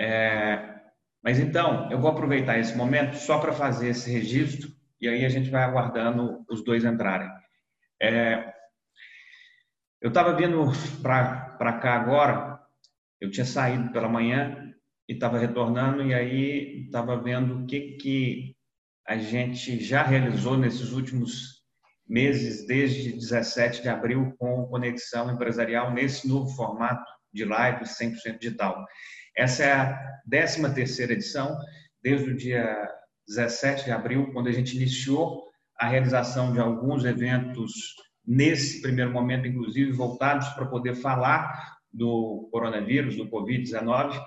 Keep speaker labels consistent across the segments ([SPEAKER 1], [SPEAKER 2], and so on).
[SPEAKER 1] É, mas então, eu vou aproveitar esse momento só para fazer esse registro e aí a gente vai aguardando os dois entrarem. É, eu estava vindo para cá agora, eu tinha saído pela manhã e estava retornando e aí estava vendo o que, que a gente já realizou nesses últimos meses, desde 17 de abril, com Conexão Empresarial, nesse novo formato de live 100% digital. Essa é a 13 terceira edição, desde o dia 17 de abril, quando a gente iniciou a realização de alguns eventos nesse primeiro momento, inclusive voltados para poder falar do coronavírus, do Covid-19.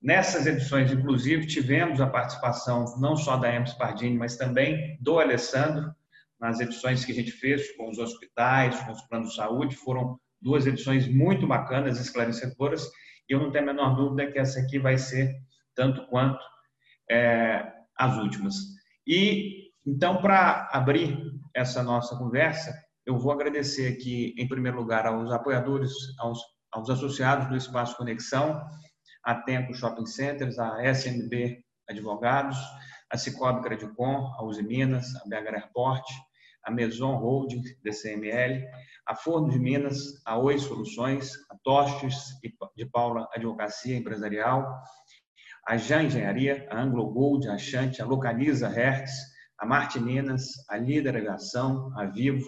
[SPEAKER 1] Nessas edições, inclusive, tivemos a participação não só da Ems Pardini, mas também do Alessandro, nas edições que a gente fez com os hospitais, com os planos de saúde. Foram duas edições muito bacanas, esclarecedoras, e eu não tenho a menor dúvida que essa aqui vai ser tanto quanto é, as últimas. E, então, para abrir essa nossa conversa, eu vou agradecer aqui, em primeiro lugar, aos apoiadores, aos, aos associados do Espaço Conexão, a Tempo Shopping Centers, a SMB Advogados, a Cicobi Credicom, a Uzi Minas, a BH Airport, a Maison Holding, DCML, a Forno de Minas, a Oi Soluções, a Tostes de Paula Advocacia Empresarial, a Já Engenharia, a Anglo Gold, a Chante, a Localiza Hertz, a Marte Minas, a Líder Aviação, a Vivo,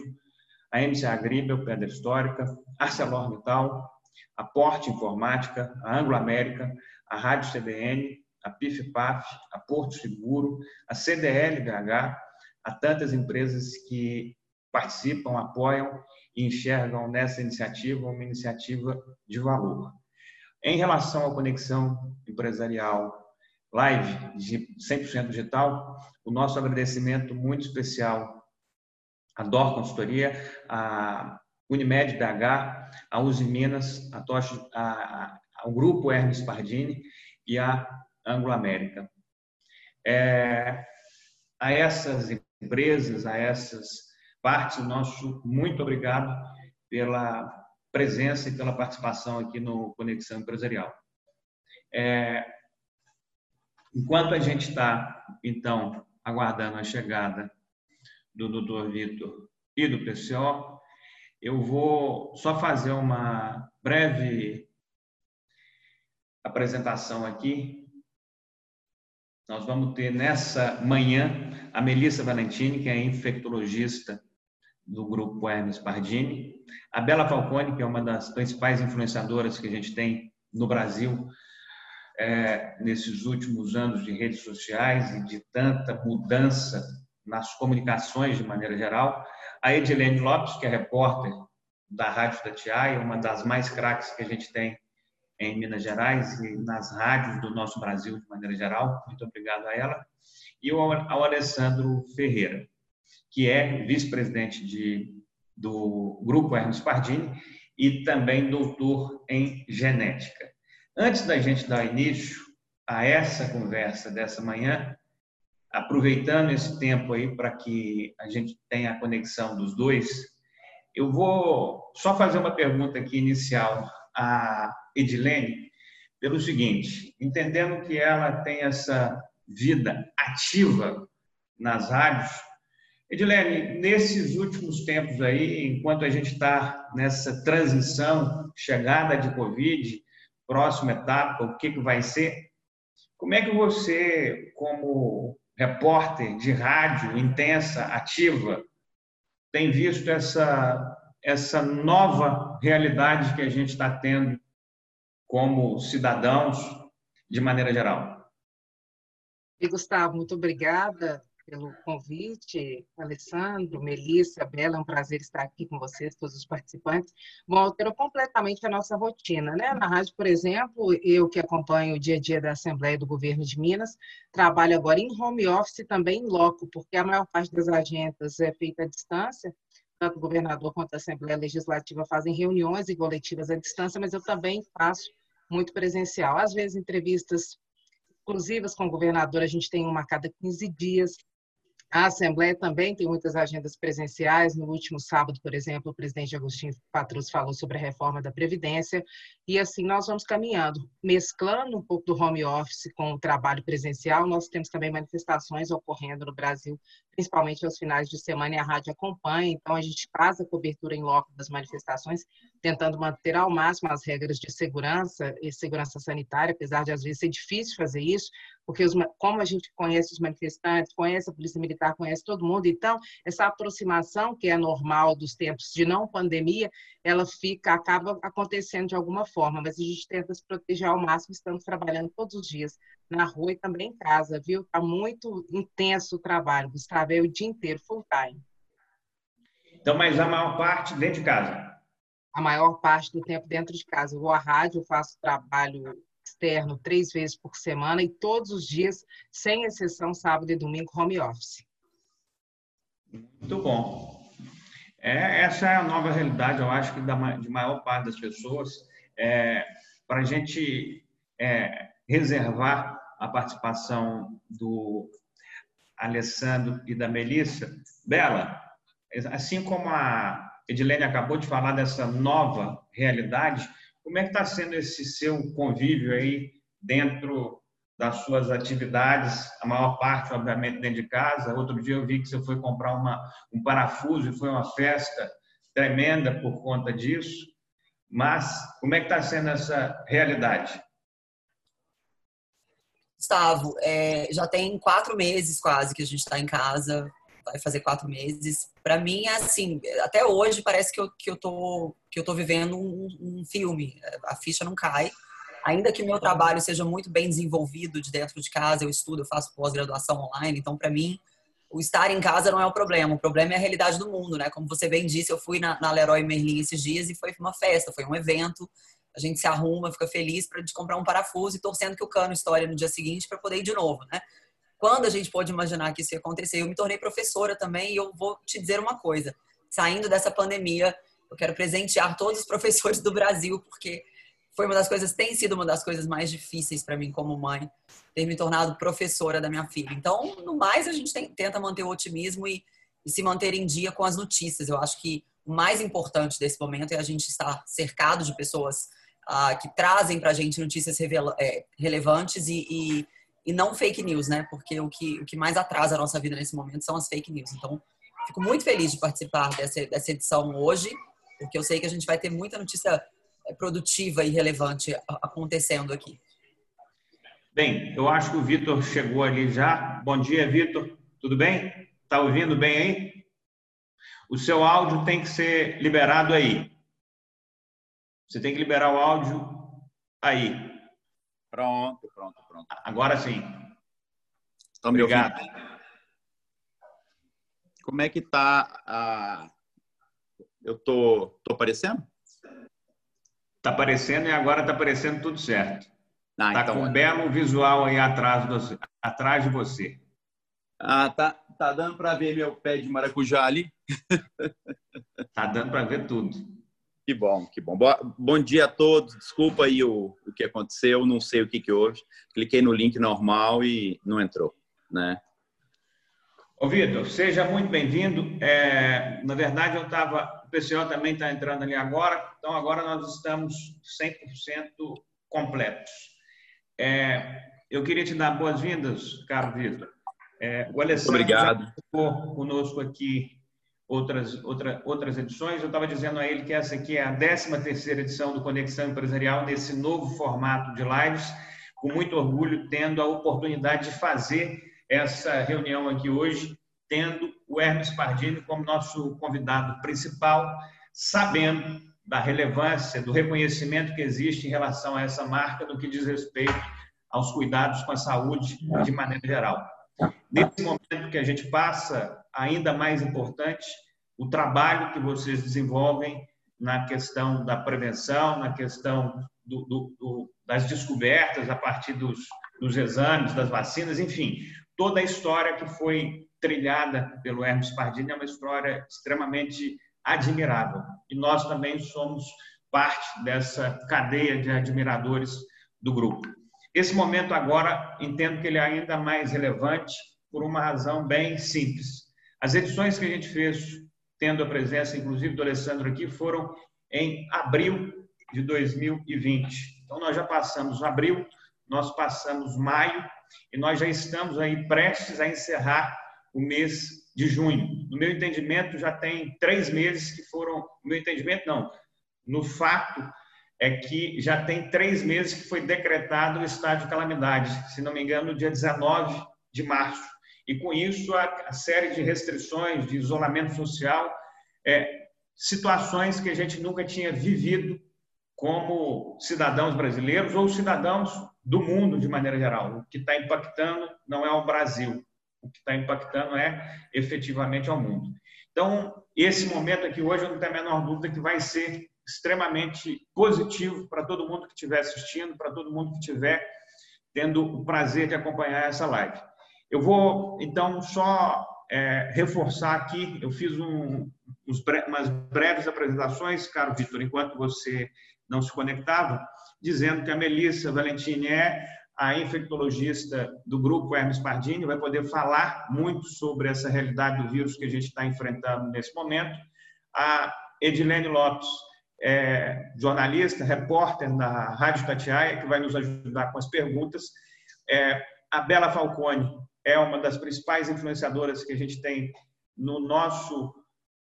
[SPEAKER 1] a MC Agribel, Pedra Histórica, ArcelorMittal, a Porte Informática, a Anglo América, a Rádio CBN, a PIF-PAF, a Porto Seguro, a CDL-BH, a tantas empresas que participam, apoiam e enxergam nessa iniciativa uma iniciativa de valor. Em relação à conexão empresarial live de 100% digital, o nosso agradecimento muito especial à DOR Consultoria, à Unimed BH, à Uzi Minas, a Tocha, a, ao Grupo Hermes Pardini e à Anglo América. É, a essas empresas, a essas partes, nosso muito obrigado pela presença e pela participação aqui no Conexão Empresarial. É, enquanto a gente está, então, aguardando a chegada do Dr. Vitor e do PCO, eu vou só fazer uma breve apresentação aqui nós vamos ter nessa manhã a Melissa Valentini, que é infectologista do grupo Hermes Pardini, a Bela Falcone, que é uma das principais influenciadoras que a gente tem no Brasil é, nesses últimos anos de redes sociais e de tanta mudança nas comunicações de maneira geral, a Edilene Lopes, que é repórter da Rádio Tatiaia, uma das mais craques que a gente tem em Minas Gerais e nas rádios do nosso Brasil de maneira geral. Muito obrigado a ela. E ao Alessandro Ferreira, que é vice-presidente do Grupo Hermes Pardini e também doutor em genética. Antes da gente dar início a essa conversa dessa manhã, aproveitando esse tempo aí para que a gente tenha a conexão dos dois, eu vou só fazer uma pergunta aqui inicial a Edilene pelo seguinte, entendendo que ela tem essa vida ativa nas rádios, Edilene, nesses últimos tempos aí, enquanto a gente está nessa transição, chegada de Covid, próxima etapa, o que, que vai ser, como é que você, como repórter de rádio intensa, ativa, tem visto essa essa nova realidade que a gente está tendo como cidadãos de maneira geral.
[SPEAKER 2] E Gustavo, muito obrigada pelo convite, Alessandro, Melissa, Bela, é um prazer estar aqui com vocês, todos os participantes. Bom, alterou completamente a nossa rotina, né? Na rádio, por exemplo, eu que acompanho o dia a dia da Assembleia do Governo de Minas, trabalho agora em home office também em loco, porque a maior parte das agendas é feita à distância, tanto o governador quanto a Assembleia Legislativa fazem reuniões e coletivas à distância, mas eu também faço muito presencial. Às vezes, entrevistas exclusivas com o governador, a gente tem uma a cada 15 dias. A Assembleia também tem muitas agendas presenciais. No último sábado, por exemplo, o presidente Agostinho Patrus falou sobre a reforma da Previdência. E assim nós vamos caminhando, mesclando um pouco do home office com o trabalho presencial. Nós temos também manifestações ocorrendo no Brasil, principalmente aos finais de semana, e a rádio acompanha. Então, a gente faz a cobertura em loco das manifestações, tentando manter ao máximo as regras de segurança e segurança sanitária, apesar de às vezes ser difícil fazer isso, porque os, como a gente conhece os manifestantes, conhece a Polícia Militar, conhece todo mundo, então essa aproximação que é normal dos tempos de não pandemia, ela fica acaba acontecendo de alguma forma, mas a gente tenta se proteger ao máximo, estamos trabalhando todos os dias na rua e também em casa, viu? Está muito intenso o trabalho, Gustavo, é o dia inteiro, full time.
[SPEAKER 1] Então, mas a maior parte dentro de casa?
[SPEAKER 2] A maior parte do tempo dentro de casa. Eu vou à rádio, faço trabalho externo três vezes por semana e todos os dias, sem exceção, sábado e domingo, home office.
[SPEAKER 1] Muito bom. É, essa é a nova realidade, eu acho que da, de maior parte das pessoas. É, Para a gente é, reservar a participação do Alessandro e da Melissa. Bela, assim como a Edilene acabou de falar dessa nova realidade, como é que está sendo esse seu convívio aí dentro das suas atividades? A maior parte, obviamente, dentro de casa. Outro dia eu vi que você foi comprar uma, um parafuso e foi uma festa tremenda por conta disso. Mas como é que está sendo essa realidade?
[SPEAKER 3] Gustavo, é, já tem quatro meses quase que a gente está em casa, vai fazer quatro meses. Para mim, é assim, até hoje parece que eu, que eu, tô, que eu tô vivendo um, um filme. A ficha não cai. Ainda que meu trabalho seja muito bem desenvolvido de dentro de casa, eu estudo, eu faço pós-graduação online, então para mim o estar em casa não é o problema, o problema é a realidade do mundo, né? Como você bem disse, eu fui na, na Leroy Merlin esses dias e foi uma festa, foi um evento. A gente se arruma, fica feliz para comprar um parafuso e torcendo que o cano estoure no dia seguinte para poder ir de novo, né? Quando a gente pode imaginar que isso ia acontecer? Eu me tornei professora também e eu vou te dizer uma coisa. Saindo dessa pandemia, eu quero presentear todos os professores do Brasil, porque foi uma das coisas, tem sido uma das coisas mais difíceis para mim como mãe, ter me tornado professora da minha filha. Então, no mais, a gente tem, tenta manter o otimismo e, e, se manter em dia com as notícias. Eu acho que o mais importante desse momento é a gente estar cercado de pessoas ah, que trazem para a gente notícias é, relevantes e, e, e, não fake news, né? Porque o que, o que mais atrasa a nossa vida nesse momento são as fake news. Então, fico muito feliz de participar dessa, dessa edição hoje, porque eu sei que a gente vai ter muita notícia é, produtiva e relevante acontecendo aqui.
[SPEAKER 1] Bem, eu acho que o Vitor chegou ali já. Bom dia, Vitor. Tudo bem? Está ouvindo bem aí? O seu áudio tem que ser liberado aí. Você tem que liberar o áudio aí.
[SPEAKER 4] Pronto, pronto, pronto.
[SPEAKER 1] Agora sim.
[SPEAKER 4] Estão Obrigado. Como é que tá a... Eu tô, tô aparecendo?
[SPEAKER 1] Está aparecendo e agora está aparecendo tudo certo. Está ah, então, com um belo visual aí atrás, do, atrás de você.
[SPEAKER 4] Ah, tá, tá dando para ver meu pé de maracujá ali?
[SPEAKER 1] tá dando para ver tudo.
[SPEAKER 4] Que bom, que bom. Boa, bom dia a todos. Desculpa aí o, o que aconteceu, não sei o que, que houve. Cliquei no link normal e não entrou, né?
[SPEAKER 1] Ô, Vitor, seja muito bem-vindo. É, na verdade, eu estava PCO também está entrando ali agora, então agora nós estamos 100% completos. É, eu queria te dar boas-vindas, caro Vitor. É, o Alessandro
[SPEAKER 4] Obrigado.
[SPEAKER 1] ficou conosco aqui outras, outra, outras edições. Eu estava dizendo a ele que essa aqui é a 13 edição do Conexão Empresarial, nesse novo formato de lives, com muito orgulho, tendo a oportunidade de fazer essa reunião aqui hoje tendo o Hermes Pardini como nosso convidado principal, sabendo da relevância, do reconhecimento que existe em relação a essa marca no que diz respeito aos cuidados com a saúde de maneira geral. Nesse momento que a gente passa, ainda mais importante, o trabalho que vocês desenvolvem na questão da prevenção, na questão do, do, do, das descobertas a partir dos, dos exames, das vacinas, enfim, toda a história que foi trilhada pelo Hermes Pardini é uma história extremamente admirável. E nós também somos parte dessa cadeia de admiradores do grupo. Esse momento agora, entendo que ele é ainda mais relevante, por uma razão bem simples. As edições que a gente fez, tendo a presença, inclusive, do Alessandro aqui, foram em abril de 2020. Então, nós já passamos abril, nós passamos maio e nós já estamos aí prestes a encerrar o mês de junho. No meu entendimento, já tem três meses que foram. No meu entendimento, não. No fato, é que já tem três meses que foi decretado o estado de calamidade, se não me engano, no dia 19 de março. E com isso, a, série de restrições, de isolamento social, é, situações que a gente nunca tinha vivido como cidadãos brasileiros ou cidadãos do mundo de maneira geral. O que está impactando não é o Brasil, o que está impactando é efetivamente ao mundo. Então, esse momento aqui hoje, eu não tenho a menor dúvida que vai ser extremamente positivo para todo mundo que estiver assistindo, para todo mundo que estiver tendo o prazer de acompanhar essa live. Eu vou, então, só é, reforçar aqui, eu fiz um, uns bre umas breves apresentações, caro Vitor, enquanto você não se conectava, dizendo que a Melissa Valentini é a infectologista do grupo Hermes Pardini, vai poder falar muito sobre essa realidade do vírus que a gente está enfrentando nesse momento. A Edilene Lopes, é, jornalista, repórter da Rádio Tatiaia, que vai nos ajudar com as perguntas. É, a Bela Falcone é uma das principais influenciadoras que a gente tem no nosso,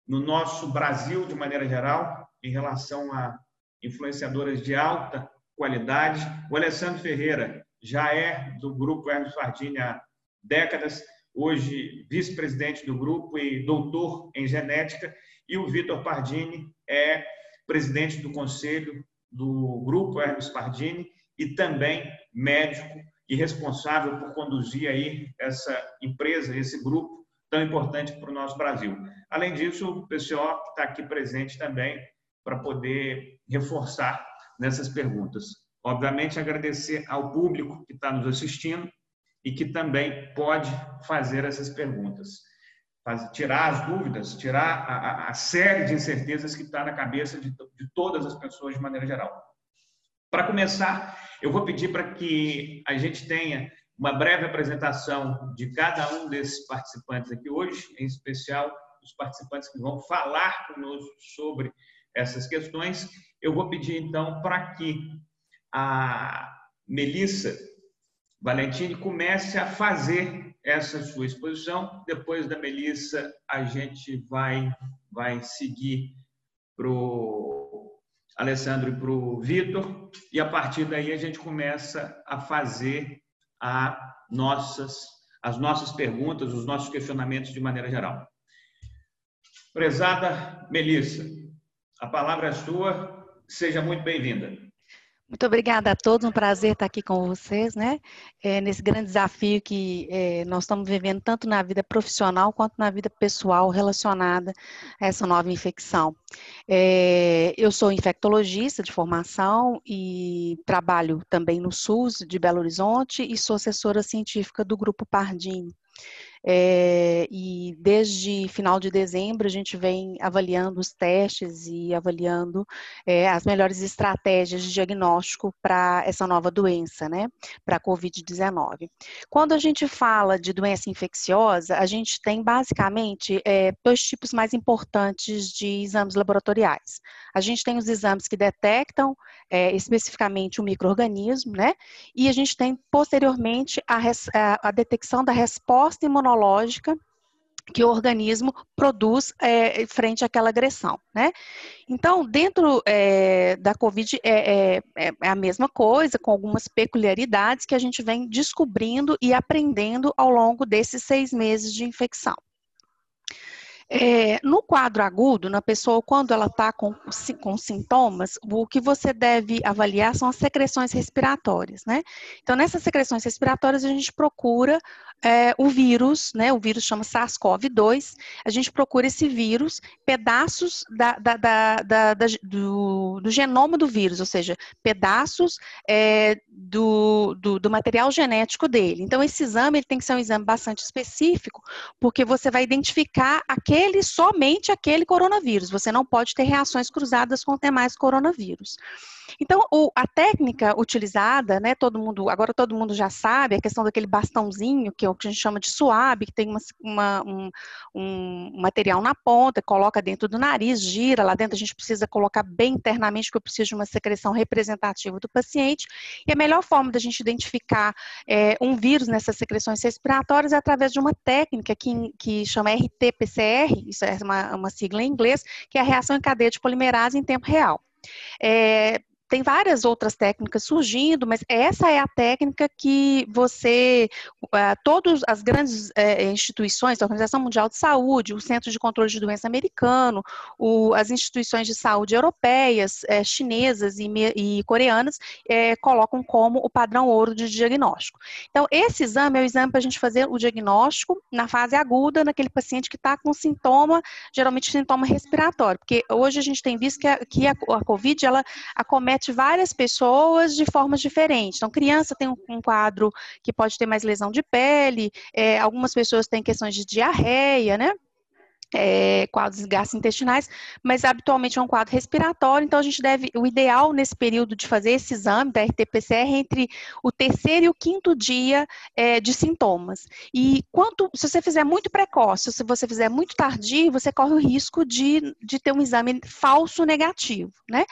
[SPEAKER 1] no nosso Brasil, de maneira geral, em relação a influenciadoras de alta qualidade. O Alessandro Ferreira já é do grupo Hermes Fardini há décadas, hoje vice-presidente do grupo e doutor em genética. E o Vitor Pardini é presidente do conselho do Grupo Hermes Pardini e também médico e responsável por conduzir aí essa empresa, esse grupo tão importante para o nosso Brasil. Além disso, o PCO está aqui presente também para poder reforçar nessas perguntas. Obviamente, agradecer ao público que está nos assistindo e que também pode fazer essas perguntas tirar as dúvidas, tirar a, a, série de incertezas que está na cabeça de, de todas as pessoas de maneira geral. Para começar, eu vou pedir para que a gente tenha uma breve apresentação de cada um desses participantes aqui hoje, em especial os participantes que vão falar conosco sobre essas questões. Eu vou pedir então para que a Melissa Valentini comece a fazer essa sua exposição. Depois da Melissa, a gente vai, vai seguir para o Alessandro e para o Vitor, e a partir daí a gente começa a fazer a nossas, as nossas perguntas, os nossos questionamentos de maneira geral. Prezada Melissa, a palavra é sua, seja muito bem-vinda.
[SPEAKER 5] Muito obrigada a todos, um prazer estar aqui com vocês, né? É, nesse grande desafio que é, nós estamos vivendo tanto na vida profissional quanto na vida pessoal relacionada a essa nova infecção. É, eu sou infectologista de formação e trabalho também no SUS de Belo Horizonte e sou assessora científica do Grupo Pardini. É, e desde final de dezembro a gente vem avaliando os testes e avaliando é, as melhores estratégias de diagnóstico para essa nova doença, né? Para a Covid-19. Quando a gente fala de doença infecciosa, a gente tem basicamente é, dois tipos mais importantes de exames laboratoriais. A gente tem os exames que detectam especificamente o microorganismo, né? E a gente tem posteriormente a, a, a detecção da resposta imunológica imunológica que o organismo produz é, frente àquela agressão, né? Então, dentro é, da COVID é, é, é, a mesma coisa, com algumas peculiaridades que a gente vem descobrindo e aprendendo ao longo desses seis meses de infecção. É, no quadro agudo, na pessoa, quando ela está com, com sintomas, o que você deve avaliar são as secreções respiratórias, né? Então, nessas secreções respiratórias, a gente procura é, o vírus, né? O vírus chama SARS-CoV-2. A gente procura esse vírus, pedaços da, da, da, do, do, genoma do vírus, ou seja, pedaços é, do, do, do, material genético dele. Então, esse exame ele tem que ser um exame bastante específico, porque você vai identificar aquele, somente aquele coronavírus. Você não pode ter reações cruzadas com demais coronavírus. Então, o, a técnica utilizada, né, todo mundo, agora todo mundo já sabe, a questão daquele bastãozinho, que é o que a gente chama de suave, que tem uma, uma, um, um material na ponta, coloca dentro do nariz, gira, lá dentro a gente precisa colocar bem internamente, que eu preciso de uma secreção representativa do paciente, e a melhor forma da gente identificar é, um vírus nessas secreções respiratórias é através de uma técnica que, que chama RT-PCR, isso é uma, uma sigla em inglês, que é a reação em cadeia de polimerase em tempo real. É, tem várias outras técnicas surgindo, mas essa é a técnica que você, uh, todas as grandes uh, instituições, a Organização Mundial de Saúde, o Centro de Controle de Doença americano, as instituições de saúde europeias, uh, chinesas e, e coreanas, colocam como o padrão ouro de diagnóstico. Então, esse exame é o exame para a gente fazer o diagnóstico na fase aguda, naquele paciente que está com sintoma, geralmente sintoma respiratório, porque hoje a gente tem visto que a, que a, a COVID, ela acomete acomete várias pessoas de formas diferentes. Então, criança tem um, um quadro que pode ter mais lesão de pele, é, algumas pessoas têm questões de diarreia, né? É, quadros gastrointestinais, mas habitualmente é um quadro respiratório, então a gente deve, o ideal nesse período de fazer esse exame da RT-PCR é entre o terceiro e o quinto dia é, de sintomas. E quanto, se você fizer muito precoce, se você fizer muito tardio, você corre o risco de, de ter um exame falso negativo, né?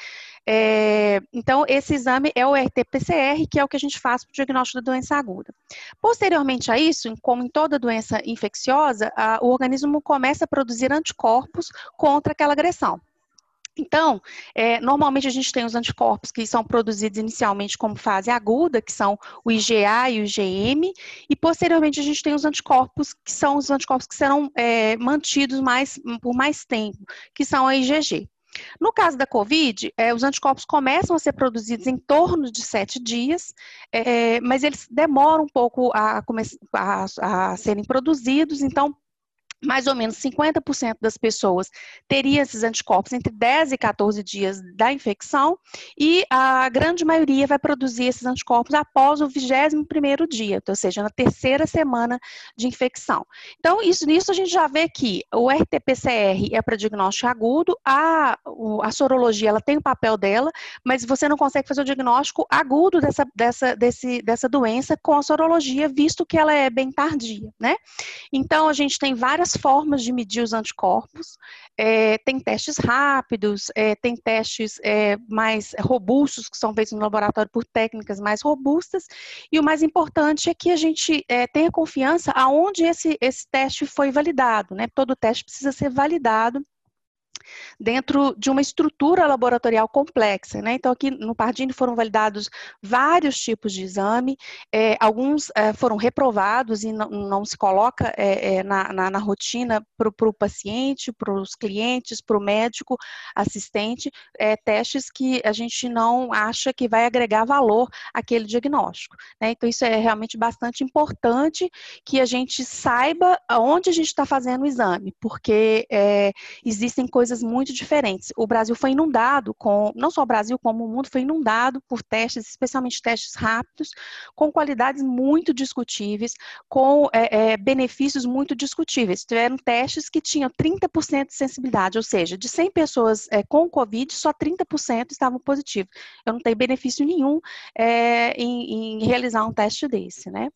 [SPEAKER 5] É, então, esse exame é o RT-PCR, que é o que a gente faz para o diagnóstico da doença aguda. Posteriormente a isso, como em toda doença infecciosa, a, o organismo começa a produzir anticorpos contra aquela agressão. Então, é, normalmente a gente tem os anticorpos que são produzidos inicialmente como fase aguda, que são o IgA e o IgM, e posteriormente a gente tem os anticorpos que são os anticorpos que serão é, mantidos mais, por mais tempo, que são a IgG. No caso da Covid, é, os anticorpos começam a ser produzidos em torno de sete dias, é, mas eles demoram um pouco a, a, a serem produzidos, então mais ou menos 50% das pessoas teria esses anticorpos entre 10 e 14 dias da infecção e a grande maioria vai produzir esses anticorpos após o 21º dia, ou seja, na terceira semana de infecção. Então, isso, nisso a gente já vê que o RT-PCR é para diagnóstico agudo, a, a sorologia ela tem o papel dela, mas você não consegue fazer o diagnóstico agudo dessa, dessa, desse, dessa doença com a sorologia, visto que ela é bem tardia, né? Então, a gente tem várias formas de medir os anticorpos. É, tem testes rápidos, é, tem testes é, mais robustos, que são feitos no laboratório por técnicas mais robustas. E o mais importante é que a gente é, tenha confiança aonde esse, esse teste foi validado. Né? Todo teste precisa ser validado dentro de uma estrutura laboratorial complexa. Né? Então, aqui no Pardini foram validados vários tipos de exame, é, alguns é, foram reprovados e não, não se coloca é, na, na, na, rotina para o paciente, para os clientes, para o médico assistente, testes que a gente não acha que vai agregar valor àquele diagnóstico. Né? Então, isso é realmente bastante importante que a gente saiba onde a gente está fazendo o exame, porque existem coisas coisas muito diferentes. O Brasil foi inundado com, não só o Brasil, como o mundo foi inundado por testes, especialmente testes rápidos, com qualidades muito discutíveis, com é, é, benefícios muito discutíveis. Tiveram testes que tinham 30% de sensibilidade, ou seja, de 100 pessoas é, com Covid, só 30% estavam positivos. Eu não tenho benefício nenhum é, em, em realizar um teste desse, né?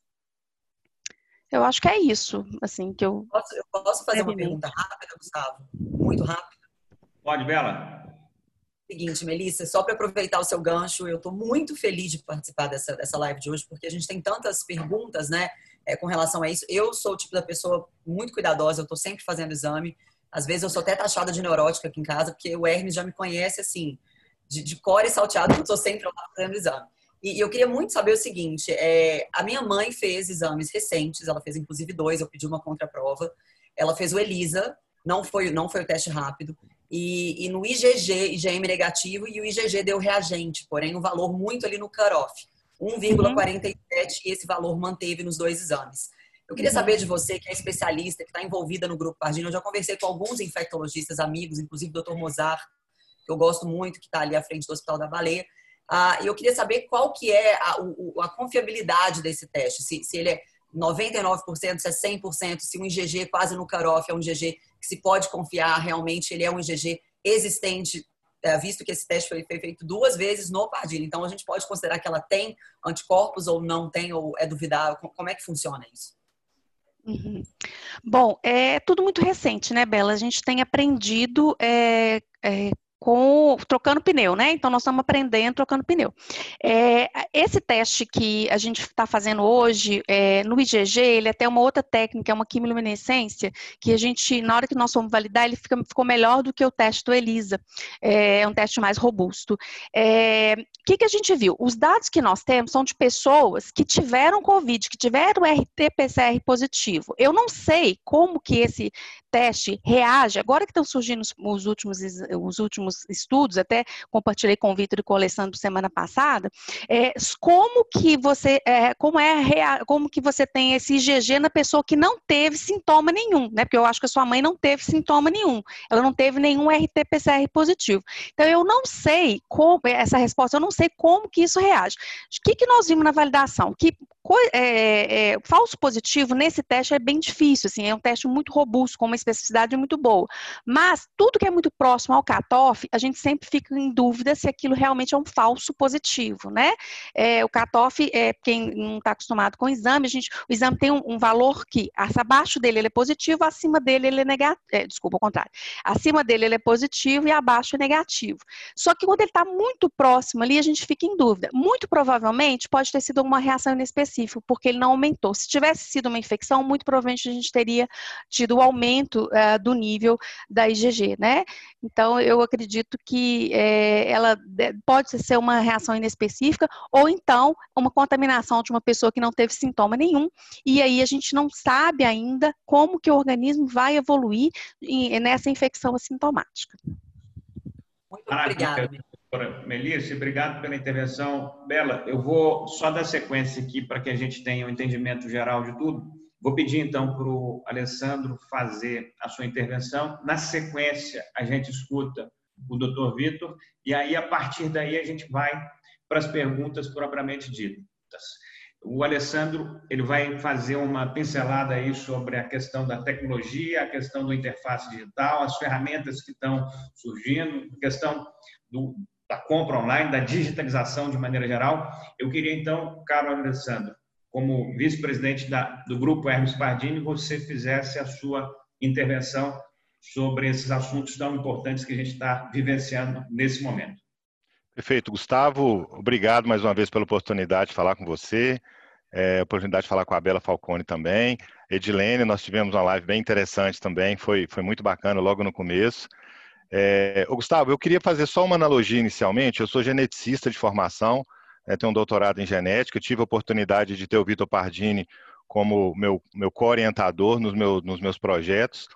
[SPEAKER 5] Eu acho que é isso, assim, que eu...
[SPEAKER 3] Posso, eu posso fazer uma pergunta rápida, Gustavo? Muito rápida?
[SPEAKER 1] Pode, Bela.
[SPEAKER 3] Seguinte, Melissa, só para aproveitar o seu gancho, eu estou muito feliz de participar dessa, dessa live de hoje, porque a gente tem tantas perguntas, né, é, com relação a isso. Eu sou o tipo da pessoa muito cuidadosa, eu estou sempre fazendo exame. Às vezes eu sou até taxada de neurótica aqui em casa, porque o Hermes já me conhece, assim, de, de cor e salteado, eu estou sempre lá fazendo exame. E eu queria muito saber o seguinte: é, a minha mãe fez exames recentes, ela fez inclusive dois, eu pedi uma contraprova. Ela fez o ELISA, não foi, não foi o teste rápido. E, e, no IgG, IgM negativo, e o IgG deu reagente, porém um valor muito ali no cutoff, 1,47, uhum. e esse valor manteve nos dois exames. Eu queria uhum. saber de você, que é especialista, que está envolvida no Grupo Pardini, eu já conversei com alguns infectologistas amigos, inclusive o Dr. Mozart, que eu gosto muito, que está ali à frente do Hospital da Baleia, ah, e eu queria saber qual que é a, a confiabilidade desse teste, se, se ele é 99%, se é 100%, se um IgG quase no cutoff é um IgG se pode confiar, realmente ele é um IgG existente é, visto que esse teste foi feito duas vezes no Pardini. Então, a gente pode considerar que ela tem anticorpos ou não tem, ou é duvidável? Como é que funciona isso?
[SPEAKER 5] Uhum. Bom, é tudo muito recente, né, Bela? A gente tem aprendido é, é, com trocando pneu, né? Então nós estamos aprendendo trocando pneu. É, esse teste que a gente está fazendo hoje é, no IgG, ele é até uma outra técnica, é uma quimiluminescência, que a gente, na hora que nós fomos validar, ele fica, ficou melhor do que o teste do ELISA. É, é um teste mais robusto. É, o que, que a gente viu? Os dados que nós temos são de pessoas que tiveram Covid, que tiveram RT-PCR positivo. Eu não sei como que esse teste reage, agora que estão surgindo os últimos, os últimos estudos, até compartilhei com o Vitor e com o Alessandro semana passada, é, como que você, é, como é como que você tem esse IgG na pessoa que não teve sintoma nenhum, né? Porque eu acho que a sua mãe não teve sintoma nenhum, ela não teve nenhum RT-PCR positivo. Então eu não sei como essa resposta, eu não sei como que isso reage. O que, que nós vimos na validação? Que é, é, falso positivo nesse teste é bem difícil, assim, é um teste muito robusto, com uma especificidade muito boa. Mas tudo que é muito próximo ao cutoff, a gente sempre fica em dúvida se aquilo realmente é um falso positivo, né? É, o cutoff, é, quem não está acostumado com o exame, a gente, o exame tem um, um, valor que abaixo dele ele é positivo, acima dele ele é negativo, é, desculpa, ao contrário. Acima dele ele é positivo e abaixo é negativo. Só que quando ele está muito próximo ali, a gente fica em dúvida. Muito provavelmente pode ter sido uma reação inespecífica porque ele não aumentou. Se tivesse sido uma infecção, muito provavelmente a gente teria tido o aumento uh, do nível da IgG, né? Então, eu acredito que é, ela pode ser uma reação inespecífica ou então uma contaminação de uma pessoa que não teve sintoma nenhum, e aí a gente não sabe ainda como que o organismo vai evoluir nessa infecção assintomática.
[SPEAKER 3] Muito obrigada.
[SPEAKER 1] Doutora Melissa, obrigado pela intervenção. Bela, eu vou só dar sequência aqui para que a gente tenha um entendimento geral de tudo. Vou pedir então para o Alessandro fazer a sua intervenção. Na sequência, a gente escuta o doutor Vitor e aí, a partir daí, a gente vai para as perguntas propriamente ditas. O Alessandro ele vai fazer uma pincelada aí sobre a questão da tecnologia, a questão do interface digital, as ferramentas que estão surgindo, a questão do, da compra online, da digitalização de maneira geral. Eu queria então, caro Alessandro, como vice-presidente do grupo Hermes Pardini, você fizesse a sua intervenção sobre esses assuntos tão importantes que a gente está vivenciando nesse momento.
[SPEAKER 6] Perfeito. Gustavo, obrigado mais uma vez pela oportunidade de falar com você, é, oportunidade de falar com a Bela Falcone também. Edilene, nós tivemos uma live bem interessante também, foi, foi muito bacana logo no começo. É, Gustavo, eu queria fazer só uma analogia inicialmente. Eu sou geneticista de formação, né, tenho um doutorado em genética, tive a oportunidade de ter o Vitor Pardini como meu, meu co-orientador nos, meu, nos meus projetos,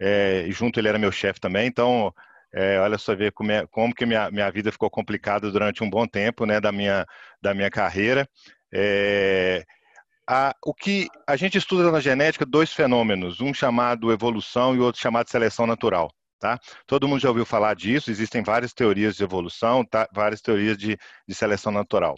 [SPEAKER 6] é, e junto ele era meu chefe também, então, é, olha só ver como, é, como que minha, minha vida ficou complicada durante um bom tempo né, da, minha, da minha carreira. É, a, o que a gente estuda na genética dois fenômenos, um chamado evolução e outro chamado seleção natural. Tá? Todo mundo já ouviu falar disso, existem várias teorias de evolução, tá? várias teorias de, de seleção natural.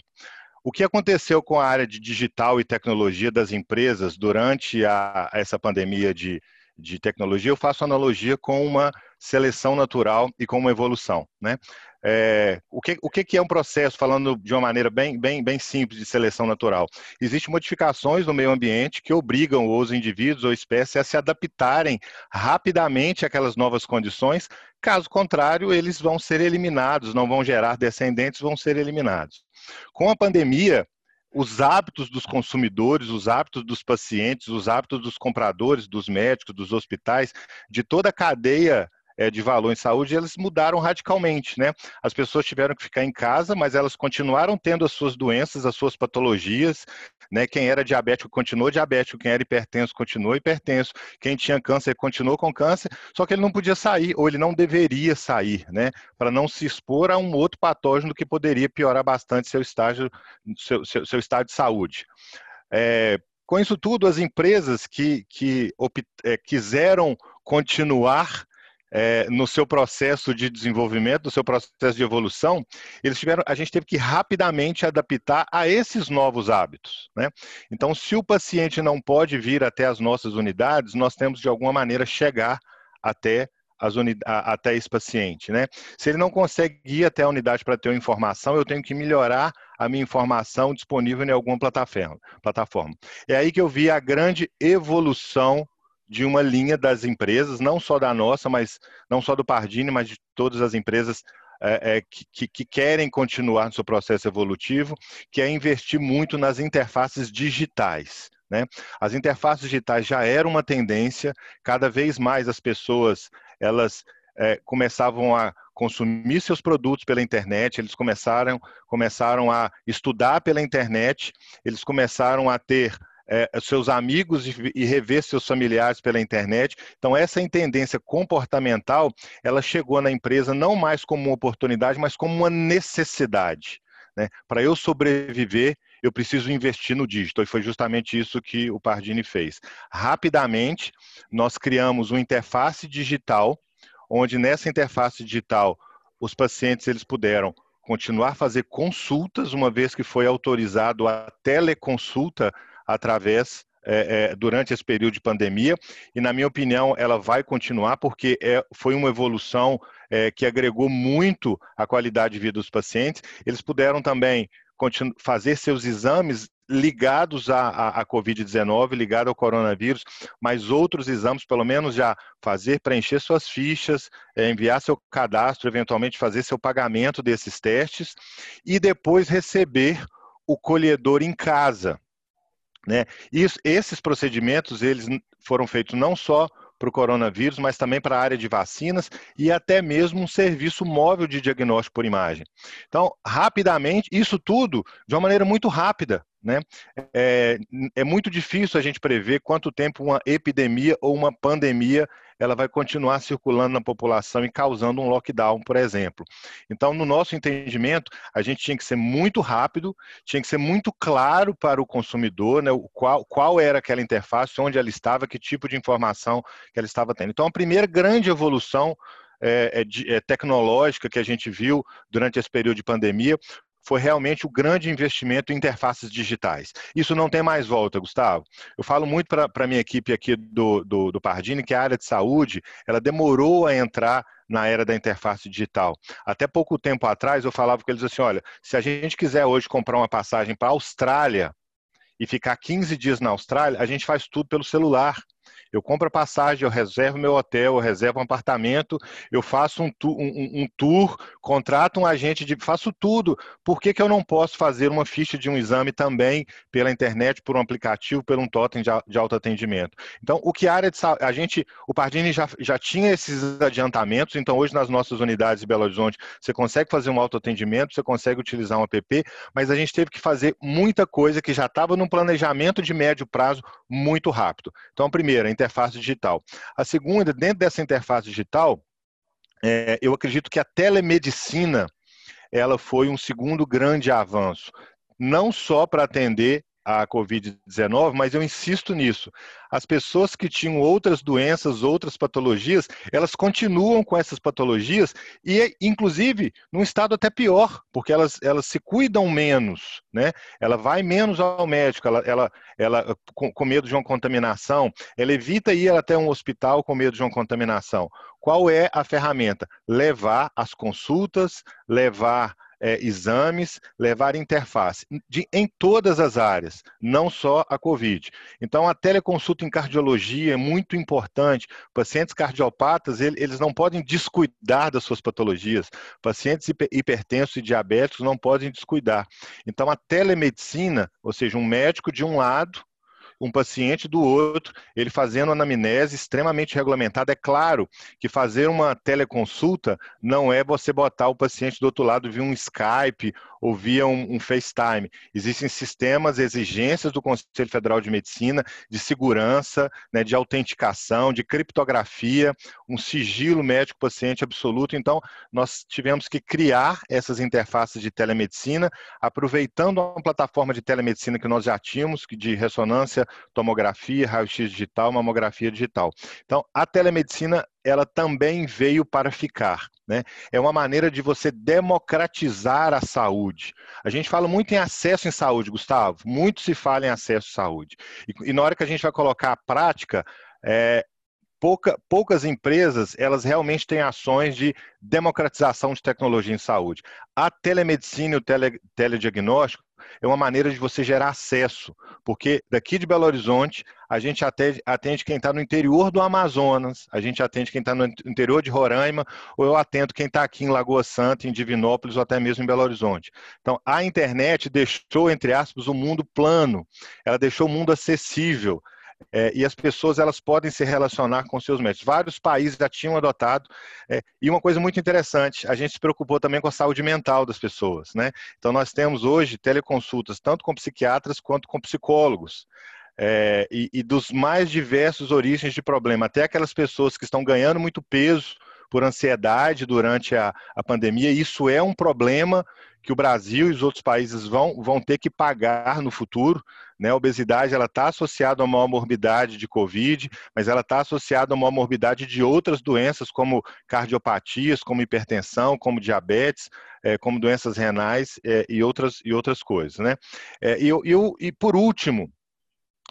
[SPEAKER 6] O que aconteceu com a área de digital e tecnologia das empresas durante a, essa pandemia de, de tecnologia, eu faço analogia com uma seleção natural e com uma evolução. Né? É, o, que, o que é um processo, falando de uma maneira bem, bem, bem simples de seleção natural? Existem modificações no meio ambiente que obrigam os indivíduos ou espécies a se adaptarem rapidamente àquelas novas condições, caso contrário, eles vão ser eliminados, não vão gerar descendentes, vão ser eliminados. Com a pandemia, os hábitos dos consumidores, os hábitos dos pacientes, os hábitos dos compradores, dos médicos, dos hospitais, de toda a cadeia é, de valor em saúde, eles mudaram radicalmente, né? As pessoas tiveram que ficar em casa, mas elas continuaram tendo as suas doenças, as suas patologias, né? Quem era diabético continuou diabético, quem era hipertenso continuou hipertenso, quem tinha câncer continuou com câncer, só que ele não podia sair, ou ele não deveria sair, né? Para não se expor a um outro patógeno que poderia piorar bastante seu estágio, seu, seu, seu estado de saúde. É, com isso tudo, as empresas que, que é, quiseram continuar é, no seu processo de desenvolvimento, no seu processo de evolução, eles tiveram, a gente teve que rapidamente adaptar a esses novos hábitos. Né? Então, se o paciente não pode vir até as nossas unidades, nós temos de alguma maneira chegar até até esse paciente, né? Se ele não consegue ir até a unidade para ter uma informação, eu tenho que melhorar a minha informação disponível em alguma plataforma. plataforma. É aí que eu vi a grande evolução de uma linha das empresas, não só da nossa, mas não só do Pardini, mas de todas as empresas é, é, que, que, querem continuar no seu processo evolutivo, que é investir muito nas interfaces digitais. Né? As interfaces digitais já eram uma tendência, cada vez mais as pessoas elas é, começavam a consumir seus produtos pela internet, eles começaram, começaram a estudar pela internet, eles começaram a ter é, seus amigos e, rever seus familiares pela internet. Então, essa tendência comportamental, ela chegou na empresa não mais como uma oportunidade, mas como uma necessidade. Né? Para eu sobreviver, eu preciso investir no digital. E foi justamente isso que o Pardini fez. Rapidamente, nós criamos uma interface digital, onde nessa interface digital os pacientes eles puderam continuar a fazer consultas, uma vez que foi autorizado a teleconsulta através é, é, durante esse período de pandemia, e na minha opinião ela vai continuar porque é, foi uma evolução é, que agregou muito a qualidade de vida dos pacientes. Eles puderam também fazer seus exames ligados à, à, Covid-19, ligado ao coronavírus, mas outros exames, pelo menos já fazer, preencher suas fichas, é, enviar seu cadastro, eventualmente fazer seu pagamento desses testes e depois receber o colhedor em casa. Né? Esses procedimentos eles foram feitos não só para o coronavírus, mas também para a área de vacinas e até mesmo um serviço móvel de diagnóstico por imagem. Então, rapidamente, isso tudo de uma maneira muito rápida. Né? É, é muito difícil a gente prever quanto tempo uma epidemia ou uma pandemia ela vai continuar circulando na população e causando um lockdown, por exemplo. Então, no nosso entendimento, a gente tinha que ser muito rápido, tinha que ser muito claro para o consumidor, né, qual, qual era aquela interface, onde ela estava, que tipo de informação que ela estava tendo. Então, a primeira grande evolução é, é, é, tecnológica que a gente viu durante esse período de pandemia foi realmente o grande investimento em interfaces digitais. Isso não tem mais volta, Gustavo. Eu falo muito para a minha equipe aqui do, do, do Pardini que a área de saúde ela demorou a entrar na era da interface digital. Até pouco tempo atrás eu falava com eles assim, olha, se a gente quiser hoje comprar uma passagem para a Austrália e ficar 15 dias na Austrália, a gente faz tudo pelo celular. Eu compro a passagem, eu reservo meu hotel, eu reservo um apartamento, eu faço um, tu, um, um tour, contrato um agente de. faço tudo. Por que, que eu não posso fazer uma ficha de um exame também pela internet, por um aplicativo, por um totem de, de autoatendimento? Então, o que a área de a gente, o Pardini já, já tinha esses adiantamentos, então hoje nas nossas unidades de Belo Horizonte, você consegue fazer um autoatendimento, você consegue utilizar um app, mas a gente teve que fazer muita coisa que já estava num planejamento de médio prazo muito rápido. Então, a primeira, a interface digital. A segunda, dentro dessa interface digital, é, eu acredito que a telemedicina ela foi um segundo grande avanço, não só para atender a Covid-19, mas eu insisto nisso. As pessoas que tinham outras doenças, outras patologias, elas continuam com essas patologias e, inclusive, num estado até pior, porque elas, elas se cuidam menos, né? Ela vai menos ao médico, ela, ela, ela com, com medo de uma contaminação, ela evita ir até um hospital com medo de uma contaminação. Qual é a ferramenta? Levar as consultas, levar é, exames, levar interface de, em todas as áreas, não só a COVID. Então, a teleconsulta em cardiologia é muito importante. Pacientes cardiopatas, eles não podem descuidar das suas patologias. Pacientes hipertensos e diabéticos não podem descuidar. Então, a telemedicina, ou seja, um médico de um lado um paciente do outro, ele fazendo anamnese extremamente regulamentada. É claro que fazer uma teleconsulta não é você botar o paciente do outro lado via um Skype ou via um, um FaceTime. Existem sistemas, exigências do Conselho Federal de Medicina de segurança, né, de autenticação, de criptografia, um sigilo médico-paciente absoluto. Então, nós tivemos que criar essas interfaces de telemedicina, aproveitando uma plataforma de telemedicina que nós já tínhamos, de ressonância tomografia, raio-x digital, mamografia digital. Então, a telemedicina ela também veio para ficar. Né? É uma maneira de você democratizar a saúde. A gente fala muito em acesso em saúde, Gustavo. Muito se fala em acesso à saúde. E, e na hora que a gente vai colocar a prática, é, pouca, poucas empresas elas realmente têm ações de democratização de tecnologia em saúde. A telemedicina e o tele, telediagnóstico é uma maneira de você gerar acesso, porque daqui de Belo Horizonte a gente atende, atende quem está no interior do Amazonas, a gente atende quem está no interior de Roraima, ou eu atendo quem está aqui em Lagoa Santa, em Divinópolis ou até mesmo em Belo Horizonte. Então, a internet deixou, entre aspas, o mundo plano, ela deixou o mundo acessível. É, e as pessoas elas podem se relacionar com seus médicos. Vários países já tinham adotado. É, e uma coisa muito interessante, a gente se preocupou também com a saúde mental das pessoas. Né? Então, nós temos hoje teleconsultas tanto com psiquiatras quanto com psicólogos. É, e, e dos mais diversos origens de problema, até aquelas pessoas que estão ganhando muito peso por ansiedade durante a, a pandemia, isso é um problema que o Brasil e os outros países vão, vão ter que pagar no futuro. Né? A obesidade ela está associada a uma morbidade de Covid, mas ela está associada a uma morbidade de outras doenças, como cardiopatias, como hipertensão, como diabetes, é, como doenças renais é, e, outras, e outras coisas. Né? É, e, eu, e por último,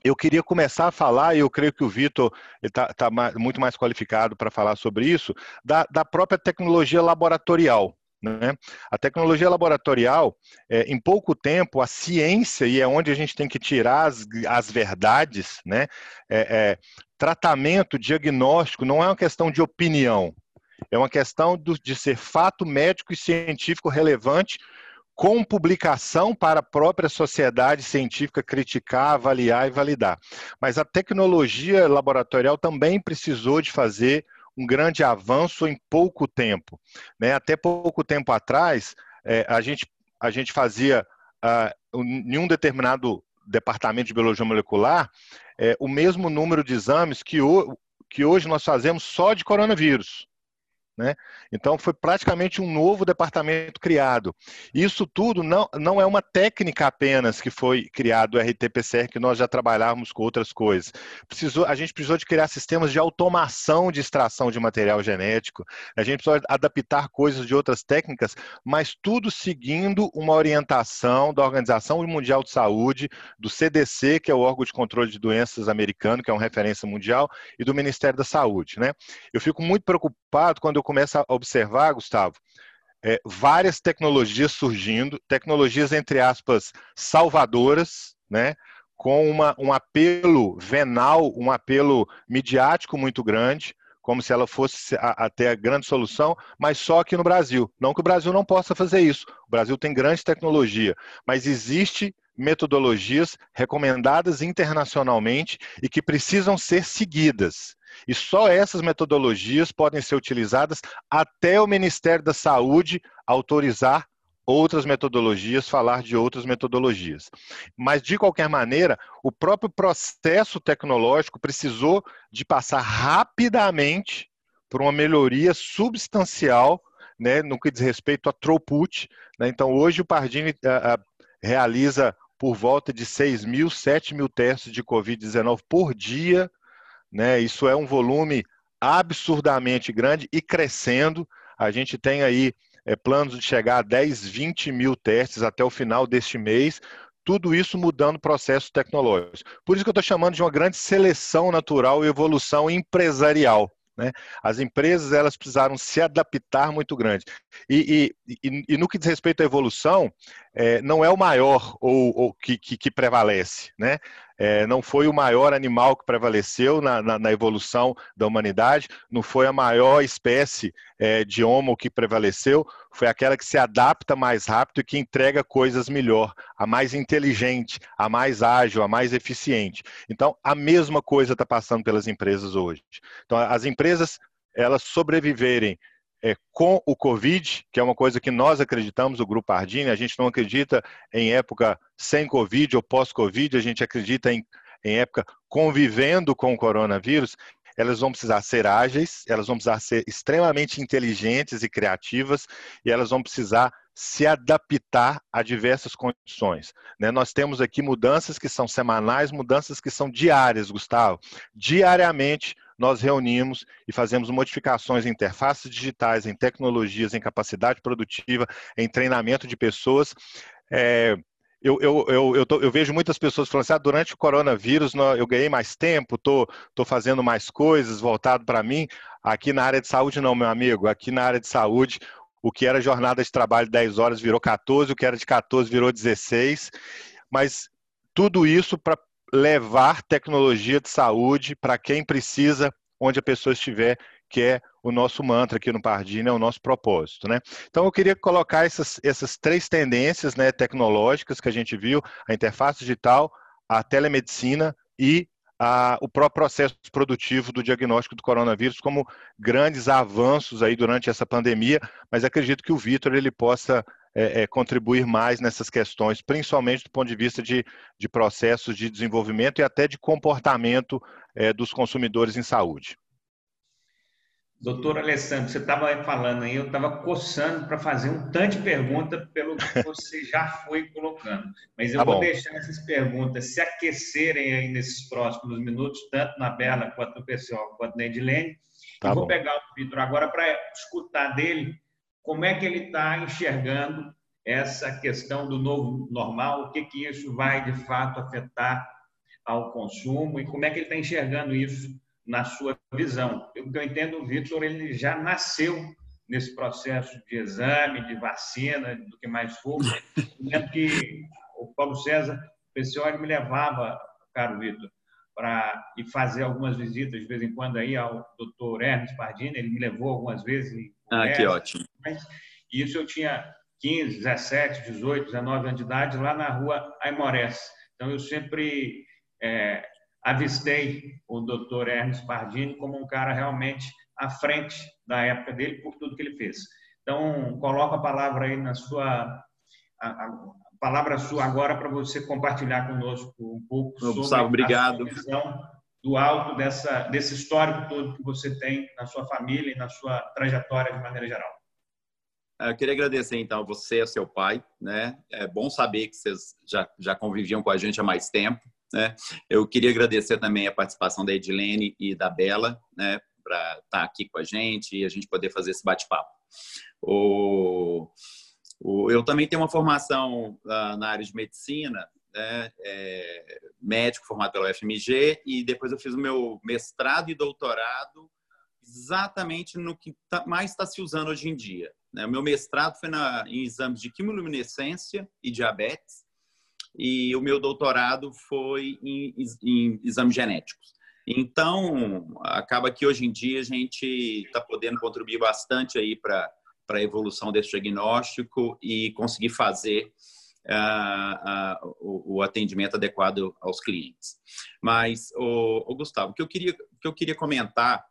[SPEAKER 6] eu queria começar a falar, e eu creio que o Vitor está tá muito mais qualificado para falar sobre isso, da, da própria tecnologia laboratorial. Né? A tecnologia laboratorial, é, em pouco tempo, a ciência, e é onde a gente tem que tirar as, as verdades, né? É, é, tratamento, diagnóstico, não é uma questão de opinião, é uma questão do, de ser fato médico e científico relevante com publicação para a própria sociedade científica criticar, avaliar e validar. Mas a tecnologia laboratorial também precisou de fazer um grande avanço em pouco tempo. Né? Até pouco tempo atrás, é, a, gente, a gente fazia uh, em um determinado departamento de biologia molecular é, o mesmo número de exames que, o, que hoje nós fazemos só de coronavírus. Né? Então, foi praticamente um novo departamento criado. Isso tudo não, não é uma técnica apenas que foi criado o RT-PCR, que nós já trabalhávamos com outras coisas. Precisou, a gente precisou de criar sistemas de automação de extração de material genético, a gente precisou adaptar coisas de outras técnicas, mas tudo seguindo uma orientação da Organização Mundial de Saúde, do CDC, que é o órgão de controle de doenças americano, que é uma referência mundial, e do Ministério da Saúde. Né? Eu fico muito preocupado quando eu começo a observar, Gustavo, é, várias tecnologias surgindo, tecnologias, entre aspas, salvadoras, né? com uma, um apelo venal, um apelo midiático muito grande, como se ela fosse até a, a grande solução, mas só aqui no Brasil. Não que o Brasil não possa fazer isso. O Brasil tem grande tecnologia, mas existe metodologias recomendadas internacionalmente e que precisam ser seguidas. E só essas metodologias podem ser utilizadas até o Ministério da Saúde autorizar outras metodologias, falar de outras metodologias. Mas, de qualquer maneira, o próprio processo tecnológico precisou de passar rapidamente por uma melhoria substancial né, no que diz respeito a throughput. Né? Então, hoje o Pardini uh, uh, realiza por volta de 6 mil, 7 mil testes de Covid-19 por dia né? Isso é um volume absurdamente grande e crescendo. A gente tem aí é, planos de chegar a 10, 20 mil testes até o final deste mês. Tudo isso mudando processos tecnológicos. Por isso que eu estou chamando de uma grande seleção natural e evolução empresarial. Né? As empresas elas precisaram se adaptar muito grande. E, e, e, e no que diz respeito à evolução, é, não é o maior ou, ou que, que, que, prevalece. Né? É, não foi o maior animal que prevaleceu na, na, na, evolução da humanidade, não foi a maior espécie é, de homo que prevaleceu, foi aquela que se adapta mais rápido e que entrega coisas melhor, a mais inteligente, a mais ágil, a mais eficiente. Então, a mesma coisa está passando pelas empresas hoje. Então, as empresas elas sobreviverem é, com o Covid, que é uma coisa que nós acreditamos, o Grupo Ardini, a gente não acredita em época sem Covid ou pós-Covid, a gente acredita em, em época convivendo com o coronavírus, elas vão precisar ser ágeis, elas vão precisar ser extremamente inteligentes e criativas, e elas vão precisar se adaptar a diversas condições. Né? Nós temos aqui mudanças que são semanais, mudanças que são diárias, Gustavo. Diariamente, nós reunimos e fazemos modificações em interfaces digitais, em tecnologias, em capacidade produtiva, em treinamento de pessoas. É, eu, eu, eu, tô, eu, vejo muitas pessoas falando assim, ah, durante o coronavírus eu ganhei mais tempo, tô, tô fazendo mais coisas voltado para mim. Aqui na área de saúde não, meu amigo. Aqui na área de saúde, o que era jornada de trabalho de 10 horas virou 14, o que era de 14 virou 16. Mas tudo isso para levar tecnologia de saúde para quem precisa, onde a pessoa estiver, que é o nosso mantra aqui no Pardini, é o nosso propósito. Né? Então, eu queria colocar essas, essas três tendências né, tecnológicas que a gente viu, a interface digital, a telemedicina e a, o próprio processo produtivo do diagnóstico do coronavírus como grandes avanços aí durante essa pandemia, mas acredito que o Vitor ele possa é, é, contribuir mais nessas questões, principalmente do ponto de vista de, de processos de desenvolvimento e até de comportamento é, dos consumidores em saúde.
[SPEAKER 1] Doutor Alessandro, você estava falando aí, eu estava coçando para fazer um tanto de pergunta pelo que você já foi colocando. Mas eu tá vou deixar essas perguntas se aquecerem aí nesses próximos minutos, tanto na Bela quanto no pessoal, quanto na Edilene. Tá eu vou pegar o Vitor agora para escutar dele como é que ele está enxergando essa questão do novo normal, o que, que isso vai de fato afetar ao consumo e como é que ele está enxergando isso na sua visão. Eu, eu entendo, o Vitor ele já nasceu nesse processo de exame, de vacina, do que mais for. lembro que o Paulo César, PCO, me levava, caro Vitor, para ir fazer algumas visitas de vez em quando aí ao doutor Hermes Pardini, ele me levou algumas vezes.
[SPEAKER 4] Ah, que ótimo.
[SPEAKER 1] Mas, isso eu tinha 15, 17, 18, 19 anos de idade, lá na rua Aimorés. Então, eu sempre é, avistei o doutor Hermes Pardini como um cara realmente à frente da época dele por tudo que ele fez. Então, coloco a palavra aí na sua a, a palavra sua agora para você compartilhar conosco um pouco sobre
[SPEAKER 4] Gustavo, obrigado.
[SPEAKER 1] a visão do alto dessa desse histórico todo que você tem na sua família e na sua trajetória de maneira geral.
[SPEAKER 4] Eu queria agradecer então você e seu pai, né? É bom saber que vocês já já conviviam com a gente há mais tempo. Né? Eu queria agradecer também a participação da Edilene e da Bela, né, para estar tá aqui com a gente e a gente poder fazer esse bate-papo. O, eu também tenho uma formação uh, na área de medicina, né, é, médico formado pela UFMG, e depois eu fiz o meu mestrado e doutorado exatamente no que tá, mais está se usando hoje em dia. Né? O meu mestrado foi na, em exames de quimiluminescência e diabetes, e o meu doutorado foi em, em exames genéticos. Então, acaba que hoje em dia a gente está podendo contribuir bastante aí para a evolução desse diagnóstico e conseguir fazer uh, uh, o, o, atendimento adequado aos clientes. Mas, o, o Gustavo, o que eu queria, que eu queria comentar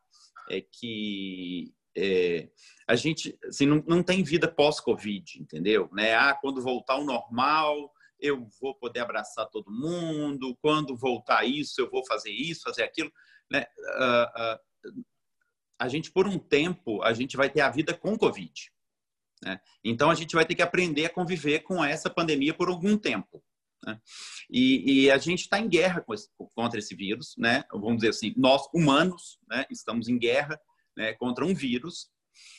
[SPEAKER 4] é que é, a gente assim, não, não tem vida pós-Covid, entendeu? Né? Ah, quando voltar ao normal, eu vou poder abraçar todo mundo, quando voltar isso, eu vou fazer isso, fazer aquilo. Né? Uh, uh, a gente, por um tempo, a gente vai ter a vida com Covid. Né? Então, a gente vai ter que aprender a conviver com essa pandemia por algum tempo. Né? E, e, a gente está em guerra esse, contra esse vírus, né? vamos dizer assim, nós humanos né, estamos em guerra né, contra um vírus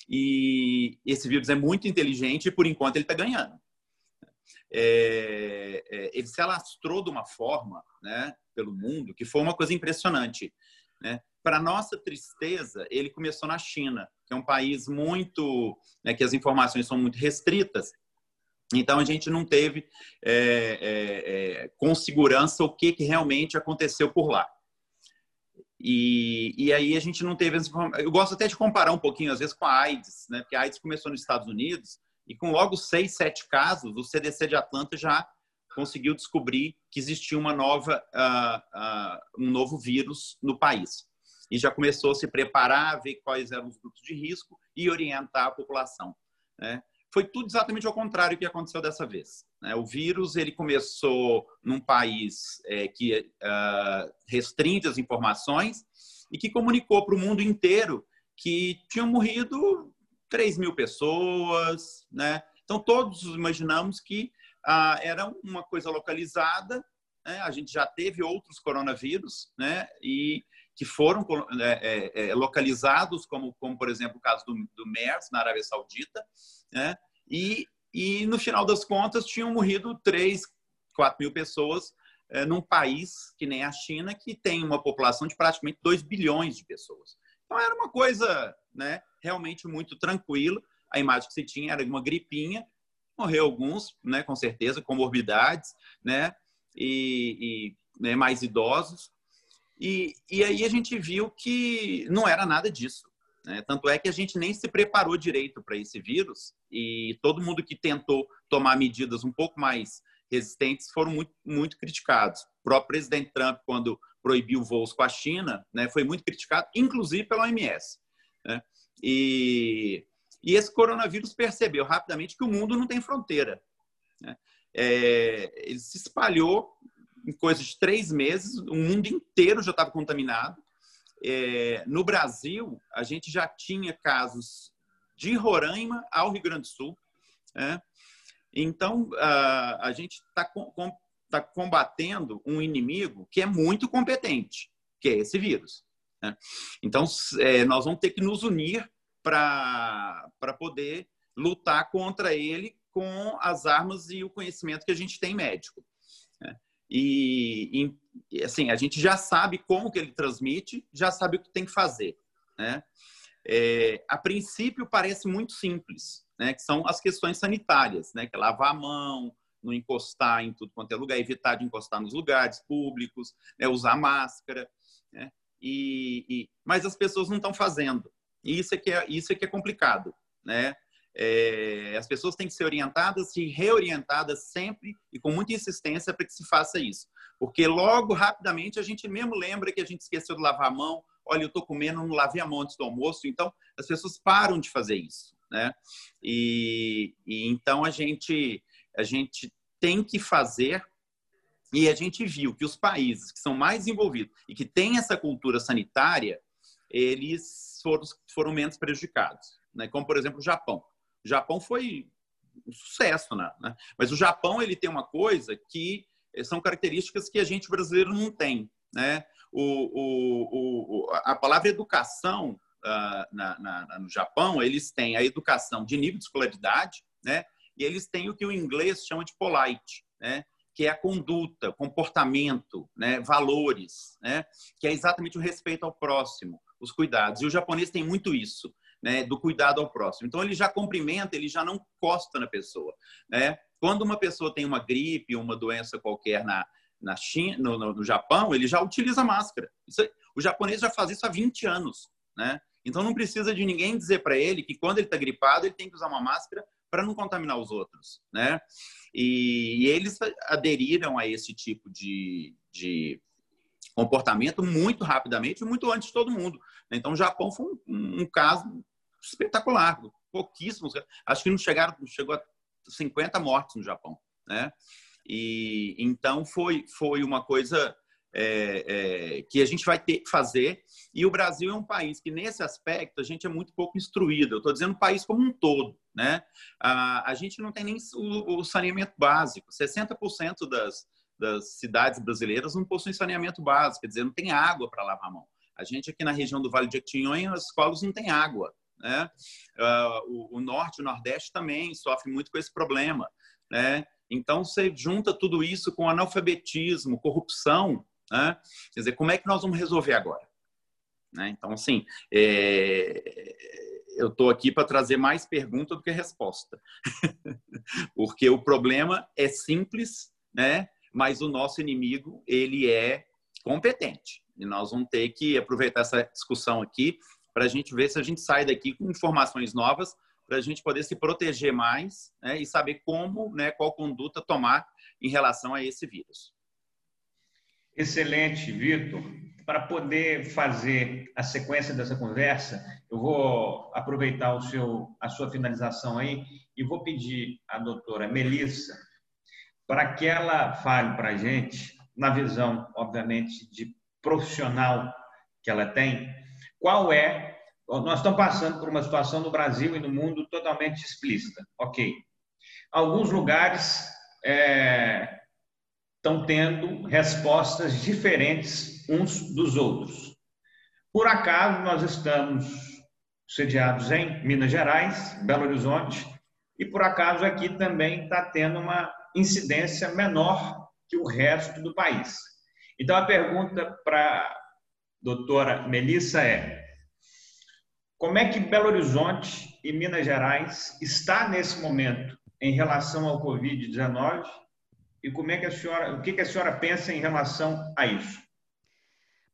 [SPEAKER 4] e esse vírus é muito inteligente e por enquanto ele está ganhando é, é, ele se alastrou de uma forma né, pelo mundo que foi uma coisa impressionante. Né? Para nossa tristeza, ele começou na China, que é um país muito. Né, que as informações são muito restritas. Então, a gente não teve é, é, é com segurança o que, que realmente aconteceu por lá. E, e aí a gente não teve. Eu gosto até de comparar um pouquinho, às vezes, com a AIDS, né? porque a AIDS começou nos Estados Unidos e com logo seis, sete casos, o CDC de Atlanta já conseguiu descobrir que existia uma nova, uh, uh, um novo vírus no país. E já começou a se preparar, a ver quais eram os grupos de risco e orientar a população. Né? Foi tudo exatamente ao contrário que aconteceu dessa vez. Né? O vírus ele começou num país é, que uh, restringe as informações e que comunicou para o mundo inteiro que tinham morrido 3 mil pessoas, né? Então, todos imaginamos que ah, era uma coisa localizada, né? a gente já teve outros coronavírus, né? E que foram é, é, é, localizados, como, como, por exemplo, o caso do, do MERS, na Arábia Saudita, né? E, e, no final das contas, tinham morrido 3, 4 mil pessoas é, num país que nem a China, que tem uma população de praticamente 2 bilhões de pessoas. Então era uma coisa né, realmente muito tranquila. A imagem que se tinha era uma gripinha, morreu alguns, né, com certeza, comorbidades, né, e, e né, mais idosos. E, e aí a gente viu que não era nada disso. Né? Tanto é que a gente nem se preparou direito para esse vírus e todo mundo que tentou tomar medidas um pouco mais resistentes foram muito, muito criticados. O próprio presidente Trump, quando proibiu voos com a China, né, foi muito criticado, inclusive pela OMS. Né? E, e esse coronavírus percebeu rapidamente que o mundo não tem fronteira. Né? É, ele se espalhou em coisa de três meses, o mundo inteiro já estava contaminado. É, no Brasil, a gente já tinha casos de Roraima ao Rio Grande do Sul. Né? Então, a, a gente está com, tá combatendo um inimigo que é muito competente, que é esse vírus. Né? Então, é, nós vamos ter que nos unir para poder lutar contra ele com as armas e o conhecimento que a gente tem médico. Né? E, e, assim, a gente já sabe como que ele transmite, já sabe o que tem que fazer. Né? É, a princípio parece muito simples, né? que são as questões sanitárias, né? que é lavar a mão, não encostar em tudo quanto é lugar, evitar de encostar nos lugares públicos, né? usar máscara. Né? E, e, mas as pessoas não estão fazendo. E isso é que é, isso é, que é complicado. Né? É, as pessoas têm que ser orientadas e reorientadas sempre e com muita insistência para que se faça isso. Porque logo, rapidamente, a gente mesmo lembra que a gente esqueceu de lavar a mão. Olha, eu estou comendo, não lavei a mão antes do almoço. Então, as pessoas param de fazer isso. Né? E, e então a gente a gente tem que fazer e a gente viu que os países que são mais envolvidos e que têm essa cultura sanitária, eles foram, foram menos prejudicados. Né? Como, por exemplo, o Japão. O Japão foi um sucesso, né? mas o Japão ele tem uma coisa que são características que a gente brasileiro não tem. Né? O, o, o, a palavra educação uh, na, na, no Japão, eles têm a educação de nível de escolaridade, né? e eles têm o que o inglês chama de polite, né? que é a conduta, comportamento, né? valores, né? que é exatamente o respeito ao próximo, os cuidados. E o japonês tem muito isso, né? do cuidado ao próximo. Então, ele já cumprimenta, ele já não costa na pessoa. Né? Quando uma pessoa tem uma gripe, uma doença qualquer na, na China, no, no, no Japão, ele já utiliza máscara. Isso, o japonês já faz isso há 20 anos. Né? Então, não precisa de ninguém dizer para ele que quando ele está gripado, ele tem que usar uma máscara para não contaminar os outros, né? E, e, eles aderiram a esse tipo de, de comportamento muito rapidamente, muito antes de todo mundo. Então, o Japão foi um, um caso espetacular, pouquíssimos, acho que não chegaram, chegou a 50 mortes no Japão, né? E então foi foi uma coisa é, é, que a gente vai ter que fazer. E o Brasil é um país que, nesse aspecto, a gente é muito pouco instruído. Eu estou dizendo o país como um todo. Né? A, a gente não tem nem o, o saneamento básico. 60% das, das cidades brasileiras não possuem saneamento básico, quer dizer, não tem água para lavar a mão. A gente aqui na região do Vale de Jequitinhonha, as escolas não têm água. Né? Uh, o, o, norte e o nordeste também sofrem muito com esse problema. Né? Então, você junta tudo isso com analfabetismo, corrupção, né? Quer dizer, como é que nós vamos resolver agora? Né? Então, assim, é... eu estou aqui para trazer mais pergunta do que resposta. Porque o problema é simples, né? mas o nosso inimigo, ele é competente. E nós vamos ter que aproveitar essa discussão aqui para a gente ver se a gente sai daqui com informações novas para a gente poder se proteger mais né, e saber como, né, qual conduta tomar em relação a esse vírus.
[SPEAKER 1] Excelente, Vitor. Para poder fazer a sequência dessa conversa, eu vou aproveitar o seu, a sua finalização aí e vou pedir à doutora Melissa para que ela fale para a gente, na visão, obviamente, de profissional que ela tem, qual é. Nós estamos passando por uma situação no Brasil e no mundo totalmente explícita, ok? Alguns lugares é, estão tendo respostas diferentes uns dos outros. Por acaso, nós estamos sediados em Minas Gerais, Belo Horizonte, e por acaso aqui também está tendo uma incidência menor que o resto do país. Então, a pergunta para a doutora Melissa é: como é que Belo Horizonte e Minas Gerais está nesse momento em relação ao Covid-19 e como é que a senhora, o que, que a senhora pensa em relação a isso?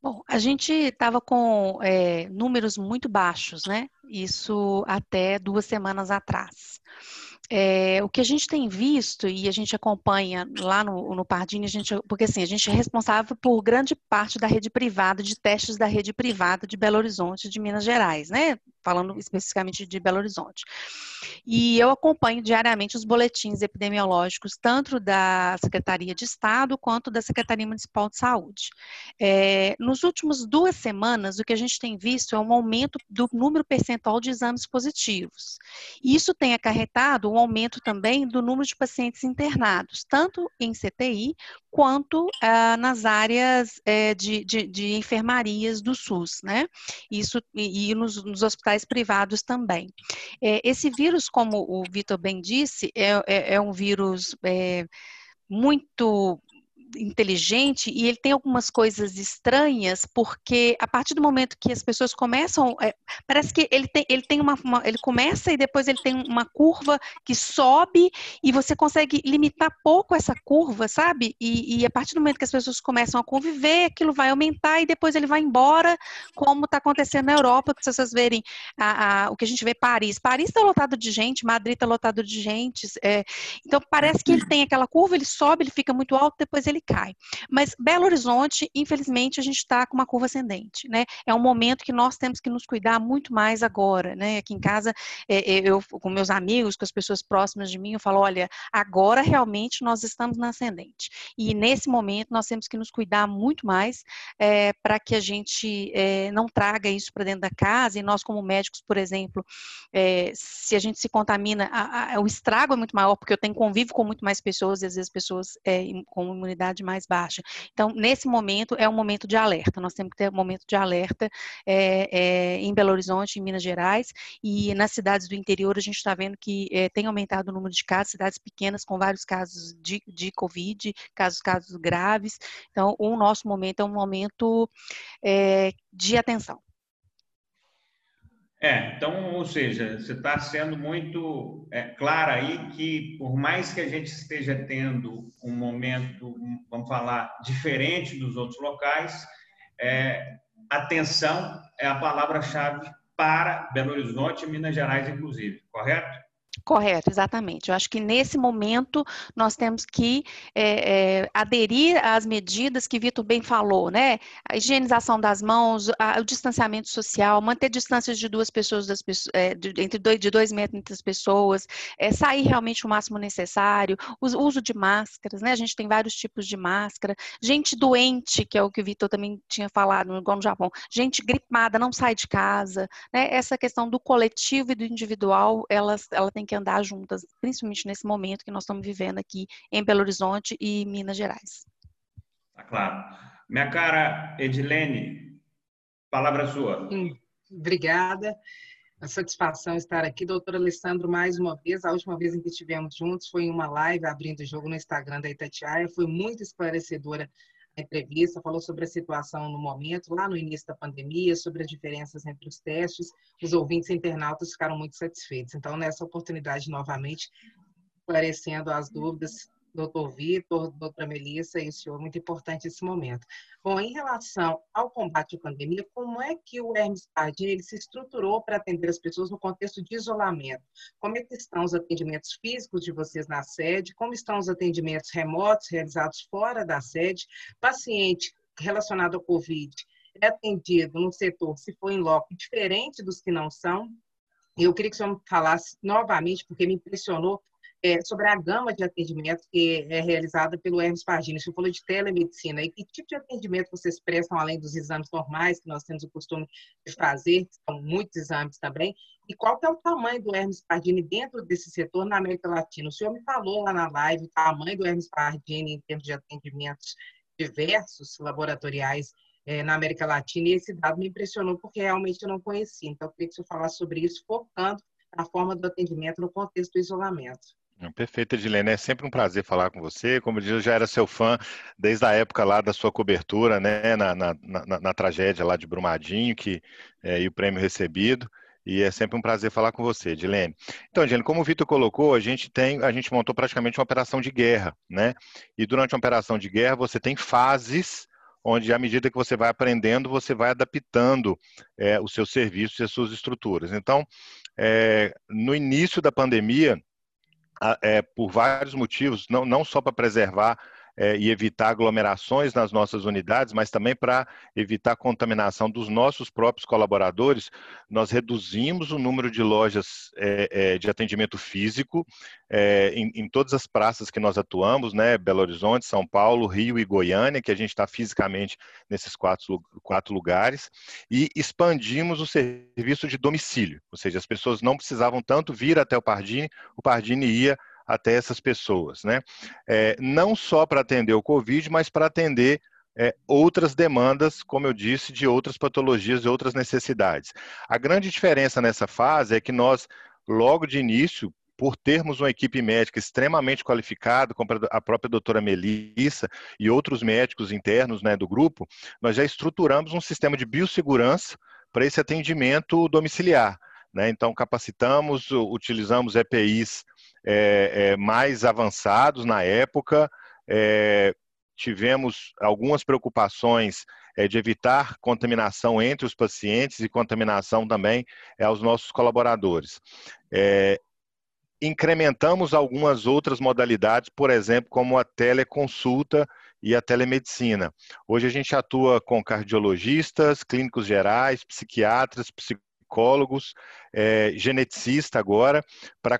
[SPEAKER 5] Bom, a gente estava com é, números muito baixos, né? Isso até duas semanas atrás. É, o que a gente tem visto e a gente acompanha lá no, no Pardini, a gente, porque assim, a gente é responsável por grande parte da rede privada, de testes da rede privada de Belo Horizonte, de Minas Gerais, né? Falando especificamente de Belo Horizonte. E eu acompanho diariamente os boletins epidemiológicos, tanto da Secretaria de Estado quanto da Secretaria Municipal de Saúde. É, nos últimos duas semanas, o que a gente tem visto é um aumento do número percentual de exames positivos. Isso tem acarretado um aumento também do número de pacientes internados, tanto em CTI quanto ah, nas áreas eh, de, de, de, enfermarias do SUS, né? Isso e, e nos, nos, hospitais privados também. Eh, esse vírus, como o Vitor bem disse, é, é, é um vírus é, muito inteligente e ele tem algumas coisas estranhas, porque a partir do momento que as pessoas começam, é, parece que ele tem, ele tem uma, uma, ele começa e depois ele tem uma curva que sobe e você consegue limitar pouco essa curva, sabe? E, e a partir do momento que as pessoas começam a conviver, aquilo vai aumentar e depois ele vai embora, como está acontecendo na Europa, que vocês verem a, a, o que a gente vê Paris. Paris está lotado de gente, Madrid está lotado de gente. É, então parece que ele tem aquela curva, ele sobe, ele fica muito alto, depois ele ele cai. Mas Belo Horizonte, infelizmente, a gente está com uma curva ascendente, né? É um momento que nós temos que nos cuidar muito mais agora, né? Aqui em casa, é, é, eu com meus amigos, com as pessoas próximas de mim, eu falo, olha, agora realmente nós estamos na ascendente. E nesse momento nós temos que nos cuidar muito mais é, para que a gente é, não traga isso para dentro da casa. E nós, como médicos, por exemplo, é, se a gente se contamina, a, a, o estrago é muito maior, porque eu tenho convívio com muito mais pessoas, e às vezes pessoas é, com imunidade mais baixa. Então, nesse momento, é um momento de alerta. Nós temos que ter um momento de alerta é, é, em Belo Horizonte, em Minas Gerais, e nas cidades do interior a gente está vendo que é, tem aumentado o número de casos, cidades pequenas com vários casos de, de Covid, casos, casos graves. Então, o nosso momento é um momento de atenção.
[SPEAKER 1] É, então, ou seja, você está sendo muito é, clara aí que, por mais que a gente esteja tendo um momento, vamos falar, diferente dos outros locais, é, atenção é a palavra-chave para Belo Horizonte e Minas Gerais, inclusive, correto?
[SPEAKER 5] Correto, exatamente. Eu acho que nesse momento nós temos que é, é, aderir às medidas que Vitor bem falou, né? A higienização das mãos, a, o distanciamento social, manter distâncias de duas pessoas, das, é, de, entre dois, de dois metros entre as pessoas, sair realmente o máximo necessário, o uso de máscaras, né? A gente tem vários tipos de máscara. Gente doente, que é o que o Vitor também tinha falado, igual no Japão, gente gripada não sai de casa, né? Essa questão do coletivo e do individual, ela, ela tem que andar juntas, principalmente nesse momento que nós estamos vivendo aqui em Belo Horizonte e Minas Gerais.
[SPEAKER 1] Tá claro. Minha cara Edilene, palavra sua.
[SPEAKER 2] Sim, obrigada. A satisfação estar aqui, doutor Alessandro, mais uma vez. A última vez em que estivemos juntos foi em uma live abrindo o jogo no Instagram da Itatiaia. Foi muito esclarecedora entrevista, falou sobre a situação no momento, lá no início da pandemia, sobre as diferenças entre os testes. Os ouvintes internautas ficaram muito satisfeitos. Então, nessa oportunidade, novamente, esclarecendo as dúvidas doutor Vitor, doutora Melissa e senhor, muito importante esse momento. Bom, em relação ao combate à pandemia, como é que o Hermes Pardini ele se estruturou para atender as pessoas no contexto de isolamento? Como é que estão os atendimentos físicos de vocês na sede? Como estão os atendimentos remotos realizados fora da sede? Paciente relacionado ao Covid é atendido no setor, se for em loco, diferente dos que não são? Eu queria que o senhor falasse novamente, porque me impressionou é, sobre a gama de atendimento que é realizada pelo Hermes Pardini. Você falou de telemedicina. E que tipo de atendimento vocês prestam, além dos exames normais que nós temos o costume de fazer, são muitos exames também, e qual que é o tamanho do Hermes Pardini dentro desse setor na América Latina? O senhor me falou lá na live o tamanho do Hermes Pardini em termos de atendimentos diversos laboratoriais é, na América Latina, e esse dado me impressionou porque realmente eu não conhecia. Então, eu queria que o senhor falasse sobre isso, focando na forma do atendimento no contexto do isolamento.
[SPEAKER 6] Perfeito, Edilene. É sempre um prazer falar com você. Como eu disse, eu já era seu fã desde a época lá da sua cobertura, né, na, na, na, na tragédia lá de Brumadinho, que é, e o prêmio recebido. E é sempre um prazer falar com você, Edilene. Então, Edilene, como o Vitor colocou, a gente tem, a gente montou praticamente uma operação de guerra, né? E durante uma operação de guerra, você tem fases onde, à medida que você vai aprendendo, você vai adaptando é, os seus serviços e as suas estruturas. Então, é, no início da pandemia, é, por vários motivos, não, não só para preservar é, e evitar aglomerações nas nossas unidades, mas também para evitar contaminação dos nossos próprios colaboradores, nós reduzimos o número de lojas é, é, de atendimento físico é, em, em, todas as praças que nós atuamos, né, Belo Horizonte, São Paulo, Rio e Goiânia, que a gente está fisicamente nesses quatro, quatro lugares, e expandimos o serviço de domicílio, ou seja, as pessoas não precisavam tanto vir até o Pardini, o Pardini ia até essas pessoas, né? É, não só para atender o Covid, mas para atender é, outras demandas, como eu disse, de outras patologias e outras necessidades. A grande diferença nessa fase é que nós, logo de início, por termos uma equipe médica extremamente qualificada, como a própria doutora Melissa e outros médicos internos né, do grupo, nós já estruturamos um sistema de biossegurança para esse atendimento domiciliar. Né? Então, capacitamos, utilizamos EPIs é, é, mais avançados na época, é, tivemos algumas preocupações é, de evitar contaminação entre os pacientes e contaminação também é, aos nossos colaboradores. É, incrementamos algumas outras modalidades, por exemplo, como a teleconsulta e a telemedicina. Hoje a gente atua com cardiologistas, clínicos gerais, psiquiatras, psicólogos, psicólogos, é, geneticista agora, para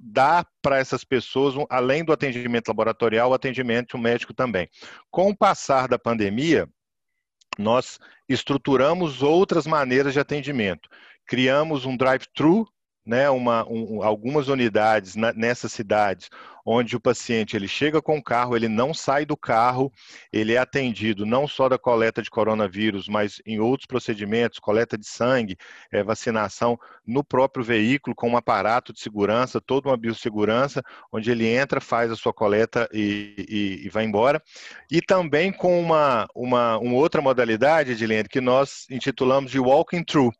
[SPEAKER 6] dar para essas pessoas, um, além do atendimento laboratorial, o atendimento médico também. Com o passar da pandemia, nós estruturamos outras maneiras de atendimento. Criamos um drive-thru né, uma, um, algumas unidades na, nessas cidades onde o paciente ele chega com o carro, ele não sai do carro, ele é atendido não só da coleta de coronavírus, mas em outros procedimentos, coleta de sangue, é, vacinação no próprio veículo com um aparato de segurança, toda uma biossegurança, onde ele entra, faz a sua coleta e, e, e vai embora. E também com uma, uma, uma outra modalidade, Edilene, que nós intitulamos de walking through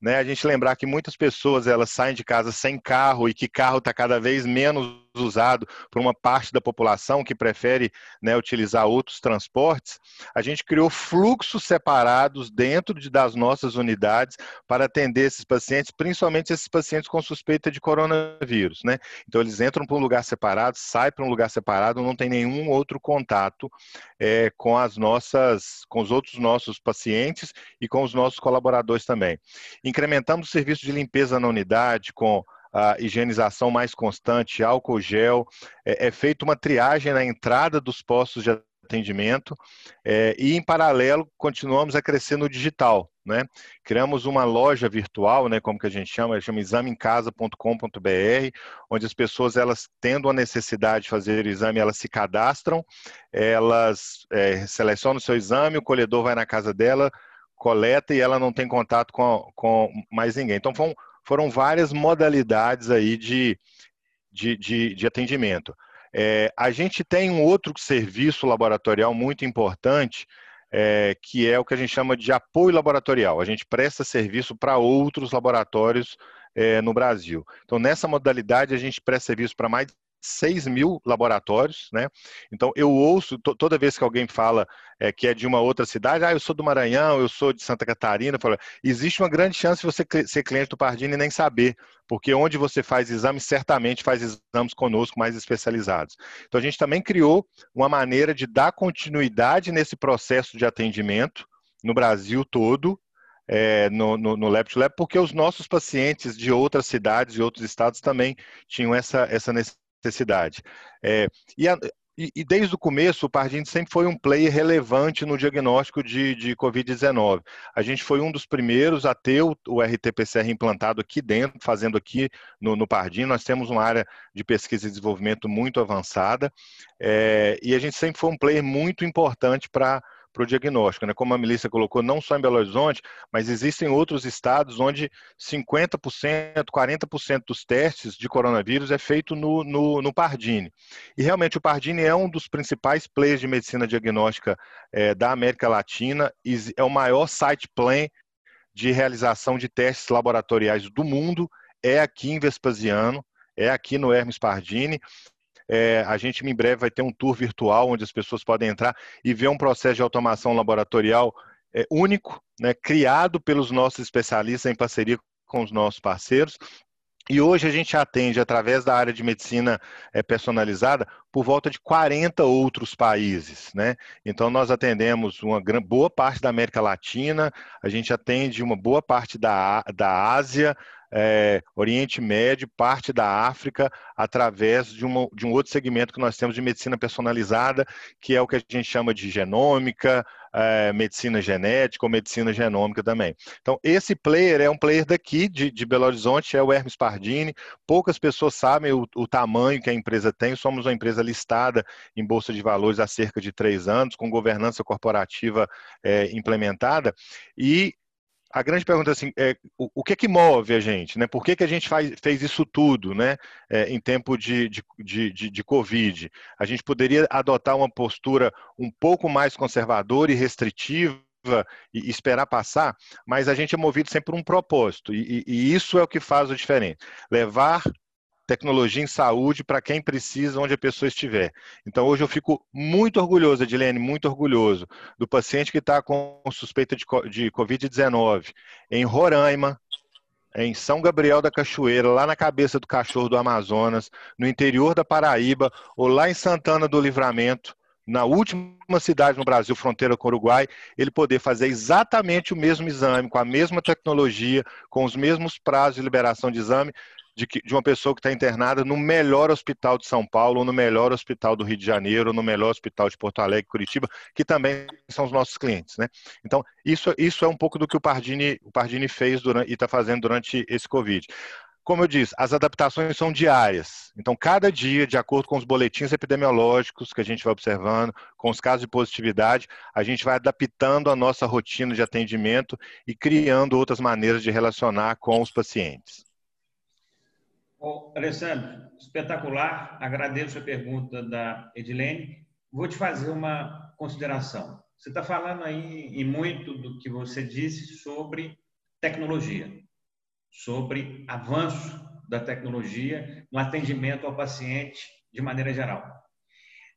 [SPEAKER 6] né? A gente lembrar que muitas pessoas elas saem de casa sem carro e que carro está cada vez menos usado por uma parte da população que prefere né, utilizar outros transportes, a gente criou fluxos separados dentro de, das nossas unidades para atender esses pacientes, principalmente esses pacientes com suspeita de coronavírus. Né? Então, eles entram para um lugar separado, saem para um lugar separado, não tem nenhum outro contato é, com as nossas, com os outros nossos pacientes e com os nossos colaboradores também. Incrementamos o serviço de limpeza na unidade com a higienização mais constante, álcool gel, é, é feita uma triagem na entrada dos postos de atendimento é, e, em paralelo, continuamos a crescer no digital. Né? Criamos uma loja virtual, né, como que a gente chama, chama exameemcasa.com.br, onde as pessoas, elas tendo a necessidade de fazer o exame, elas se cadastram, elas é, selecionam o seu exame, o colhedor vai na casa dela, coleta e ela não tem contato com, com mais ninguém. Então, foi um, foram várias modalidades aí de, de, de, de atendimento. É, a gente tem um outro serviço laboratorial muito importante, é, que é o que a gente chama de apoio laboratorial. A gente presta serviço para outros laboratórios é, no Brasil. Então, nessa modalidade, a gente presta serviço para mais 6 mil laboratórios, né? Então eu ouço toda vez que alguém fala é, que é de uma outra cidade, ah, eu sou do Maranhão, eu sou de Santa Catarina, existe uma grande chance de você ser cliente do Pardini e nem saber, porque onde você faz exames, certamente faz exames conosco mais especializados. Então a gente também criou uma maneira de dar continuidade nesse processo de atendimento no Brasil todo, é, no, no, no Lab to Lab, porque os nossos pacientes de outras cidades e outros estados também tinham essa, essa necessidade necessidade. É, e, a, e, e, desde o começo, o Pardini sempre foi um player relevante no diagnóstico de, de Covid-19. A gente foi um dos primeiros a ter o, o RT-PCR implantado aqui dentro, fazendo aqui no, no Pardini. Nós temos uma área de pesquisa e desenvolvimento muito avançada, é, e a gente sempre foi um player muito importante para para o diagnóstico. Né? Como a Melissa colocou, não só em Belo Horizonte, mas existem outros estados onde 50%, 40% dos testes de coronavírus é feito no, no, no, Pardini. E realmente o Pardini é um dos principais players de medicina diagnóstica é, da América Latina, é o maior site plan de realização de testes laboratoriais do mundo, é aqui em Vespasiano, é aqui no Hermes Pardini. É, a gente em breve vai ter um tour virtual onde as pessoas podem entrar e ver um processo de automação laboratorial é, único, né, criado pelos nossos especialistas em parceria com os nossos parceiros. E hoje a gente atende, através da área de medicina é, personalizada, por volta de 40 outros países. Né? Então, nós atendemos uma boa parte da América Latina, a gente atende uma boa parte da, da Ásia, é, Oriente Médio, parte da África, através de, uma, de um outro segmento que nós temos de medicina personalizada, que é o que a gente chama de genômica, é, medicina genética ou medicina genômica também. Então, esse player é um player daqui de, de Belo Horizonte, é o Hermes Pardini. Poucas pessoas sabem o, o, tamanho que a empresa tem. Somos uma empresa listada em Bolsa de Valores há cerca de três anos, com governança corporativa é, implementada. E a grande pergunta é assim, é, o, o, que é que move a gente, né? Por que, que a gente faz, fez isso tudo, né? É, em tempo de, de, de, de, Covid? A gente poderia adotar uma postura um pouco mais conservadora e restritiva e esperar passar, mas a gente é movido sempre por um propósito, e, e, isso é o que faz o diferente. Levar tecnologia em saúde para quem precisa, onde a pessoa estiver. Então, hoje eu fico muito orgulhoso, Edilene, muito orgulhoso do paciente que está com suspeita de, de Covid-19 em Roraima, em São Gabriel da Cachoeira, lá na cabeça do cachorro do Amazonas, no interior da Paraíba, ou lá em Santana do Livramento, na última cidade no Brasil, fronteira com o Uruguai, ele poder fazer exatamente o mesmo exame, com a mesma tecnologia, com os mesmos prazos de liberação de exame, de, que, de uma pessoa que está internada no melhor hospital de São Paulo, ou no melhor hospital do Rio de Janeiro, ou no melhor hospital de Porto Alegre, Curitiba, que também são os nossos clientes. Né? Então, isso, isso é um pouco do que o Pardini, o Pardini fez durante, e está fazendo durante esse Covid. Como eu disse, as adaptações são diárias. Então, cada dia, de acordo com os boletins epidemiológicos que a gente vai observando, com os casos de positividade, a gente vai adaptando a nossa rotina de atendimento e criando outras maneiras de relacionar com os pacientes.
[SPEAKER 1] Oh, Alessandro, espetacular. Agradeço a pergunta da Edilene. Vou te fazer uma consideração. Você está falando aí e muito do que você disse sobre tecnologia, sobre avanço da tecnologia no atendimento ao paciente de maneira geral.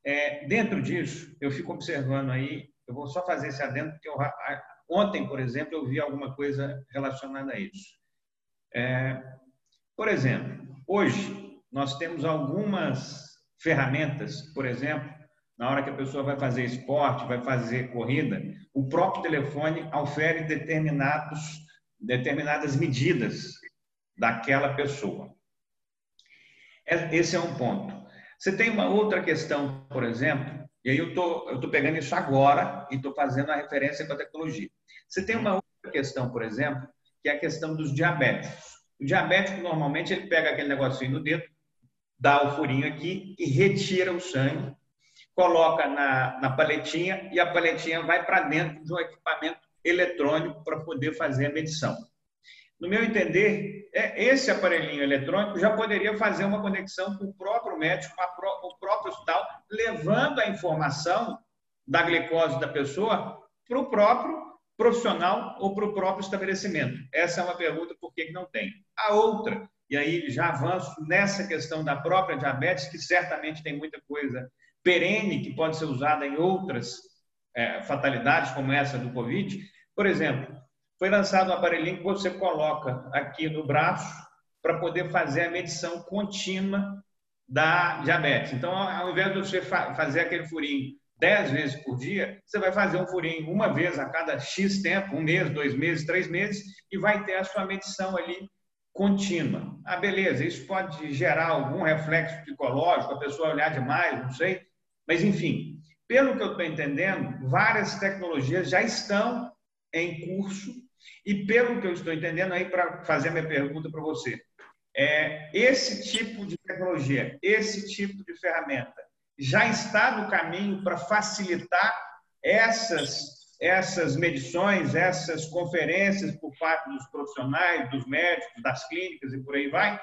[SPEAKER 1] É, dentro disso, eu fico observando aí, eu vou só fazer esse adendo, porque eu, ontem, por exemplo, eu vi alguma coisa relacionada a isso. É, por exemplo, Hoje, nós temos algumas ferramentas, por exemplo, na hora que a pessoa vai fazer esporte, vai fazer corrida, o próprio telefone ofere determinados, determinadas medidas daquela pessoa. É, esse é um ponto. Você tem uma outra questão, por exemplo, e aí eu estou tô pegando isso agora e estou fazendo a referência com a tecnologia. Você tem uma outra questão, por exemplo, que é a questão dos diabéticos. O diabético, normalmente, ele pega aquele negocinho no dedo, dá o furinho aqui e retira o sangue, coloca na, na paletinha e a paletinha vai para dentro de um equipamento eletrônico para poder fazer a medição. No meu entender, é, esse aparelhinho eletrônico já poderia fazer uma conexão com o próprio médico, com o próprio hospital, levando a informação da glicose da pessoa para o próprio profissional ou para o próprio estabelecimento? Essa é uma pergunta, por que não tem? A outra, e aí já avanço nessa questão da própria diabetes, que certamente tem muita coisa perene que pode ser usada em outras é, fatalidades, como essa do Covid. Por exemplo, foi lançado um aparelhinho que você coloca aqui no braço para poder fazer a medição contínua da diabetes. Então, ao invés de você fazer aquele furinho dez vezes por dia, você vai fazer um furinho uma vez a cada X tempo, um mês, dois meses, três meses, e vai ter a sua medição ali contínua. Ah, beleza, isso pode gerar algum reflexo psicológico, a pessoa olhar demais, não sei. Mas, enfim, pelo que eu estou entendendo, várias tecnologias já estão em curso, e pelo que eu estou entendendo, aí para fazer a minha pergunta para você, é, esse tipo de tecnologia, esse tipo de ferramenta, já está no caminho para facilitar essas essas medições, essas conferências por parte dos profissionais, dos médicos, das clínicas e por aí vai?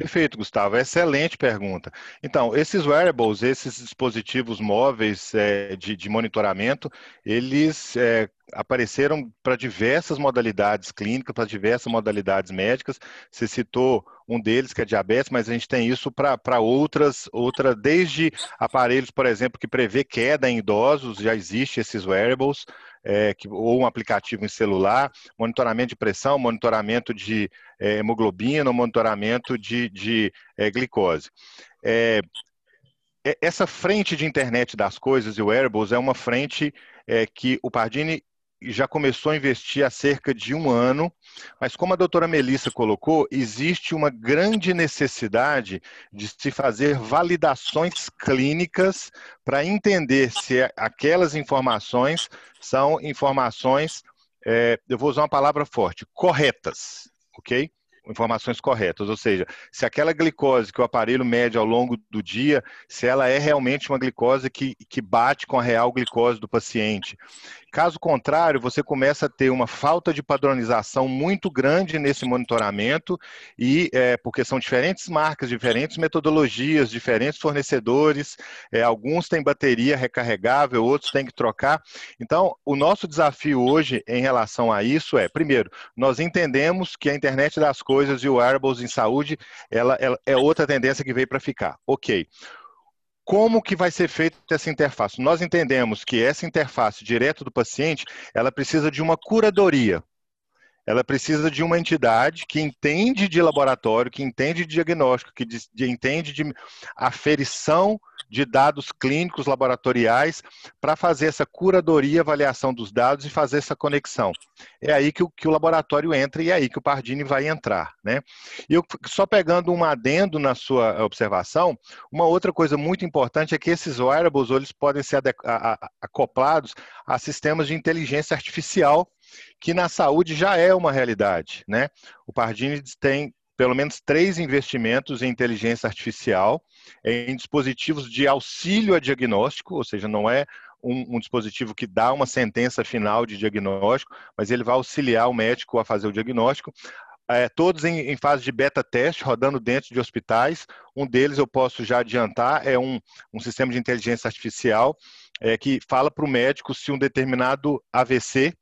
[SPEAKER 6] Perfeito, Gustavo. Excelente pergunta. Então, esses wearables, esses dispositivos móveis é, de, de, monitoramento, eles é, apareceram para diversas modalidades clínicas, para diversas modalidades médicas. Você citou um deles que é diabetes, mas a gente tem isso para outras, outra, desde aparelhos, por exemplo, que prevê queda em idosos, já existe esses wearables, é, que, ou um aplicativo em celular, monitoramento de pressão, monitoramento de é, hemoglobina, monitoramento de, de é, glicose. É, é, essa frente de internet das coisas e wearables é uma frente é, que o Pardini já começou a investir há cerca de um ano, mas como a doutora Melissa colocou, existe uma grande necessidade de se fazer validações clínicas para entender se aquelas informações são informações, é, eu vou usar uma palavra forte, corretas, ok? informações corretas, ou seja, se aquela glicose que o aparelho mede ao longo do dia, se ela é realmente uma glicose que, que bate com a real glicose do paciente. Caso contrário, você começa a ter uma falta de padronização muito grande nesse monitoramento, e é, porque são diferentes marcas, diferentes metodologias, diferentes fornecedores, é, alguns têm bateria recarregável, outros têm que trocar. Então, o nosso desafio hoje em relação a isso é, primeiro, nós entendemos que a internet das coisas e o wearables em saúde, ela, ela é outra tendência que veio para ficar. Ok como que vai ser feita essa interface? Nós entendemos que essa interface direto do paciente, ela precisa de uma curadoria. Ela precisa de uma entidade que entende de laboratório, que entende de diagnóstico, que de, de, entende de aferição de dados clínicos laboratoriais para fazer essa curadoria, avaliação dos dados e fazer essa conexão. É aí que o, que o laboratório entra e é aí que o Pardini vai entrar. Né? E eu, só pegando um adendo na sua observação, uma outra coisa muito importante é que esses wearables eles podem ser acoplados a sistemas de inteligência artificial que na saúde já é uma realidade. Né? O Pardini tem pelo menos três investimentos em inteligência artificial, em dispositivos de auxílio a diagnóstico, ou seja, não é um, um, dispositivo que dá uma sentença final de diagnóstico, mas ele vai auxiliar o médico a fazer o diagnóstico. É, todos em, em, fase de beta teste, rodando dentro de hospitais. Um deles eu posso já adiantar, é um, um sistema de inteligência artificial é, que fala para o médico se um determinado AVC,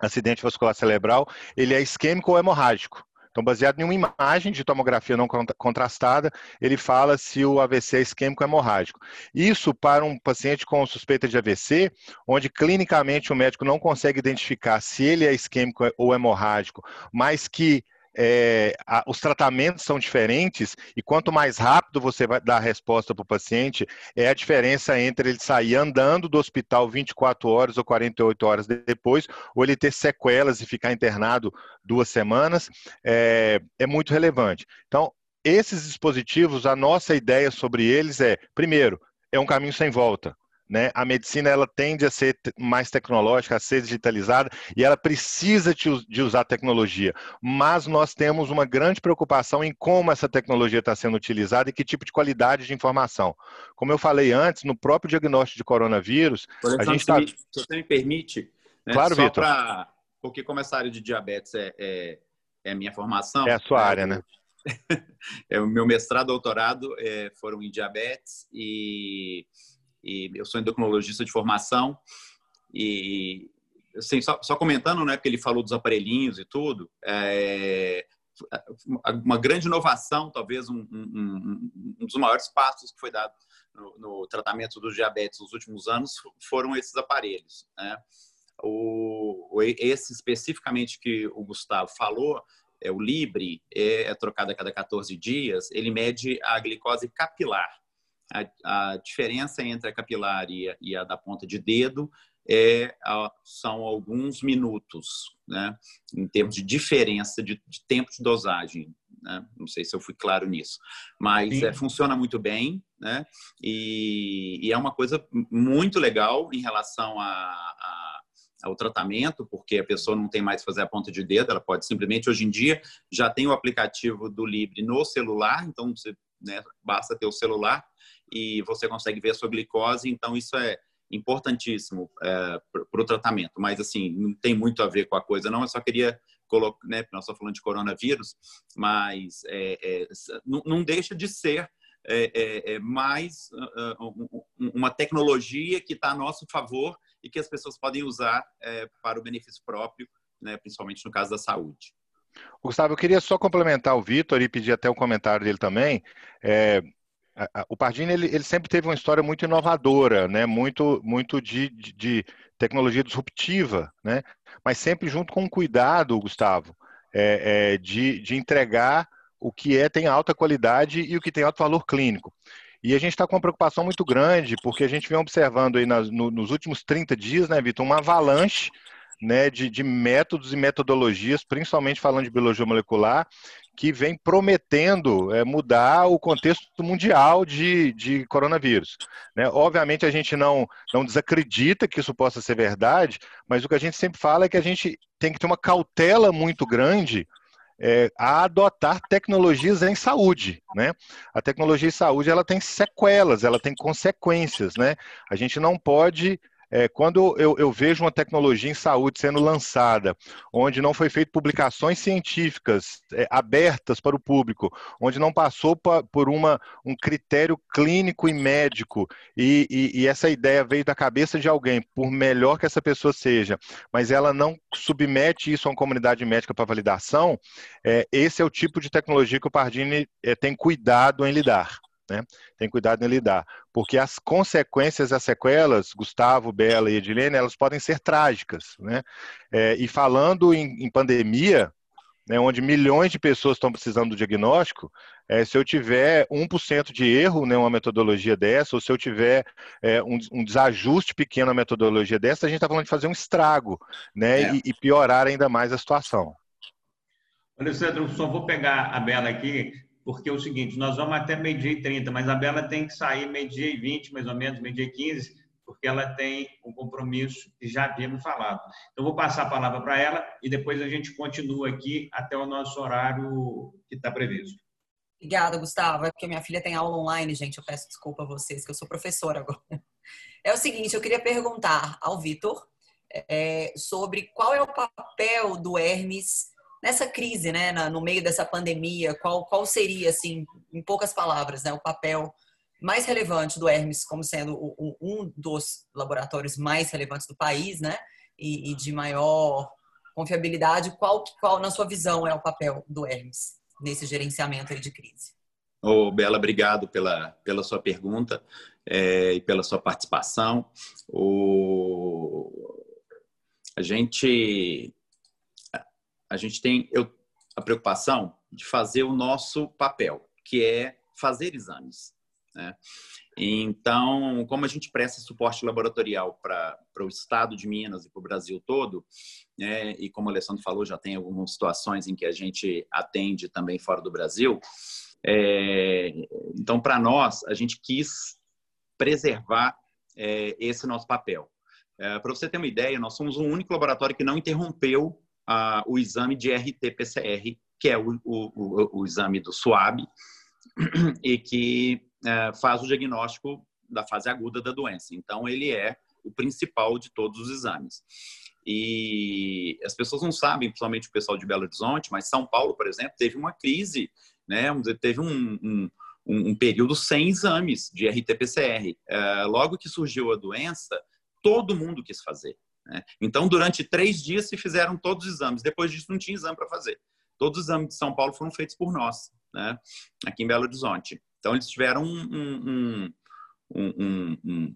[SPEAKER 6] acidente vascular cerebral, ele é isquêmico ou hemorrágico. Então, baseado em uma imagem de tomografia não contrastada, ele fala se o AVC é isquêmico ou hemorrágico. Isso para um paciente com suspeita de AVC, onde clinicamente o médico não consegue identificar se ele é isquêmico ou hemorrágico, mas que é, a, os tratamentos são diferentes e quanto mais rápido você vai dar a resposta para o paciente, é a diferença entre ele sair andando do hospital 24 horas ou 48 horas depois, ou ele ter sequelas e ficar internado duas semanas, é, é muito relevante. Então, esses dispositivos, a nossa ideia sobre eles é, primeiro, é um caminho sem volta. Né? A medicina ela tende a ser mais tecnológica, a ser digitalizada e ela precisa de usar tecnologia. Mas nós temos uma grande preocupação em como essa tecnologia está sendo utilizada e que tipo de qualidade de informação. Como eu falei antes, no próprio diagnóstico de coronavírus, a gente está.
[SPEAKER 4] Se você me permite,
[SPEAKER 6] né? claro, Vitor.
[SPEAKER 4] Pra... Porque como essa área de diabetes é, é, é a minha formação.
[SPEAKER 6] É a sua né? área, né?
[SPEAKER 4] é, o meu mestrado, doutorado é, foram em diabetes e e eu sou endocrinologista de formação e assim, só, só, comentando, né, que ele falou dos aparelhinhos e tudo, é, uma grande inovação, talvez um, um, um, dos maiores passos que foi dado no, no, tratamento do diabetes nos últimos anos foram esses aparelhos. Né? O, esse especificamente que o Gustavo falou, é o Libre, é, é trocado a cada 14 dias, ele mede a glicose capilar a, a diferença entre a capilar e a, e a, da ponta de dedo é, são alguns minutos, né? em termos de diferença de, de tempo de dosagem. Né? Não sei se eu fui claro nisso, mas é, funciona muito bem né? E, e, é uma coisa muito legal em relação a, a ao tratamento, porque a pessoa não tem mais que fazer a ponta de dedo, ela pode simplesmente, hoje em dia, já tem o aplicativo do Libre no celular, então você né, basta ter o celular e você consegue ver a sua glicose. Então, isso é, importantíssimo é, para o tratamento, mas assim, não tem muito a ver com a coisa, não. Eu só queria colocar, né, nós estamos falando de coronavírus, mas é, é, não, deixa de ser é, é, é mais uh, uma tecnologia que está a nosso favor e que as pessoas podem usar para o benefício próprio, né, principalmente no caso da saúde.
[SPEAKER 6] Gustavo, eu queria só complementar o Vitor e pedir até um comentário dele também. O Pardini ele, ele, sempre teve uma história muito inovadora, né? muito, muito de, de, de, tecnologia disruptiva, né? mas sempre junto com cuidado, Gustavo, é, é, de, de entregar o que é tem alta qualidade e o que tem alto valor clínico. E a gente está com uma preocupação muito grande, porque a gente vem observando aí nas, no, nos últimos 30 dias, né, Vitor, uma avalanche né, de, de, métodos e metodologias, principalmente falando de biologia molecular, que vem prometendo é, mudar o contexto mundial de, de coronavírus. Né? Obviamente, a gente não, não desacredita que isso possa ser verdade, mas o que a gente sempre fala é que a gente tem que ter uma cautela muito grande é, a adotar tecnologias em saúde, né? A tecnologia em saúde ela tem sequelas, ela tem consequências, né? A gente não pode é, quando eu, eu, vejo uma tecnologia em saúde sendo lançada, onde não foi feito publicações científicas é, abertas para o público, onde não passou pa, por uma, um critério clínico e médico, e, e, e, essa ideia veio da cabeça de alguém, por melhor que essa pessoa seja, mas ela não submete isso a uma comunidade médica para validação, é, esse é o tipo de tecnologia que o Pardini é, tem cuidado em lidar. Né? Tem cuidado em lidar, porque as consequências, as sequelas, Gustavo, Bela e Edilene, elas podem ser trágicas. Né? É, e falando em, em pandemia, né, onde milhões de pessoas estão precisando do diagnóstico, é, se eu tiver 1% de erro em né, uma metodologia dessa, ou se eu tiver é, um, um, desajuste pequeno na metodologia dessa, a gente está falando de fazer um estrago né, e, e, piorar ainda mais a situação.
[SPEAKER 1] Alessandro, só vou pegar a Bela aqui porque é o seguinte, nós vamos até meio-dia e 30, mas a Bela tem que sair meio-dia e 20, mais ou menos, meio-dia e 15, porque ela tem um compromisso que já havíamos falado. Então, vou passar a palavra para ela e depois a gente continua aqui até o nosso horário que está previsto.
[SPEAKER 3] Obrigada, Gustavo. É porque minha filha tem aula online, gente. Eu peço desculpa a vocês, que eu sou professora agora. É o seguinte, eu queria perguntar ao Vitor é, sobre qual é o papel do Hermes nessa crise, né, no meio dessa pandemia, qual, qual seria, assim, em poucas palavras, né, o papel mais relevante do Hermes como sendo o, um dos laboratórios mais relevantes do país, né, e, e, de maior confiabilidade, qual, qual, na sua visão, é o papel do Hermes nesse gerenciamento de crise?
[SPEAKER 4] Ô, oh, Bela, obrigado pela, pela sua pergunta é, e pela sua participação. O... A gente a gente tem eu, a preocupação de fazer o nosso papel, que é fazer exames. Né? Então, como a gente presta suporte laboratorial para o estado de Minas e para o Brasil todo, né? e como o Alessandro falou, já tem algumas situações em que a gente atende também fora do Brasil. É, então, para nós, a gente quis preservar é, esse nosso papel. É, para você ter uma ideia, nós somos o único laboratório que não interrompeu o exame de RT-PCR, que é o, o, o, exame do SWAB, e que é, faz o diagnóstico da fase aguda da doença. Então, ele é o principal de todos os exames. E as pessoas não sabem, principalmente o pessoal de Belo Horizonte, mas São Paulo, por exemplo, teve uma crise, né? teve um, um, um período sem exames de RT-PCR. É, logo que surgiu a doença, todo mundo quis fazer. Né? Então, durante três dias se fizeram todos os exames. Depois disso, não tinha exame para fazer. Todos os exames de São Paulo foram feitos por nós, né? aqui em Belo Horizonte. Então, eles tiveram um, um, um,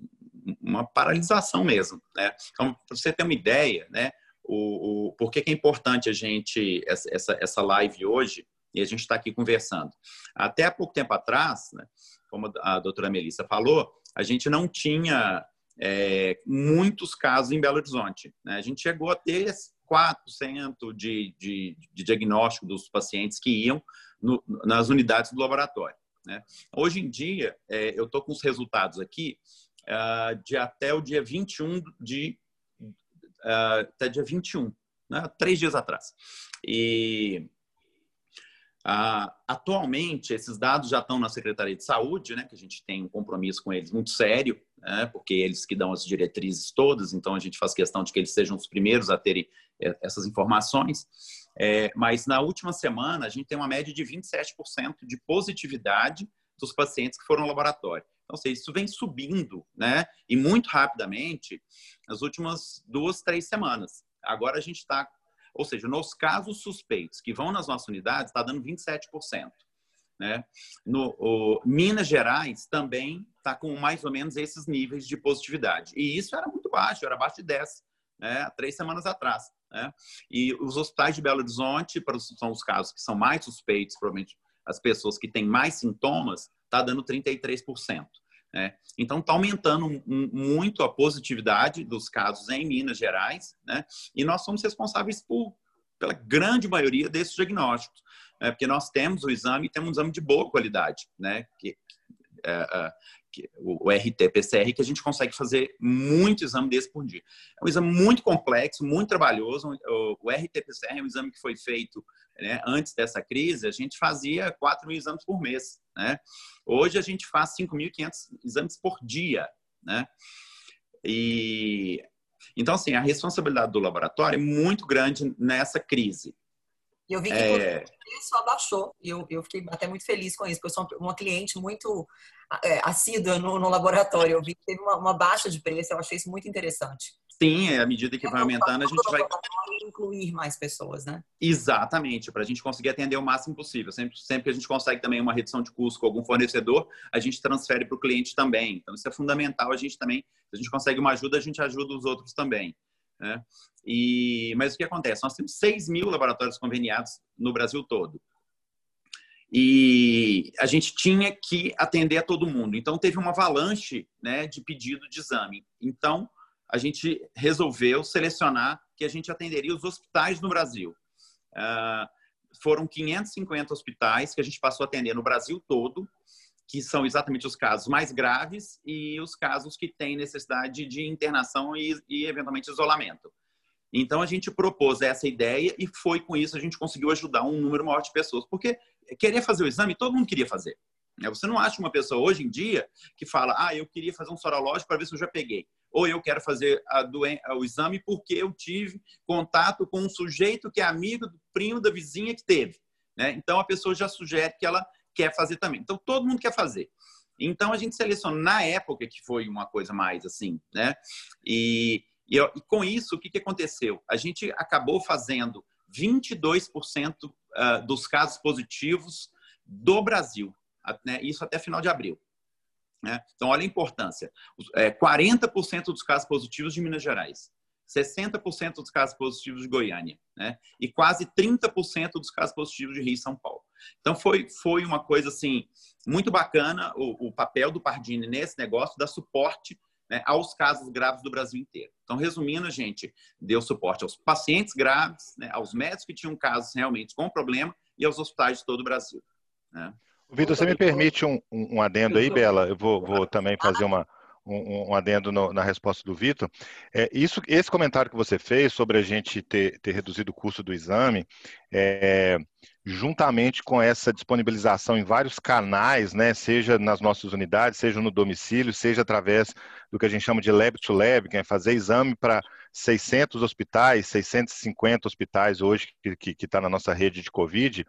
[SPEAKER 4] uma paralisação mesmo. Né? Então, para você ter uma ideia, né? o, o, por que, que é importante a gente, essa, essa live hoje, e a gente está aqui conversando. Até há pouco tempo atrás, né, como a doutora Melissa falou, a gente não tinha é, muitos casos em Belo Horizonte. Né? A gente chegou a ter 4% de, de, de diagnóstico dos pacientes que iam no, nas unidades do laboratório. Né? Hoje em dia, é, eu estou com os resultados aqui uh, de até o dia 21 de uh, até dia 21, né? três dias atrás. E uh, atualmente esses dados já estão na Secretaria de Saúde, né? Que a gente tem um compromisso com eles muito sério né, porque eles que dão as diretrizes todas, então a gente faz questão de que eles sejam os primeiros a terem é, essas informações. É, mas na última semana, a gente tem uma média de 27% de positividade dos pacientes que foram ao laboratório. Então, seja, isso vem subindo, né? E muito rapidamente nas últimas duas, três semanas. Agora a gente está, ou seja, nos casos suspeitos que vão nas nossas unidades, está dando 27%. Né? No o, Minas Gerais também está com mais ou menos esses níveis de positividade. E isso era muito baixo, era abaixo de 10, né? três semanas atrás. Né? E os hospitais de Belo Horizonte, são os casos que são mais suspeitos, provavelmente as pessoas que têm mais sintomas, está dando 33%. Né? Então, está aumentando muito a positividade dos casos em Minas Gerais, né? e nós somos responsáveis por, pela grande maioria desses diagnósticos, né? porque nós temos o exame e temos um exame de boa qualidade, né? que, é, é, o RT-PCR, que a gente consegue fazer muito exame desse por dia. É um exame muito complexo, muito trabalhoso. O RT-PCR é um exame que foi feito né, antes dessa crise, a gente fazia 4 mil exames por mês. Né? Hoje a gente faz 5.500 exames por dia. Né? E então, assim, a responsabilidade do laboratório é muito grande nessa crise.
[SPEAKER 3] E eu vi que é... o preço abaixou. E eu, eu fiquei até muito feliz com isso, porque eu sou uma cliente muito é, assídua no, no, laboratório. Eu vi que teve uma, uma, baixa de preço, eu achei isso muito interessante.
[SPEAKER 4] Sim, é, à medida que vai aumentando, a gente vai.
[SPEAKER 3] incluir mais pessoas, né?
[SPEAKER 4] Exatamente, para a gente conseguir atender o máximo possível. Sempre, sempre que a gente consegue também uma redução de custo com algum fornecedor, a gente transfere para o cliente também. Então, isso é fundamental. A gente também, se a gente consegue uma ajuda, a gente ajuda os outros também. Né? E, mas o que acontece? Nós temos 6 mil laboratórios conveniados no Brasil todo. E a gente tinha que atender a todo mundo. Então, teve uma avalanche né, de pedido de exame. Então, a gente resolveu selecionar que a gente atenderia os hospitais no Brasil. Uh, foram 550 hospitais que a gente passou a atender no Brasil todo, que são exatamente os casos mais graves e os casos que têm necessidade de internação e, e eventualmente isolamento. Então a gente propôs essa ideia e foi com isso a gente conseguiu ajudar um número maior de pessoas, porque querer fazer o exame todo mundo queria fazer. Né? Você não acha uma pessoa hoje em dia que fala, ah, eu queria fazer um sorológico para ver se eu já peguei. Ou eu quero fazer doen o exame porque eu tive contato com um sujeito que é amigo do primo da vizinha que teve. Né? Então a pessoa já sugere que ela quer fazer também. Então, todo mundo quer fazer. Então, a gente selecionou na época que foi uma coisa mais assim, né? E, e, e com isso, o que, que aconteceu? A gente acabou fazendo 22% ah, dos casos positivos do Brasil, né? isso até final de abril. Né? Então, olha a importância: 40% é, dos casos positivos de Minas Gerais, 60% dos casos positivos de Goiânia, né? E quase 30% dos casos positivos de Rio e São Paulo. Então foi foi uma coisa assim muito bacana o, o papel do Pardini nesse negócio dar suporte né, aos casos graves do Brasil inteiro. Então, resumindo, a gente deu suporte aos pacientes graves, né, aos médicos que tinham casos realmente com problema e aos hospitais de todo o Brasil. Né?
[SPEAKER 6] Vitor, você me permite um, um adendo aí, Bela? Eu vou, vou também fazer uma, um, um adendo no, na resposta do Vitor. É, isso, esse comentário que você fez sobre a gente ter, ter reduzido o custo do exame, é, juntamente com essa disponibilização em vários canais, né, seja nas nossas unidades, seja no domicílio, seja através do que a gente chama de lab to lab, que é fazer exame para 600 hospitais, 650 hospitais hoje que está tá na nossa rede de Covid,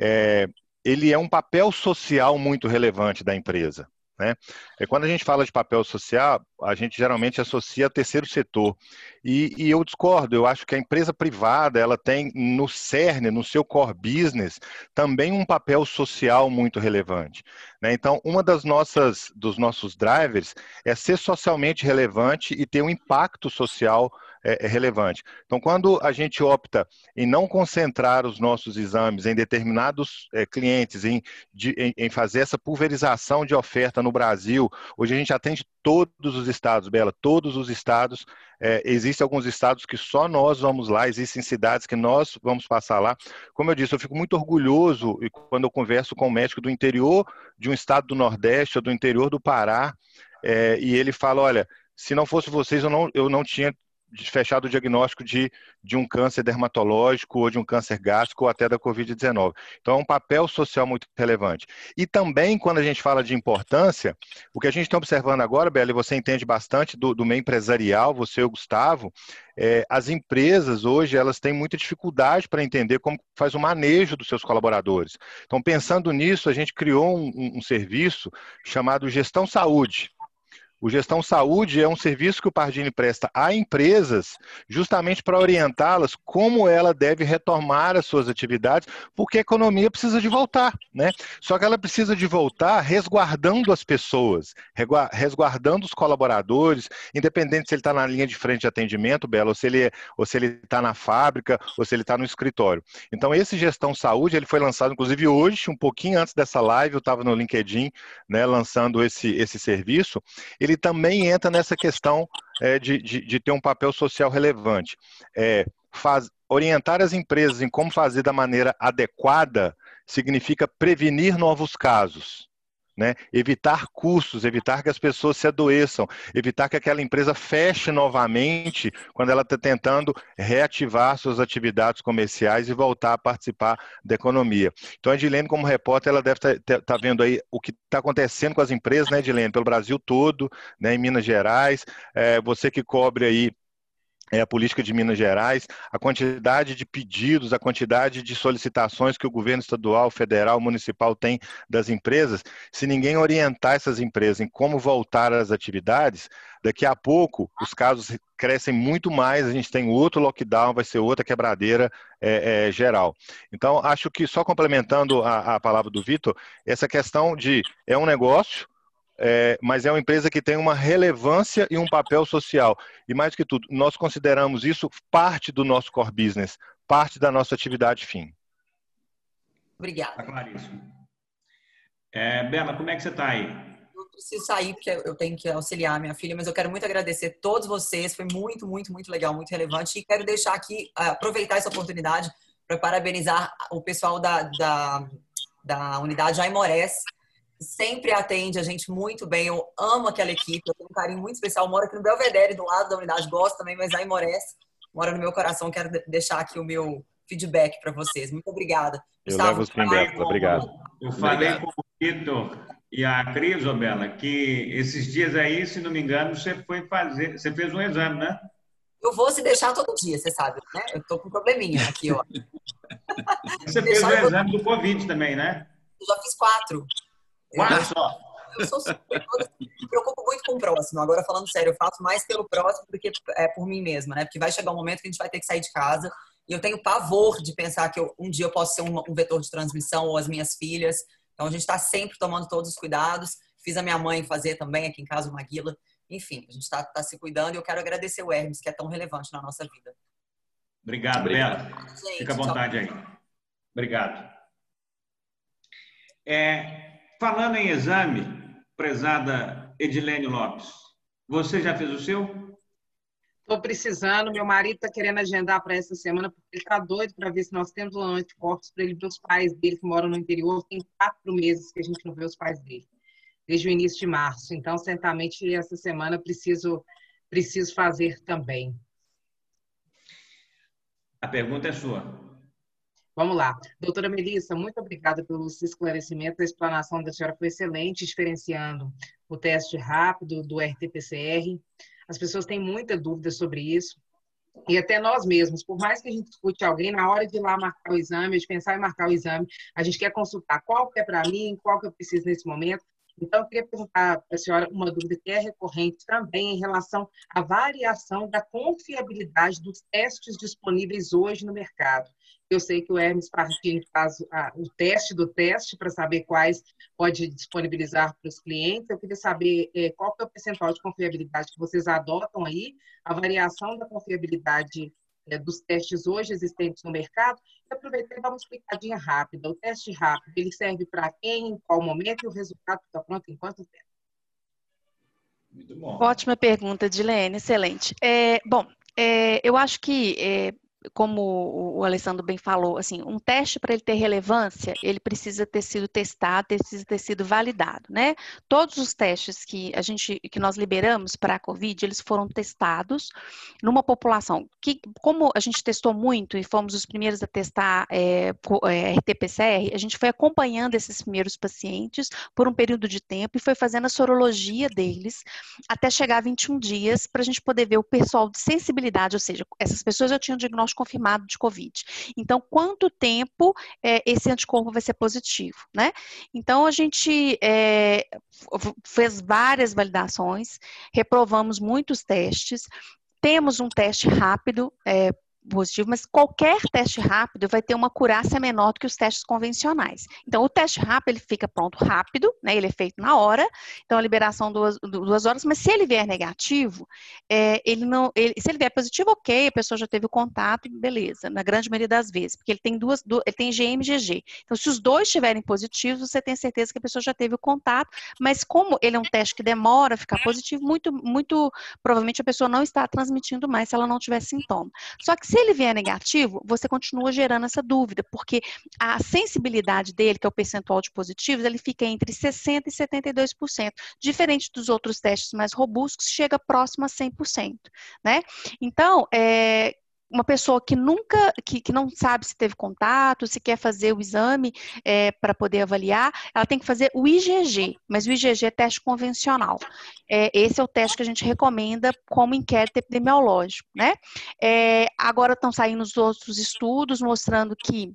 [SPEAKER 6] é, ele é um papel social muito relevante da empresa. Né? É, quando a gente fala de papel social, a gente geralmente associa a terceiro setor. E, e, eu discordo, eu acho que a empresa privada ela tem no cerne, no seu core business, também um papel social muito relevante. Né? Então, uma das nossas dos nossos drivers é ser socialmente relevante e ter um impacto social é, é relevante. Então, quando a gente opta em não concentrar os nossos exames em determinados é, clientes, em, de, em, em, fazer essa pulverização de oferta no Brasil, hoje a gente atende todos os estados, Bela, todos os estados. É, existem alguns estados que só nós vamos lá, existem cidades que nós vamos passar lá. Como eu disse, eu fico muito orgulhoso quando eu converso com um médico do interior de um estado do Nordeste ou do interior do Pará, é, e ele fala: olha, se não fosse vocês, eu não, eu não tinha fechado o diagnóstico de, de um câncer dermatológico ou de um câncer gástrico ou até da Covid-19. Então, é um papel social muito relevante. E também, quando a gente fala de importância, o que a gente está observando agora, Bela, e você entende bastante do, do meio empresarial, você e o Gustavo, é, as empresas hoje elas têm muita dificuldade para entender como faz o manejo dos seus colaboradores. Então, pensando nisso, a gente criou um, um, um serviço chamado Gestão Saúde. O Gestão Saúde é um serviço que o Pardini presta a empresas justamente para orientá-las como ela deve retomar as suas atividades, porque a economia precisa de voltar, né? Só que ela precisa de voltar resguardando as pessoas, resguardando os colaboradores, independente se ele está na linha de frente de atendimento, Bela, ou se ele ele está na fábrica, ou se ele está no escritório. Então esse Gestão Saúde ele foi lançado inclusive hoje, um pouquinho antes dessa live, eu estava no LinkedIn, né, lançando esse esse serviço. Ele ele também entra nessa questão é, de, de, de, ter um papel social relevante. É, faz, orientar as empresas em como fazer da maneira adequada significa prevenir novos casos. Né? Evitar custos, evitar que as pessoas se adoeçam, evitar que aquela empresa feche novamente quando ela está tentando reativar suas atividades comerciais e voltar a participar da economia. Então, a Edilene, como repórter, ela deve estar tá, tá vendo aí o que está acontecendo com as empresas, né, Edilene, pelo Brasil todo, né, em Minas Gerais. É, você que cobre aí é a política de Minas Gerais, a quantidade de pedidos, a quantidade de solicitações que o governo estadual, federal, municipal tem das empresas, se ninguém orientar essas empresas em como voltar às atividades, daqui a pouco os casos crescem muito mais, a gente tem outro lockdown, vai ser outra quebradeira é, é, geral. Então, acho que só complementando a, a palavra do Vitor, essa questão de é um negócio, é, mas é uma empresa que tem uma relevância e um papel social. E mais que tudo, nós consideramos isso parte do nosso core business, parte da nossa atividade fim.
[SPEAKER 3] Obrigada.
[SPEAKER 1] Está claríssimo. É, Bela, como é que você está aí?
[SPEAKER 3] Eu preciso sair porque eu tenho que auxiliar minha filha, mas eu quero muito agradecer a todos vocês. Foi muito, muito, muito legal, muito relevante. E quero deixar aqui, aproveitar essa oportunidade para parabenizar o pessoal da, da, da unidade Aimorés, sempre atende a gente muito bem. Eu amo aquela equipe, eu tenho um carinho muito especial. Eu moro aqui no Belvedere, do lado da unidade, gosto também, mas a Imores mora no meu coração. Quero deixar aqui o meu feedback para vocês. Muito obrigada.
[SPEAKER 6] Eu Gustavo, levo os feedbacks, obrigado.
[SPEAKER 1] Eu falei obrigado. com o Vitor e a Cris, Obela, que esses dias aí, se não me engano, você foi fazer, você fez um exame, né?
[SPEAKER 3] Eu vou se deixar todo dia, você sabe, né? Eu tô com um probleminha aqui, ó.
[SPEAKER 1] Você fez o exame do Covid também, né?
[SPEAKER 3] Eu já fiz quatro.
[SPEAKER 1] Quatro só.
[SPEAKER 3] Eu sou super, me preocupo muito com o próximo. Agora, falando sério, eu faço mais pelo próximo do que é, por mim mesma, né? Porque vai chegar um momento que a gente vai ter que sair de casa. E eu tenho pavor de pensar que eu, um dia eu posso ser um, um vetor de transmissão ou as minhas filhas. Então, a gente está sempre tomando todos os cuidados. Fiz a minha mãe fazer também aqui em casa o Maguila. Enfim, a gente está tá se cuidando e eu quero agradecer o Hermes, que é tão relevante na nossa vida.
[SPEAKER 1] Obrigado, Bela. Fica à vontade tchau. aí. Obrigado. É, Falando em exame, prezada Edilene Lopes, você já fez o seu?
[SPEAKER 2] Estou precisando, meu marido está querendo agendar para essa semana, porque ele está doido para ver se nós temos um anticorpos para ele ver os pais dele que moram no interior. Tem quatro meses que a gente não vê os pais dele, desde o início de março. Então, certamente, essa semana preciso, preciso fazer também.
[SPEAKER 1] A pergunta é sua.
[SPEAKER 2] Vamos lá. Doutora Melissa, muito obrigada pelos esclarecimentos. A explanação da senhora foi excelente, diferenciando o teste rápido do RT-PCR. As pessoas têm muita dúvida sobre isso. E até nós mesmos, por mais que a gente escute alguém, na hora de ir lá marcar o exame, de pensar em marcar o exame, a gente quer consultar qual que é para mim, qual que eu preciso nesse momento. Então, eu queria perguntar para a senhora uma dúvida que é recorrente também em relação à variação da confiabilidade dos testes disponíveis hoje no mercado. Eu sei que o Hermes Partini faz o teste do teste para saber quais pode disponibilizar para os clientes. Eu queria saber é, qual é o percentual de confiabilidade que vocês adotam aí, a variação da confiabilidade é, dos testes hoje existentes no mercado. E aproveitar e dar uma explicadinha rápida. O teste rápido, ele serve para quem, em qual momento, e o resultado está pronto em quanto tempo?
[SPEAKER 5] Muito bom. Ótima pergunta, Dilene, excelente. É, bom, é, eu acho que é, como o Alessandro bem falou, assim, um teste para ele ter relevância, ele precisa ter sido testado, precisa ter sido validado, né? Todos os testes que a gente, que nós liberamos para a COVID, eles foram testados numa população que, como a gente testou muito e fomos os primeiros a testar é, é, RT-PCR, a gente foi acompanhando esses primeiros pacientes por um período de tempo e foi fazendo a sorologia deles até chegar a 21 dias para a gente poder ver o pessoal de sensibilidade, ou seja, essas pessoas já tinham diagnóstico diagnóstico confirmado de Covid. Então, quanto tempo é, esse anticorpo vai ser positivo, né? Então, a gente é, fez várias validações, reprovamos muitos testes, temos um teste rápido é, positivo, mas qualquer teste rápido vai ter uma curácia menor do que os testes convencionais. Então, o teste rápido ele fica pronto rápido, né? Ele é feito na hora, então a liberação duas, duas horas, mas se ele vier negativo, é, ele não, ele, se ele vier positivo, ok, a pessoa já teve o contato, beleza, na grande maioria das vezes, porque ele tem duas, ele tem GM e GG. Então, se os dois estiverem positivos, você tem certeza que a pessoa já teve o contato, mas como ele é um teste que demora a ficar positivo, muito, muito provavelmente a pessoa não está transmitindo mais se ela não tiver sintoma. Só que se ele vier negativo, você continua gerando essa dúvida, porque a sensibilidade dele, que é o percentual de positivos, ele fica entre 60% e 72%, diferente dos outros testes mais robustos, chega próximo a 100%, né? Então, é, uma pessoa que nunca, que, que não sabe se teve contato, se quer fazer o exame é, para poder avaliar, ela tem que fazer o IgG, mas o IgG é teste convencional. É, esse é o teste que a gente recomenda como inquérito epidemiológico, né? É, agora estão saindo os outros estudos mostrando que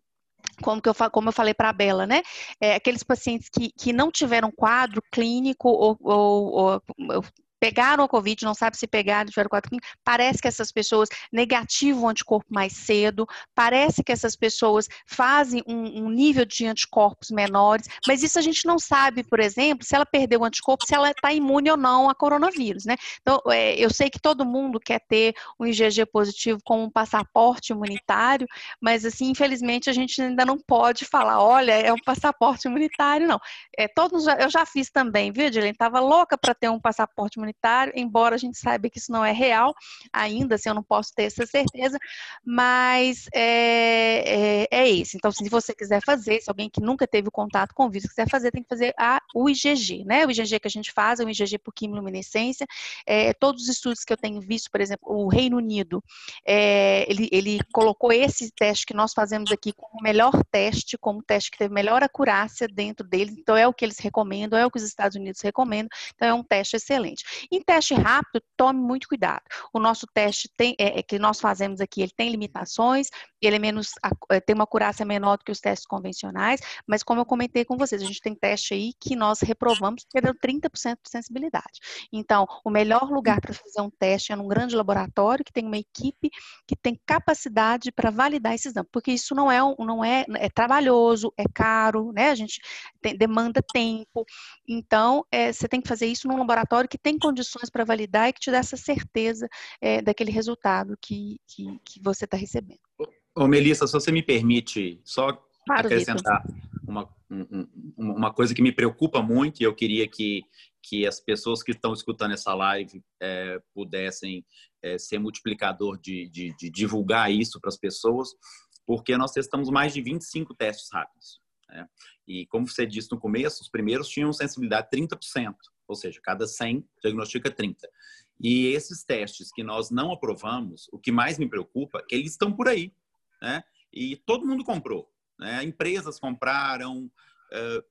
[SPEAKER 5] como, que eu, como eu falei para a Bela, né? É, aqueles pacientes que, que não tiveram quadro clínico ou, ou, ou pegaram a Covid, não sabe se pegaram, tiveram quatro clínicas, parece que essas pessoas negativam o anticorpo mais cedo, parece que essas pessoas fazem um, um, nível de anticorpos menores, mas isso a gente não sabe, por exemplo, se ela perdeu o anticorpo, se ela está imune ou não a coronavírus, né? Então, é, eu sei que todo mundo quer ter um IgG positivo como um passaporte imunitário, mas assim, infelizmente, a gente ainda não pode falar, olha, é um passaporte imunitário, não. É, todos, eu já fiz também, viu, Edilene? Estava louca para ter um passaporte imunitário comunitário, embora a gente saiba que isso não é real ainda, assim, eu não posso ter essa certeza, mas é, é, é. Então, se você quiser fazer, se alguém que nunca teve contato com o vírus quiser fazer, tem que fazer a, o IgG, né? O IgG que a gente faz é o IgG por quimiluminescência. É, todos os estudos que eu tenho visto, por exemplo, o Reino Unido, é, ele, ele colocou esse teste que nós fazemos aqui como o melhor teste, como o teste que teve melhor acurácia dentro deles. Então, é o que eles recomendam, é o que os Estados Unidos recomendam. Então, é um teste excelente. Em teste rápido, tome muito cuidado. O nosso teste tem, é, é, que nós fazemos aqui, ele tem limitações, ele é menos, é, tem uma curácia menor do que os testes convencionais, mas como eu comentei com vocês, a gente tem teste aí que nós reprovamos perdendo 30% de sensibilidade. Então, o melhor lugar para fazer um teste é num grande laboratório que tem uma equipe que tem capacidade para validar esse exame, porque isso não é, não é, é trabalhoso, é caro, né? A gente tem, demanda tempo. Então, é, você tem que fazer isso num laboratório que tem condições para validar e que te dá essa certeza é, daquele resultado que, que, que você está recebendo.
[SPEAKER 4] Ô, Melissa, se você me permite só claro, acrescentar uma, uma coisa que me preocupa muito e eu queria que, que as pessoas que estão escutando essa live é, pudessem é, ser multiplicador de, de, de divulgar isso para as pessoas, porque nós testamos mais de 25 testes rápidos. Né? E como você disse no começo, os primeiros tinham sensibilidade 30% ou seja, cada 100 diagnostica 30. E esses testes que nós não aprovamos, o que mais me preocupa é que eles estão por aí, né? E todo mundo comprou, né? Empresas compraram, é,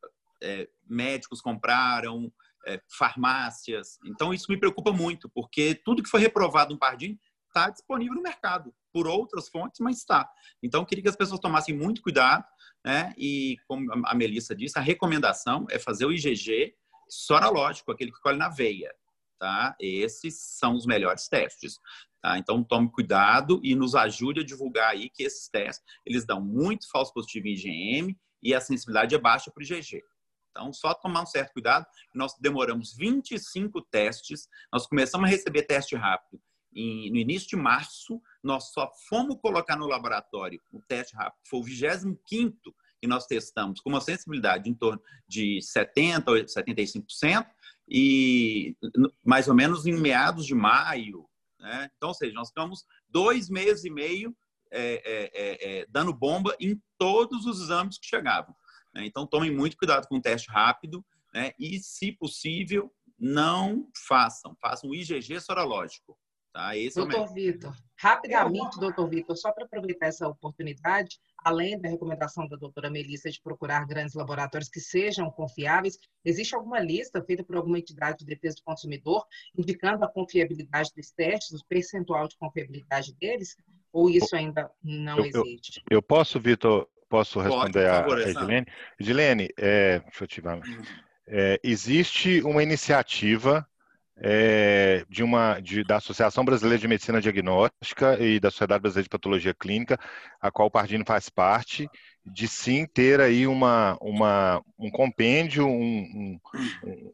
[SPEAKER 4] é, médicos compraram, é, farmácias. Então isso me preocupa muito, porque tudo que foi reprovado no Pardim está disponível no mercado por outras fontes, mas está. Então eu queria que as pessoas tomassem muito cuidado, né? E como a Melissa disse, a recomendação é fazer o IgG sorológico, aquele que colhe na veia. Tá? Esses são os melhores testes. Tá? Então, tome cuidado e nos ajude a divulgar aí que esses testes, eles dão muito falso positivo em IgM e a sensibilidade é baixa para o IgG. Então, só tomar um certo cuidado. Nós demoramos 25 testes, nós começamos a receber teste rápido em, no início de março, nós só fomos colocar no laboratório o teste rápido, foi o 25 que nós testamos com uma sensibilidade em torno de 70% ou 75%, e mais ou menos em meados de maio. Né? Então, ou seja, nós ficamos dois meses e meio é, é, é, é dando bomba em todos os exames que chegavam. Né? Então, tomem muito cuidado com o teste rápido né? e, se possível, não façam. Façam o IgG sorológico. Tá? Esse
[SPEAKER 2] doutor
[SPEAKER 4] é
[SPEAKER 2] Vitor, rapidamente, doutor Vitor, só para aproveitar essa oportunidade, além da recomendação da doutora Melissa de procurar grandes laboratórios que sejam confiáveis, existe alguma lista feita por alguma entidade de defesa do consumidor indicando a confiabilidade dos testes, o percentual de confiabilidade deles? Ou isso ainda não eu, existe?
[SPEAKER 6] Eu, eu posso, Vitor, posso responder Pode, a Edilene? Edilene, é, deixa eu ativar. É, existe uma iniciativa é, de uma, de, da Associação Brasileira de Medicina Diagnóstica e da Sociedade Brasileira de Patologia Clínica, a qual o Pardini faz parte, de sim ter aí uma, uma, um compêndio, um, um,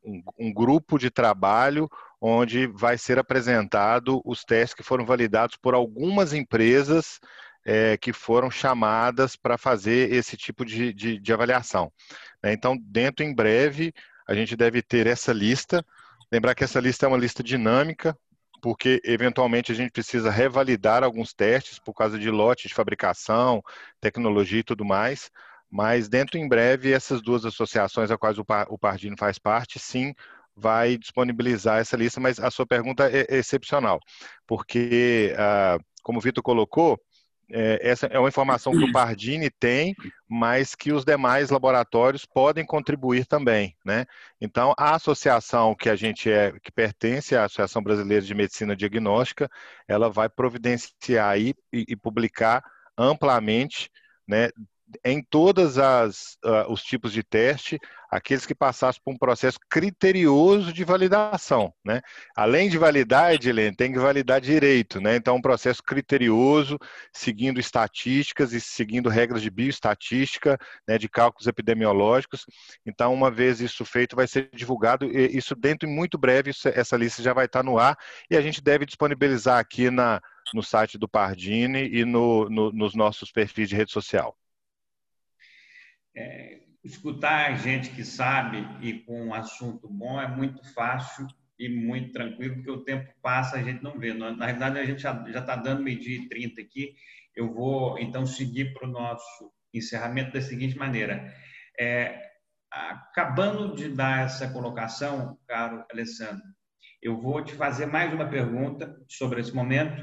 [SPEAKER 6] um, um grupo de trabalho onde vai ser apresentado os testes que foram validados por algumas empresas é, que foram chamadas para fazer esse tipo de, de, de avaliação. Então, dentro em breve, a gente deve ter essa lista Lembrar que essa lista é uma lista dinâmica, porque eventualmente a gente precisa revalidar alguns testes por causa de lote de fabricação, tecnologia e tudo mais. Mas dentro em breve, essas duas associações a quais o Pardino faz parte, sim, vai disponibilizar essa lista, mas a sua pergunta é excepcional, porque, ah, como o Vitor colocou, é, essa é uma informação que o Pardini tem, mas que os demais laboratórios podem contribuir também, né? Então, a associação que a gente é, que pertence à Associação Brasileira de Medicina Diagnóstica, ela vai providenciar e, e publicar amplamente, né, em todas as uh, os tipos de teste, aqueles que passassem por um processo criterioso de validação, né? Além de validar, Edilene, tem que validar direito, né? Então, um processo criterioso, seguindo estatísticas e seguindo regras de bioestatística, né, de cálculos epidemiológicos. Então, uma vez isso feito, vai ser divulgado isso dentro de muito breve, isso, essa lista já vai estar no ar e a gente deve disponibilizar aqui na no site do Pardini e no, no, nos nossos perfis de rede social
[SPEAKER 1] é, escutar gente que sabe e com um assunto bom é muito fácil e muito tranquilo, porque o tempo passa a gente não vê. Na realidade, a gente já está dando meio-dia e 30 aqui. Eu vou, então, seguir para o nosso encerramento da seguinte maneira. É, acabando de dar essa colocação, caro Alessandro, eu vou te fazer mais uma pergunta sobre esse momento.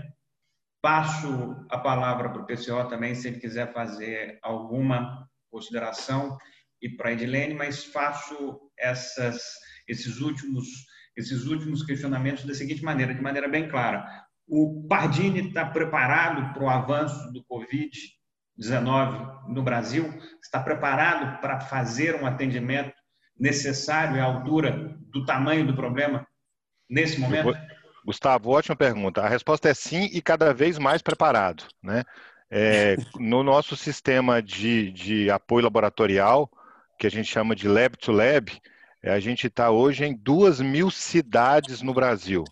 [SPEAKER 1] Passo a palavra para o PCO também, se ele quiser fazer alguma consideração e para a Edilene, mas faço essas, esses, últimos, esses últimos questionamentos da seguinte maneira, de maneira bem clara. O Pardini está preparado para o avanço do Covid-19 no Brasil? Está preparado para fazer um atendimento necessário à altura do tamanho do problema nesse momento?
[SPEAKER 6] Gustavo, ótima pergunta. A resposta é sim e cada vez mais preparado, né? É, no nosso sistema de, de apoio laboratorial, que a gente chama de Lab to Lab, é, a gente está hoje em duas mil cidades no Brasil.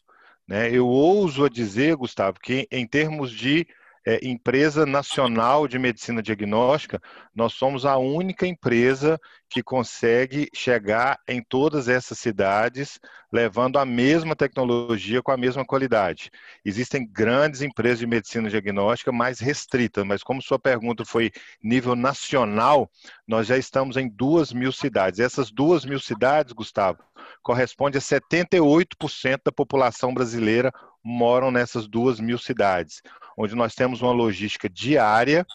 [SPEAKER 6] Né? Eu ouso a dizer, Gustavo, que em termos de é, empresa nacional de medicina diagnóstica, nós somos a única empresa que consegue chegar em todas essas cidades levando a mesma tecnologia com a mesma qualidade. Existem grandes empresas de medicina diagnóstica mais restritas, mas como sua pergunta foi nível nacional, nós já estamos em duas mil cidades. Essas duas mil cidades, Gustavo, corresponde a 78% da população brasileira moram nessas duas mil cidades, onde nós temos uma logística diária,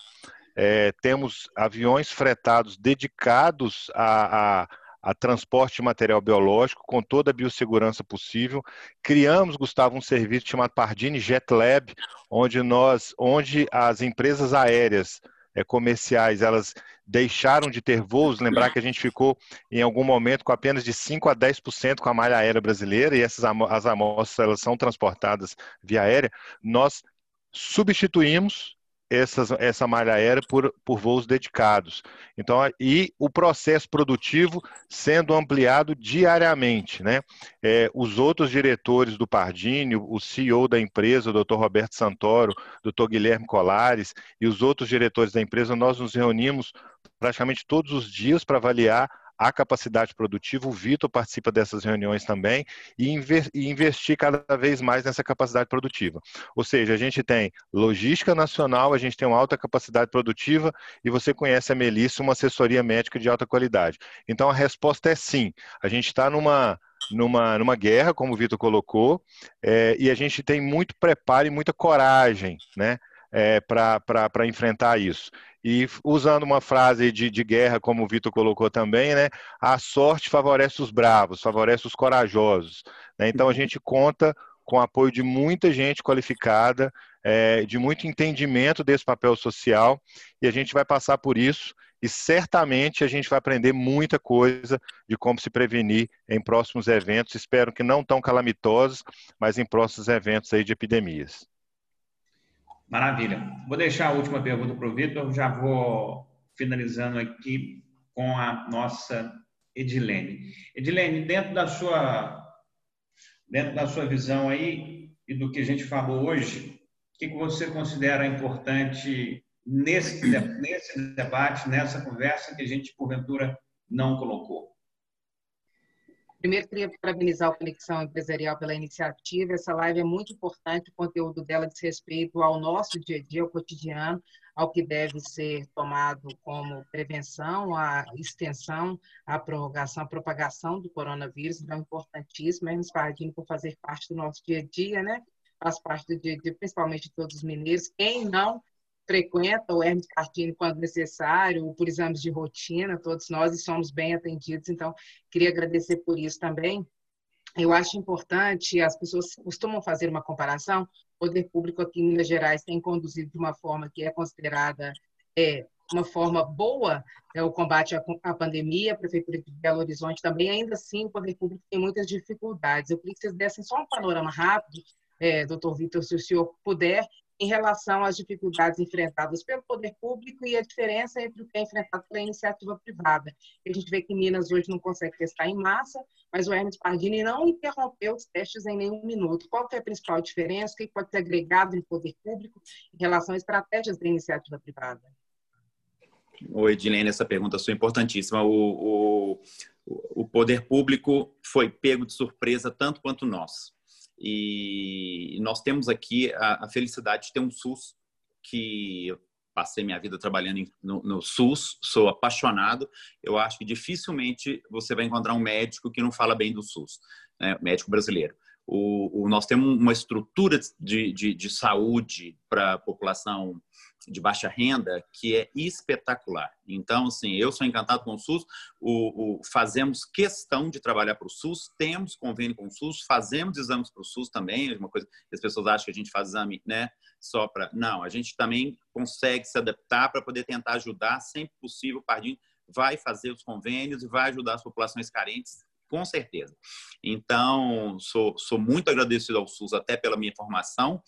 [SPEAKER 6] é, temos aviões fretados dedicados a, a, a, transporte de material biológico com toda a biossegurança possível. Criamos, Gustavo, um serviço chamado Pardini Jet Lab, onde nós, onde as empresas aéreas é, comerciais elas deixaram de ter voos. Lembrar que a gente ficou em algum momento com apenas de 5 a 10% com a malha aérea brasileira e essas as amostras elas são transportadas via aérea. Nós substituímos essas, essa malha aérea por, por voos dedicados. Então, e o processo produtivo sendo ampliado diariamente. Né? É, os outros diretores do Pardini, o CEO da empresa, o Dr. Roberto Santoro, Dr. Guilherme Colares e os outros diretores da empresa, nós nos reunimos praticamente todos os dias para avaliar a capacidade produtiva. O Vitor participa dessas reuniões também e, investir cada vez mais nessa capacidade produtiva. Ou seja, a gente tem logística nacional, a gente tem uma alta capacidade produtiva e você conhece a Melissa, uma assessoria médica de alta qualidade. Então a resposta é sim. A gente está numa numa, numa guerra, como o Vitor colocou, é, e a gente tem muito preparo e muita coragem né, é, para enfrentar isso. E usando uma frase de, de guerra, como o Vitor colocou também, né? A sorte favorece os bravos, favorece os corajosos. Né? Então a gente conta com o apoio de muita gente qualificada, é, de muito entendimento desse papel social, e a gente vai passar por isso e certamente a gente vai aprender muita coisa de como se prevenir em próximos eventos. Espero que não tão calamitosos, mas em próximos eventos aí de epidemias.
[SPEAKER 1] Maravilha. Vou deixar a última pergunta para o Vitor, já vou finalizando aqui com a nossa Edilene. Edilene, dentro da sua dentro da sua visão aí e do que a gente falou hoje, o que você considera importante nesse, nesse debate, nessa conversa que a gente, porventura, não colocou?
[SPEAKER 2] Primeiro, queria parabenizar o Conexão Empresarial pela iniciativa. Essa live é muito importante, o conteúdo dela diz respeito ao nosso dia a dia, ao cotidiano, ao que deve ser tomado como prevenção, a extensão, a prorrogação, a propagação do coronavírus. Então, é importantíssimo, mesmo Pardini, por fazer parte do nosso dia a dia, né? Faz parte do dia a dia, principalmente de todos os mineiros. Quem não frequenta o Hermes Cartini quando necessário, por exames de rotina, todos nós somos bem atendidos, então queria agradecer por isso também. Eu acho importante, as pessoas costumam fazer uma comparação, o poder público aqui em Minas Gerais tem conduzido de uma forma que é considerada é, uma forma boa é, o combate à, à, pandemia, a Prefeitura de Belo Horizonte também, ainda assim o poder público tem muitas dificuldades. Eu queria que vocês dessem só um panorama rápido, é, doutor Vitor, se o senhor puder, em relação às dificuldades enfrentadas pelo poder público e a diferença entre o que é enfrentado pela iniciativa privada. A gente vê que Minas hoje não consegue testar em massa, mas o Hermes Pardini não interrompeu os testes em nenhum minuto. Qual é a principal diferença? O que pode ser agregado no poder público em relação a estratégias da iniciativa privada?
[SPEAKER 4] Oi, Edilene, essa pergunta é importantíssima. O, o, o poder público foi pego de surpresa tanto quanto nós. E nós temos aqui a, a felicidade de ter um SUS que eu passei minha vida trabalhando no, no, SUS, sou apaixonado. Eu acho que dificilmente você vai encontrar um médico que não fala bem do SUS, né? médico brasileiro. O, o, nós temos uma estrutura de, de, de saúde para a população de baixa renda que é espetacular. Então, assim, eu sou encantado com o SUS, o, o fazemos questão de trabalhar para o SUS, temos convênio com o SUS, fazemos exames para o SUS também, uma coisa as pessoas acham que a gente faz exame, né, só para... Não, a gente também consegue se adaptar para poder tentar ajudar, sempre possível, o Pardinho vai fazer os convênios e vai ajudar as populações carentes com certeza. Então, sou, sou muito agradecido ao SUS até pela minha formação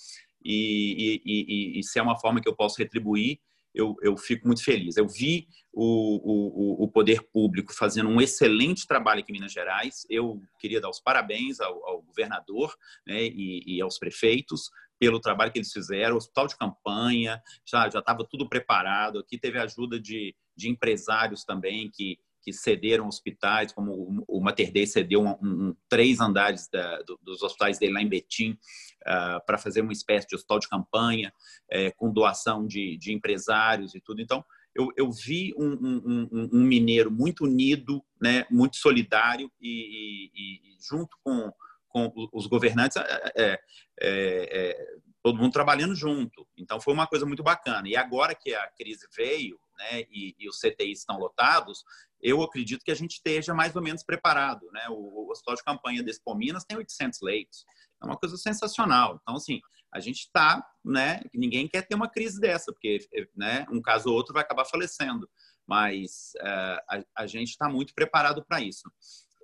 [SPEAKER 4] e, e, e, e se é uma forma que eu posso retribuir, eu, eu fico muito feliz. Eu vi o, o, o, poder público fazendo um excelente trabalho aqui em Minas Gerais. Eu queria dar os parabéns ao, ao governador né, e, aos prefeitos pelo trabalho que eles fizeram. Hospital de campanha já estava tudo preparado. Aqui teve ajuda de, de empresários também que que cederam hospitais, como o Mater Dei cedeu um, um, três andares da, do, dos hospitais dele lá em Betim uh, para fazer uma espécie de hospital de campanha, é, com doação de, de, empresários e tudo. Então, eu, eu vi um, um, um, mineiro muito unido, né, muito solidário e, e, e junto com, com os governantes, é, é, é, todo mundo trabalhando junto. Então, foi uma coisa muito bacana. E agora que a crise veio, né, e, e os CTIs estão lotados, eu acredito que a gente esteja mais ou menos preparado. Né? O, o hospital de campanha desse Pominas tem 800 leitos. É uma coisa sensacional. Então, assim, a gente está, né? Ninguém quer ter uma crise dessa, porque né, um caso ou outro vai acabar falecendo. Mas uh, a, a, gente está muito preparado para isso.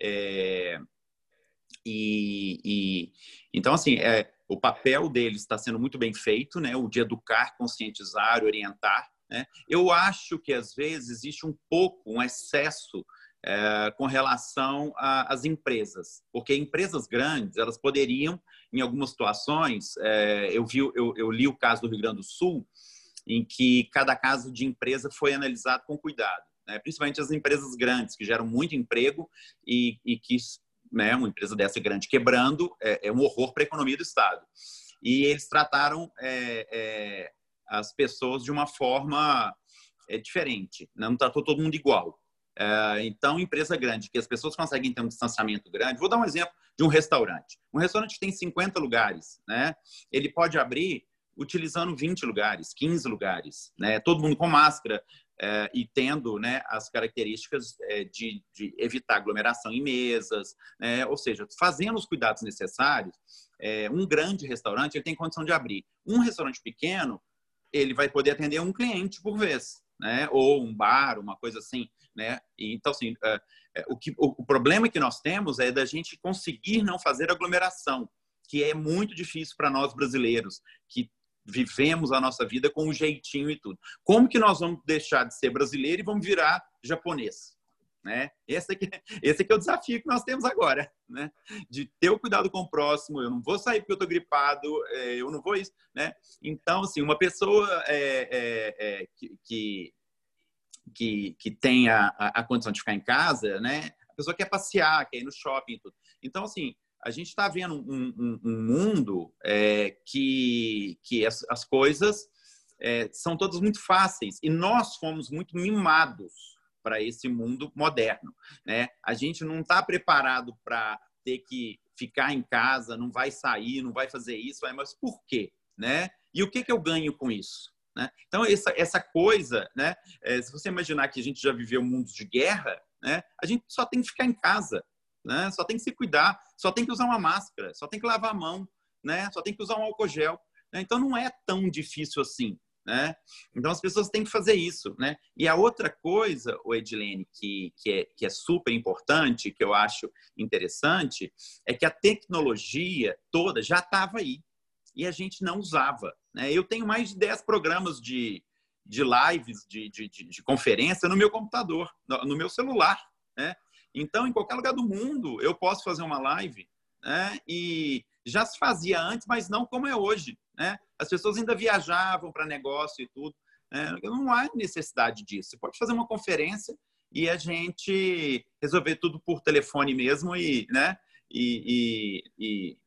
[SPEAKER 4] É, e, e, então, assim, é, o papel deles está sendo muito bem feito, né? O de educar, conscientizar, orientar. Né? Eu acho que às vezes existe um pouco um excesso é, com relação às empresas, porque empresas grandes elas poderiam, em algumas situações, é, eu vi, eu, eu li o caso do Rio Grande do Sul, em que cada caso de empresa foi analisado com cuidado. né? principalmente as empresas grandes, que geram muito emprego e, e que né, uma empresa dessa grande quebrando é, é um horror para a economia do Estado. E eles trataram é, as pessoas de uma forma é, diferente, não tratou todo mundo igual. É, então, empresa grande, que as pessoas conseguem ter um distanciamento grande. Vou dar um exemplo de um restaurante. Um restaurante tem 50 lugares, né? Ele pode abrir utilizando 20 lugares, 15 lugares, né? Todo mundo com máscara é, e tendo, né, as características é, de, de, evitar aglomeração em mesas, né? Ou seja, fazendo os cuidados necessários. É, um grande restaurante ele tem condição de abrir. Um restaurante pequeno ele vai poder atender um cliente por vez, né? Ou um bar, uma coisa assim, né? Então, assim, é, é, o, que, o problema que nós temos é da gente conseguir não fazer aglomeração, que é muito difícil para nós brasileiros, que vivemos a nossa vida com um jeitinho e tudo. Como que nós vamos deixar de ser brasileiro e vamos virar japonês? Né? Esse, aqui, esse aqui é o desafio que nós temos agora, né? De ter o cuidado com o próximo. Eu não vou sair porque eu estou gripado, é, eu não vou isso, né? Então, assim, uma pessoa é, é, é que, que, que tem a, a, condição de ficar em casa, né? A pessoa quer passear, quer ir no shopping e tudo. Então, assim, a gente está vendo um, um, um mundo é, que, que as, as coisas é, são todas muito fáceis e nós fomos muito mimados para esse mundo moderno. Né? A gente não está preparado para ter que ficar em casa, não vai sair, não vai fazer isso, mas por quê? Né? E o que, que eu ganho com isso? Né? Então, essa, essa coisa, né? É, se você imaginar que a gente já viveu mundos de guerra, né? a gente só tem que ficar em casa, né? só tem que se cuidar, só tem que usar uma máscara, só tem que lavar a mão, né? só tem que usar um álcool gel. Né? Então, não é tão difícil assim. Né? Então as pessoas têm que fazer isso, né? E a outra coisa, o Edilene, que, que, é, que é super importante, que eu acho interessante, é que a tecnologia toda já estava aí e a gente não usava. Né? Eu tenho mais de 10 programas de, de lives, de, de, de, de conferência no meu computador, no, no meu celular. Né? Então, em qualquer lugar do mundo, eu posso fazer uma live né? e já se fazia antes, mas não como é hoje. Né? As pessoas ainda viajavam para negócio e tudo. Né? Não há necessidade disso. Você pode fazer uma conferência e a gente resolver tudo por telefone mesmo e, né? e, e,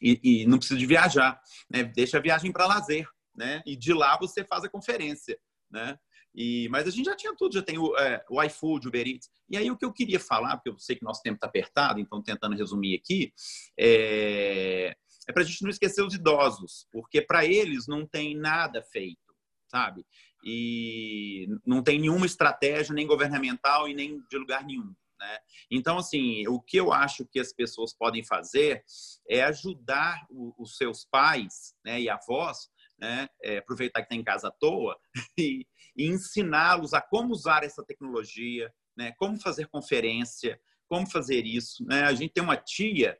[SPEAKER 4] e, e não precisa de viajar. Né? Deixa a viagem para lazer. Né? E de lá você faz a conferência. Né? E, mas a gente já tinha tudo, já tem o, é, o iFood, o Uber Eats. E aí o que eu queria falar, porque eu sei que nosso tempo está apertado, então tentando resumir aqui, é, é para a gente não esquecer os idosos, porque para eles não tem nada feito, sabe? E não tem nenhuma estratégia, nem governamental e nem de lugar nenhum. Né? Então, assim, o que eu acho que as pessoas podem fazer é ajudar o, os seus pais né, e avós, né, é, aproveitar que está em casa à toa, e, e ensiná-los a como usar essa tecnologia, né, como fazer conferência, como fazer isso. Né? A gente tem uma tia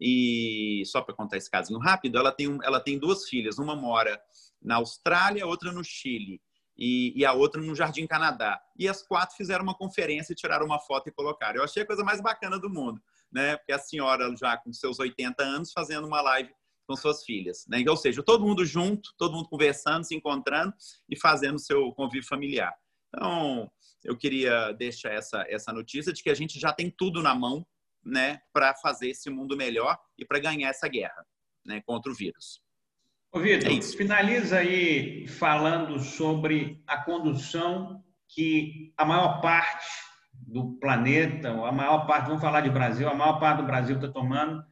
[SPEAKER 4] e só para contar esse casinho rápido, ela tem, ela tem duas filhas, uma mora na Austrália, outra no Chile. E, e, a outra no Jardim Canadá. E as quatro fizeram uma conferência e tiraram uma foto e colocaram. Eu achei a coisa mais bacana do mundo, né? Porque a senhora já com seus 80 anos fazendo uma live com suas filhas, né? Ou seja, todo mundo junto, todo mundo conversando, se encontrando e fazendo seu convívio familiar. Então, eu queria deixar essa, essa notícia de que a gente já tem tudo na mão né, para fazer esse mundo melhor e para ganhar essa guerra né, contra o vírus.
[SPEAKER 1] Ô, Vitor, é finaliza aí falando sobre a condução que a maior parte do planeta, a maior parte, vamos falar de Brasil, a maior parte do Brasil está tomando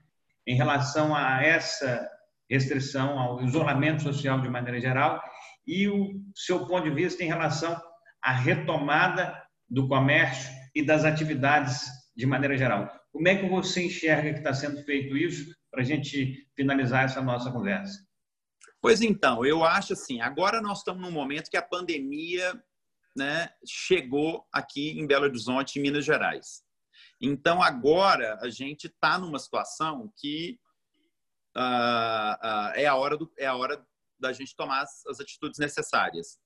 [SPEAKER 1] em relação a essa restrição, ao isolamento social de maneira geral, e o seu ponto de vista em relação à retomada do comércio e das atividades de maneira geral. Como é que você enxerga que está sendo feito isso para a gente finalizar essa nossa conversa?
[SPEAKER 4] Pois então, eu acho assim, agora nós estamos num momento que a pandemia né, chegou aqui em Belo Horizonte, em Minas Gerais. Então, agora a gente está numa situação que uh, uh, é, a hora do, é a hora da gente tomar as, as atitudes necessárias.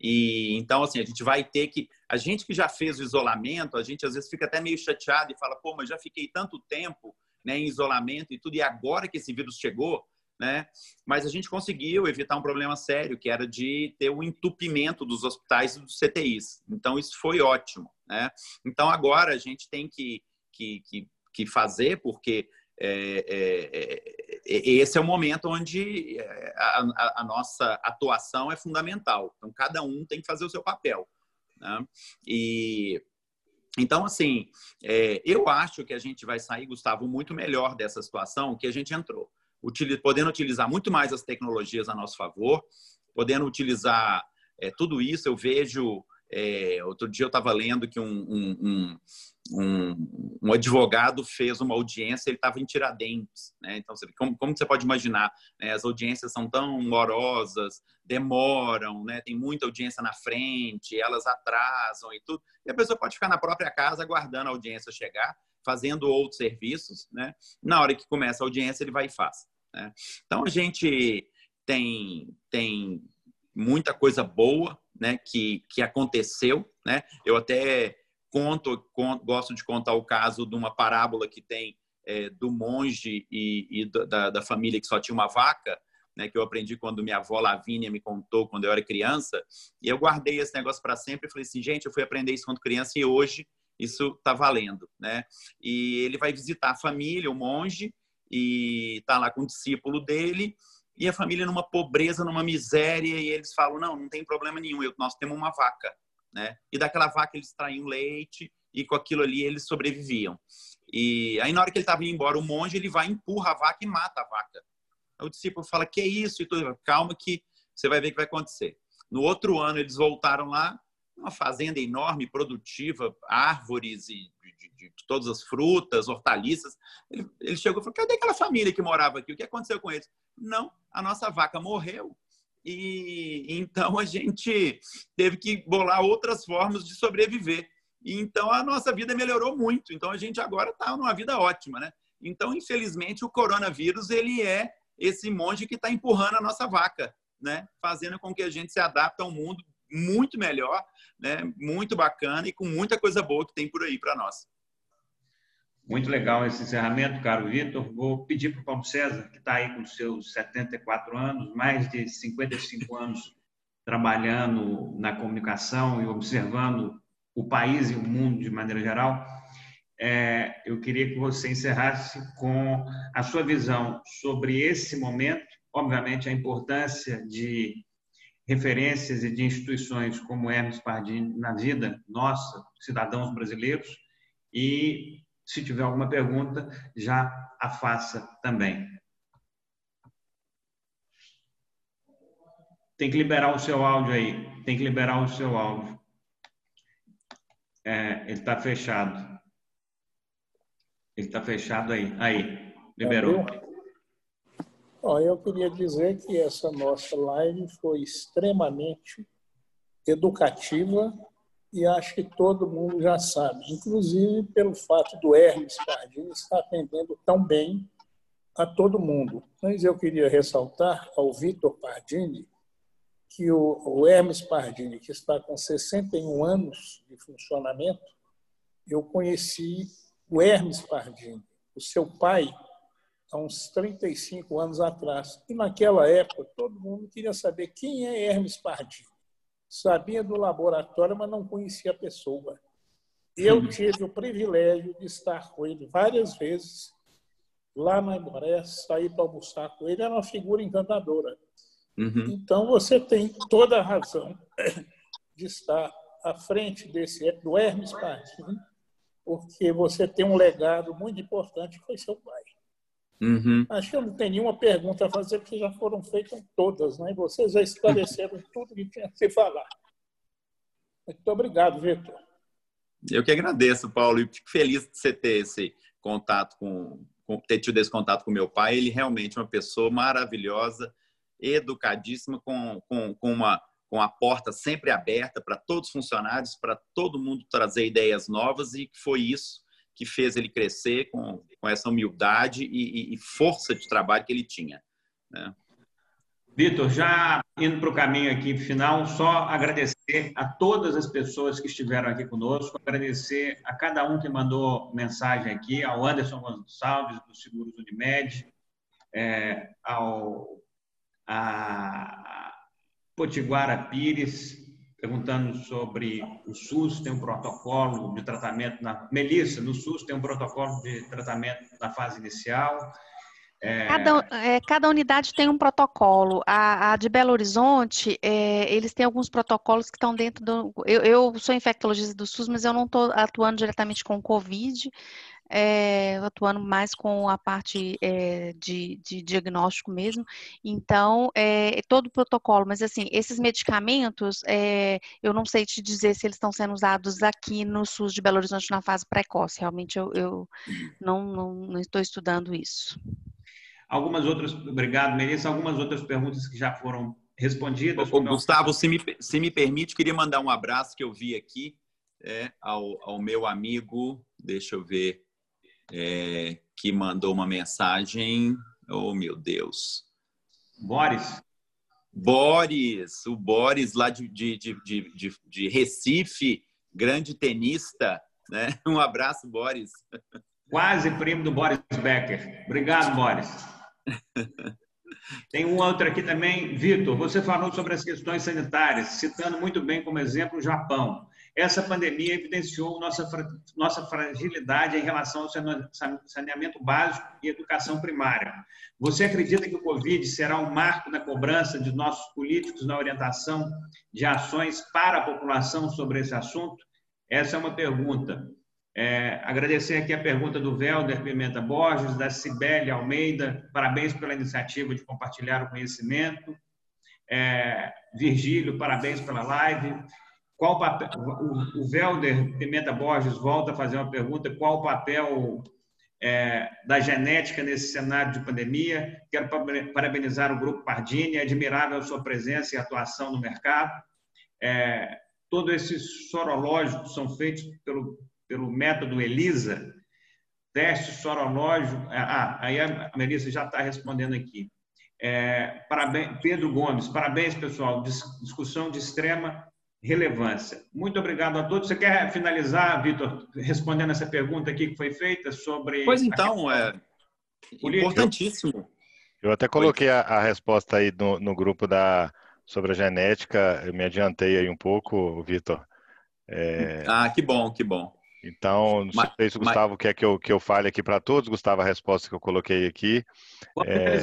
[SPEAKER 4] E então, assim, a gente vai ter que. A gente que já fez o isolamento, a gente às vezes fica até meio chateado e fala, pô, mas já fiquei tanto tempo né, em isolamento e tudo, e agora que esse vírus chegou, né? Mas a gente conseguiu evitar um problema sério, que era de ter o entupimento dos hospitais e dos CTIs. Então, isso foi ótimo, né? Então, agora a gente tem que, que, que, que fazer, porque é, é, é, esse é o momento onde é, a, a, a, nossa atuação é fundamental. Então, cada um tem que fazer o seu papel. Né? E então, assim, é, eu acho que a gente vai sair, Gustavo, muito melhor dessa situação que a gente entrou podendo utilizar muito mais as tecnologias a nosso favor, podendo utilizar é, tudo isso. Eu vejo, é, outro dia eu estava lendo que um, um, um, um, advogado fez uma audiência, ele estava em Tiradentes. Né? Então, como, como você pode imaginar? Né? As audiências são tão morosas, demoram, né? tem muita audiência na frente, elas atrasam e tudo. E a pessoa pode ficar na própria casa aguardando a audiência chegar fazendo outros serviços, né? Na hora que começa a audiência, ele vai e faz. Né? Então, a gente tem, tem muita coisa boa né, que, que aconteceu. Né? Eu até conto, conto, gosto de contar o caso de uma parábola que tem é, do monge e, e da, da, família que só tinha uma vaca, né, que eu aprendi quando minha avó Lavínia me contou quando eu era criança. E eu guardei esse negócio para sempre e falei assim, gente, eu fui aprender isso quando criança e hoje isso está valendo, né? E ele vai visitar a família, o monge, e está lá com o discípulo dele, e a família numa pobreza, numa miséria, e eles falam, não, não tem problema nenhum, nós temos uma vaca, né? E daquela vaca eles traíam leite, e com aquilo ali eles sobreviviam. E aí na hora que ele estava indo embora, o monge, ele vai, empurra a vaca e mata a vaca. Aí o discípulo fala, que é isso? E tudo, calma que você vai ver o que vai acontecer. No outro ano, eles voltaram lá, uma fazenda enorme, produtiva, árvores e de, de, de todas as frutas, hortaliças. Ele, ele chegou e falou: cadê aquela família que morava aqui? O que aconteceu com eles? Não, a nossa vaca morreu. E então a gente teve que bolar outras formas de sobreviver. E, então a nossa vida melhorou muito. Então a gente agora está numa vida ótima, né? Então, infelizmente, o coronavírus ele é esse monge que está empurrando a nossa vaca, né? Fazendo com que a gente se adapte ao mundo muito melhor, né? muito bacana e com muita coisa boa que tem por aí para nós.
[SPEAKER 1] Muito legal esse encerramento, caro Vitor. Vou pedir para o Paulo César, que está aí com seus 74 anos, mais de 55 anos trabalhando na comunicação e observando o país e o mundo de maneira geral, é, eu queria que você encerrasse com a sua visão sobre esse momento, obviamente a importância de referências e de instituições como Hermes Pardini na vida nossa, cidadãos brasileiros, e se tiver alguma pergunta, já a faça também. Tem que liberar o seu áudio aí, tem que liberar o seu áudio. É, ele está fechado. Ele está fechado aí. Aí, liberou.
[SPEAKER 7] Bom, eu queria dizer que essa nossa live foi extremamente educativa e acho que todo mundo já sabe, inclusive pelo fato do Hermes Pardini estar atendendo tão bem a todo mundo. Mas eu queria ressaltar ao Vitor Pardini que o, Hermes Pardini, que está com 61 anos de funcionamento, eu conheci o Hermes Pardini, o seu pai, há uns 35 anos atrás. E naquela época, todo mundo queria saber quem é Hermes Pardini. Sabia do laboratório, mas não conhecia a pessoa. Eu tive o privilégio de estar com ele várias vezes lá na Emoré, sair para almoçar com ele. Era uma figura encantadora. Uhum. Então, você tem toda a razão de estar à frente desse do Hermes Pardini, porque você tem um legado muito importante que foi seu pai. Uhum. Acho que eu não tenho nenhuma pergunta a fazer, porque já foram feitas todas, né? Vocês já esclareceram tudo que tinha que se falar. Muito obrigado, Vitor.
[SPEAKER 4] Eu que agradeço, Paulo, e fico feliz de você ter esse contato com, ter tido esse contato com meu pai. Ele realmente é uma pessoa maravilhosa, educadíssima, com, com, com uma com a porta sempre aberta para todos os funcionários, para todo mundo trazer ideias novas e foi isso que fez ele crescer com, com essa humildade e, e, força de trabalho que ele tinha. Né?
[SPEAKER 1] Vitor, já indo para o caminho aqui final, só agradecer a todas as pessoas que estiveram aqui conosco, agradecer a cada um que mandou mensagem aqui, ao Anderson Gonçalves, do Seguros Unimed, é, ao a Potiguara Pires, perguntando sobre o SUS tem um protocolo de tratamento na Melissa, no SUS tem um protocolo de tratamento na fase inicial.
[SPEAKER 5] É... Cada, é, cada, unidade tem um protocolo. A, a de Belo Horizonte, é, eles têm alguns protocolos que estão dentro do. Eu, eu sou infectologista do SUS, mas eu não estou atuando diretamente com o Covid é, atuando mais com a parte é, de, de, diagnóstico mesmo. Então, é, todo o protocolo, mas assim, esses medicamentos, eu não sei te dizer se eles estão sendo usados aqui no SUS de Belo Horizonte na fase precoce. Realmente, eu, eu não, não, não estou estudando isso.
[SPEAKER 1] Algumas outras, obrigado, Melissa. Algumas outras perguntas que já foram respondidas.
[SPEAKER 4] Ô, Gustavo, se me, se me permite, queria mandar um abraço que eu vi aqui é, ao, ao meu amigo, deixa eu ver, é, que mandou uma mensagem. Oh, meu Deus.
[SPEAKER 1] Boris.
[SPEAKER 4] Boris, o Boris lá de, de, de, de, de Recife, grande tenista. Né? Um abraço, Boris.
[SPEAKER 1] Quase primo do Boris Becker. Obrigado, Boris. Tem um outro aqui também, Vitor. Você falou sobre as questões sanitárias, citando muito bem como exemplo o Japão. Essa pandemia evidenciou nossa, nossa fragilidade em relação ao saneamento básico e educação primária. Você acredita que o Covid será um marco na cobrança de nossos políticos na orientação de ações para a população sobre esse assunto? Essa é uma pergunta. É, agradecer aqui a pergunta do Velder Pimenta Borges, da Cibele Almeida, parabéns pela iniciativa de compartilhar o conhecimento. É, Virgílio, parabéns pela live. Qual o papel? O, Velder Pimenta Borges volta a fazer uma pergunta: qual o papel é, da genética nesse cenário de pandemia? Quero parabenizar o Grupo Pardini, é admirável a sua presença e atuação no mercado. É, todos esses sorológicos são feitos pelo, pelo método ELISA, teste sorológico. Ah, aí a Melissa já está respondendo aqui. É, parabéns, Pedro Gomes, parabéns, pessoal. Discussão de extrema relevância. Muito obrigado a todos. Você quer finalizar, Vitor, respondendo essa pergunta aqui que foi feita sobre.
[SPEAKER 4] Pois então, é importantíssimo.
[SPEAKER 6] Eu até coloquei a, a resposta aí no, no, grupo da sobre a genética. Eu me adiantei aí um pouco, Vitor.
[SPEAKER 4] É... Ah, que bom, que bom.
[SPEAKER 6] Então, não mas, sei se o Gustavo mas... quer que eu, que eu fale aqui para todos, Gustavo, a resposta que eu coloquei aqui.
[SPEAKER 1] Pode é...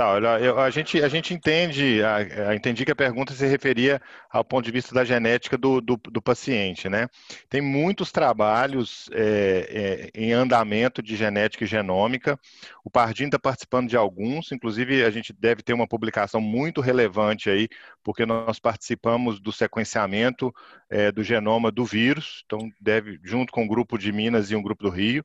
[SPEAKER 6] Tá, olha, eu, a, gente, a gente entende, a, a, entendi que a pergunta se referia ao ponto de vista da genética do, do, do paciente, né? Tem muitos trabalhos é, é, em andamento de genética e genômica. O Pardinho está participando de alguns, inclusive a gente deve ter uma publicação muito relevante aí, porque nós participamos do sequenciamento é, do genoma do vírus, então deve, junto com um grupo de Minas e um grupo do Rio.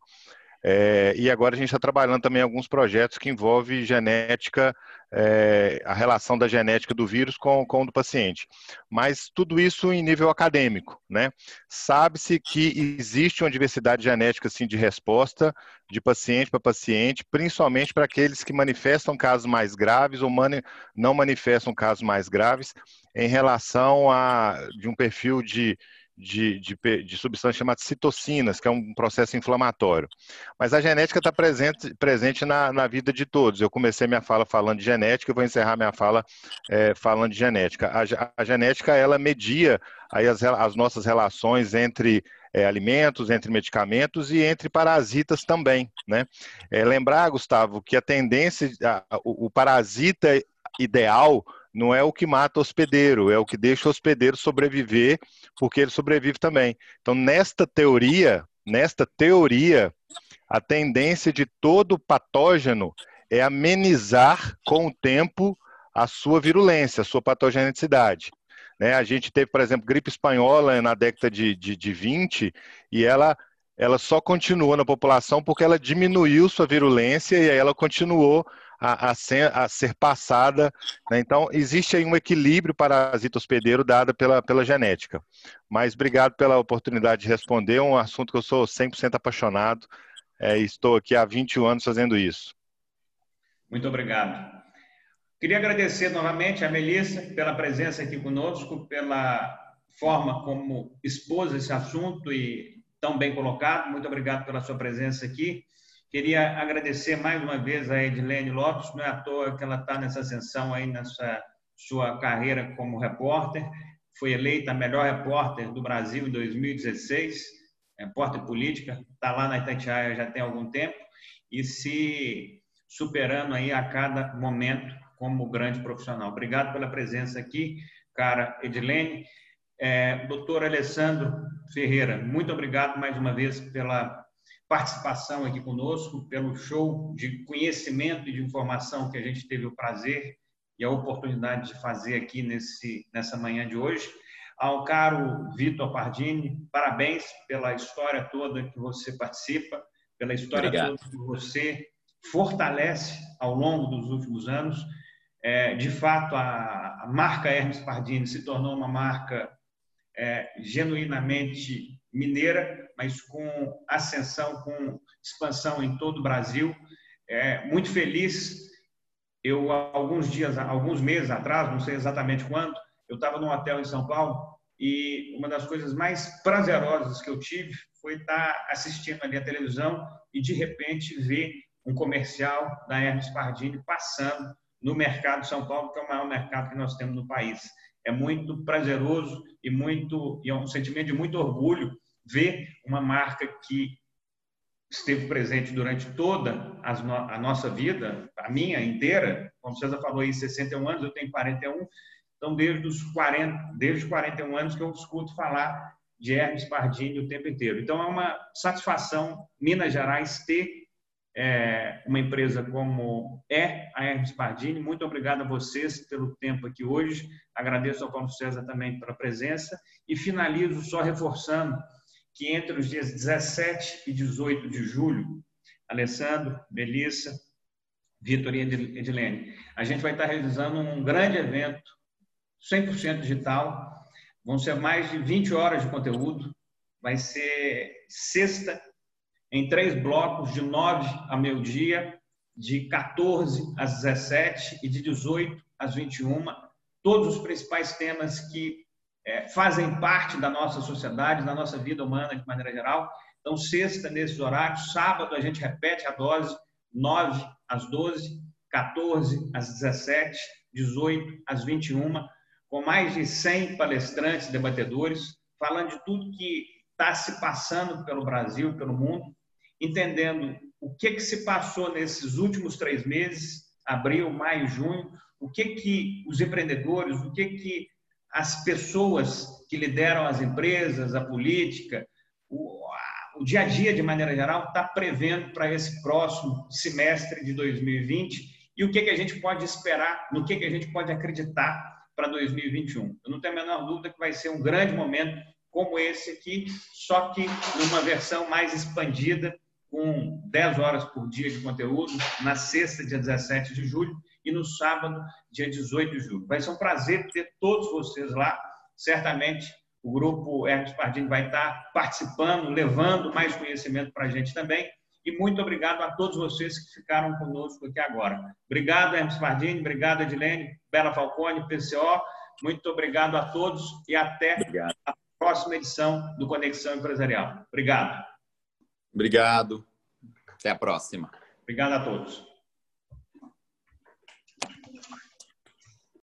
[SPEAKER 6] É, e agora a gente está trabalhando também alguns projetos que envolvem genética, é, a relação da genética do vírus com, com o do paciente. Mas tudo isso em nível acadêmico, né? Sabe-se que existe uma diversidade genética assim, de resposta de paciente para paciente, principalmente para aqueles que manifestam casos mais graves ou mani não manifestam casos mais graves em relação a de um perfil de de, de, de citocinas, que é um processo inflamatório. Mas a genética está presente, presente na, na, vida de todos. Eu comecei minha fala falando de genética, vou encerrar minha fala é, falando de genética. A, a, genética, ela media aí as, as nossas relações entre é, alimentos, entre medicamentos e entre parasitas também. Né? É, lembrar, Gustavo, que a tendência, a, o, o parasita ideal não é o que mata o hospedeiro, é o que deixa o hospedeiro sobreviver, porque ele sobrevive também. Então, nesta teoria, nesta teoria, a tendência de todo patógeno é amenizar com o tempo a sua virulência, a sua patogenicidade. Né? A gente teve, por exemplo, gripe espanhola na década de, de, de 20 e ela, ela só continuou na população porque ela diminuiu sua virulência e aí ela continuou a, a, ser, a ser, passada. Né? Então, existe aí um equilíbrio parasita hospedeiro dado pela, pela genética. Mas obrigado pela oportunidade de responder, um assunto que eu sou 100% apaixonado é, estou aqui há 21 anos fazendo isso.
[SPEAKER 1] Muito obrigado. Queria agradecer novamente a Melissa pela presença aqui conosco, pela forma como expôs esse assunto e tão bem colocado. Muito obrigado pela sua presença aqui. Queria agradecer mais uma vez a Edilene Lopes, não é à toa que ela está nessa ascensão aí nessa sua carreira como repórter. Foi eleita a melhor repórter do Brasil em 2016, repórter política, está lá na Itatiaia já tem algum tempo e se superando aí a cada momento como grande profissional. Obrigado pela presença aqui, cara Edilene. É, doutor Alessandro Ferreira, muito obrigado mais uma vez pela participação aqui conosco, pelo show de conhecimento e de informação que a gente teve o prazer e a oportunidade de fazer aqui nesse, nessa manhã de hoje. Ao caro Vitor Pardini, parabéns pela história toda que você participa, pela história Obrigado. toda que você fortalece ao longo dos últimos anos. É, de fato, a, a, marca Hermes Pardini se tornou uma marca é, genuinamente mineira, mas com ascensão, com expansão em todo o Brasil. É, muito feliz. Eu, alguns dias, alguns meses atrás, não sei exatamente quando, eu estava num hotel em São Paulo e uma das coisas mais prazerosas que eu tive foi estar assistindo ali a televisão e, de repente, ver um comercial da Hermes Pardini passando no mercado de São Paulo, que é o maior mercado que nós temos no país. É muito prazeroso e muito e é um sentimento de muito orgulho ver uma marca que esteve presente durante toda a nossa vida, a minha inteira, como César falou aí, 61 anos, eu tenho 41, então desde os 40, desde os 41 anos que eu escuto falar de Hermes Pardini o tempo inteiro. Então é uma satisfação Minas Gerais ter é, uma empresa como é a Hermes Pardini. Muito obrigado a vocês pelo tempo aqui hoje. Agradeço ao Paulo César também pela presença e finalizo só reforçando que entre os dias 17 e 18 de julho, Alessandro, Melissa, Vitor e Edilene, a gente vai estar realizando um grande evento 100% digital. Vão ser mais de 20 horas de conteúdo. Vai ser sexta, em três blocos, de 9 a meio-dia, de 14 às 17 e de 18 às 21. Todos os principais temas que é, fazem parte da nossa sociedade, da nossa vida humana de maneira geral. Então, sexta, nesses horários, sábado, a gente repete a dose, 9 às 12, 14 às 17, 18 às 21, com mais de 100 palestrantes, debatedores, falando de tudo que está se passando pelo Brasil, pelo mundo, entendendo o que, que se passou nesses últimos três meses, abril, maio, junho, o que, que os empreendedores, o que, que as pessoas que lideram as empresas, a política, o, o dia a dia de maneira geral está prevendo para esse próximo semestre de 2020 e o que, que a gente pode esperar, no que, que a gente pode acreditar para 2021. Eu não tenho a menor dúvida que vai ser um grande momento como esse aqui, só que numa versão mais expandida, com 10 horas por dia de conteúdo, na sexta, dia 17 de julho, e no sábado, dia 18 de julho. Vai ser um prazer ter todos vocês lá. Certamente o grupo Hermes Pardini vai estar participando, levando mais conhecimento para a gente também. E muito obrigado a todos vocês que ficaram conosco aqui agora. Obrigado, Hermes Pardini, obrigado, Edilene, Bela Falcone, PCO. Muito obrigado a todos e até obrigado. a próxima edição do Conexão Empresarial. Obrigado.
[SPEAKER 4] Obrigado. Até a próxima.
[SPEAKER 1] Obrigado a todos.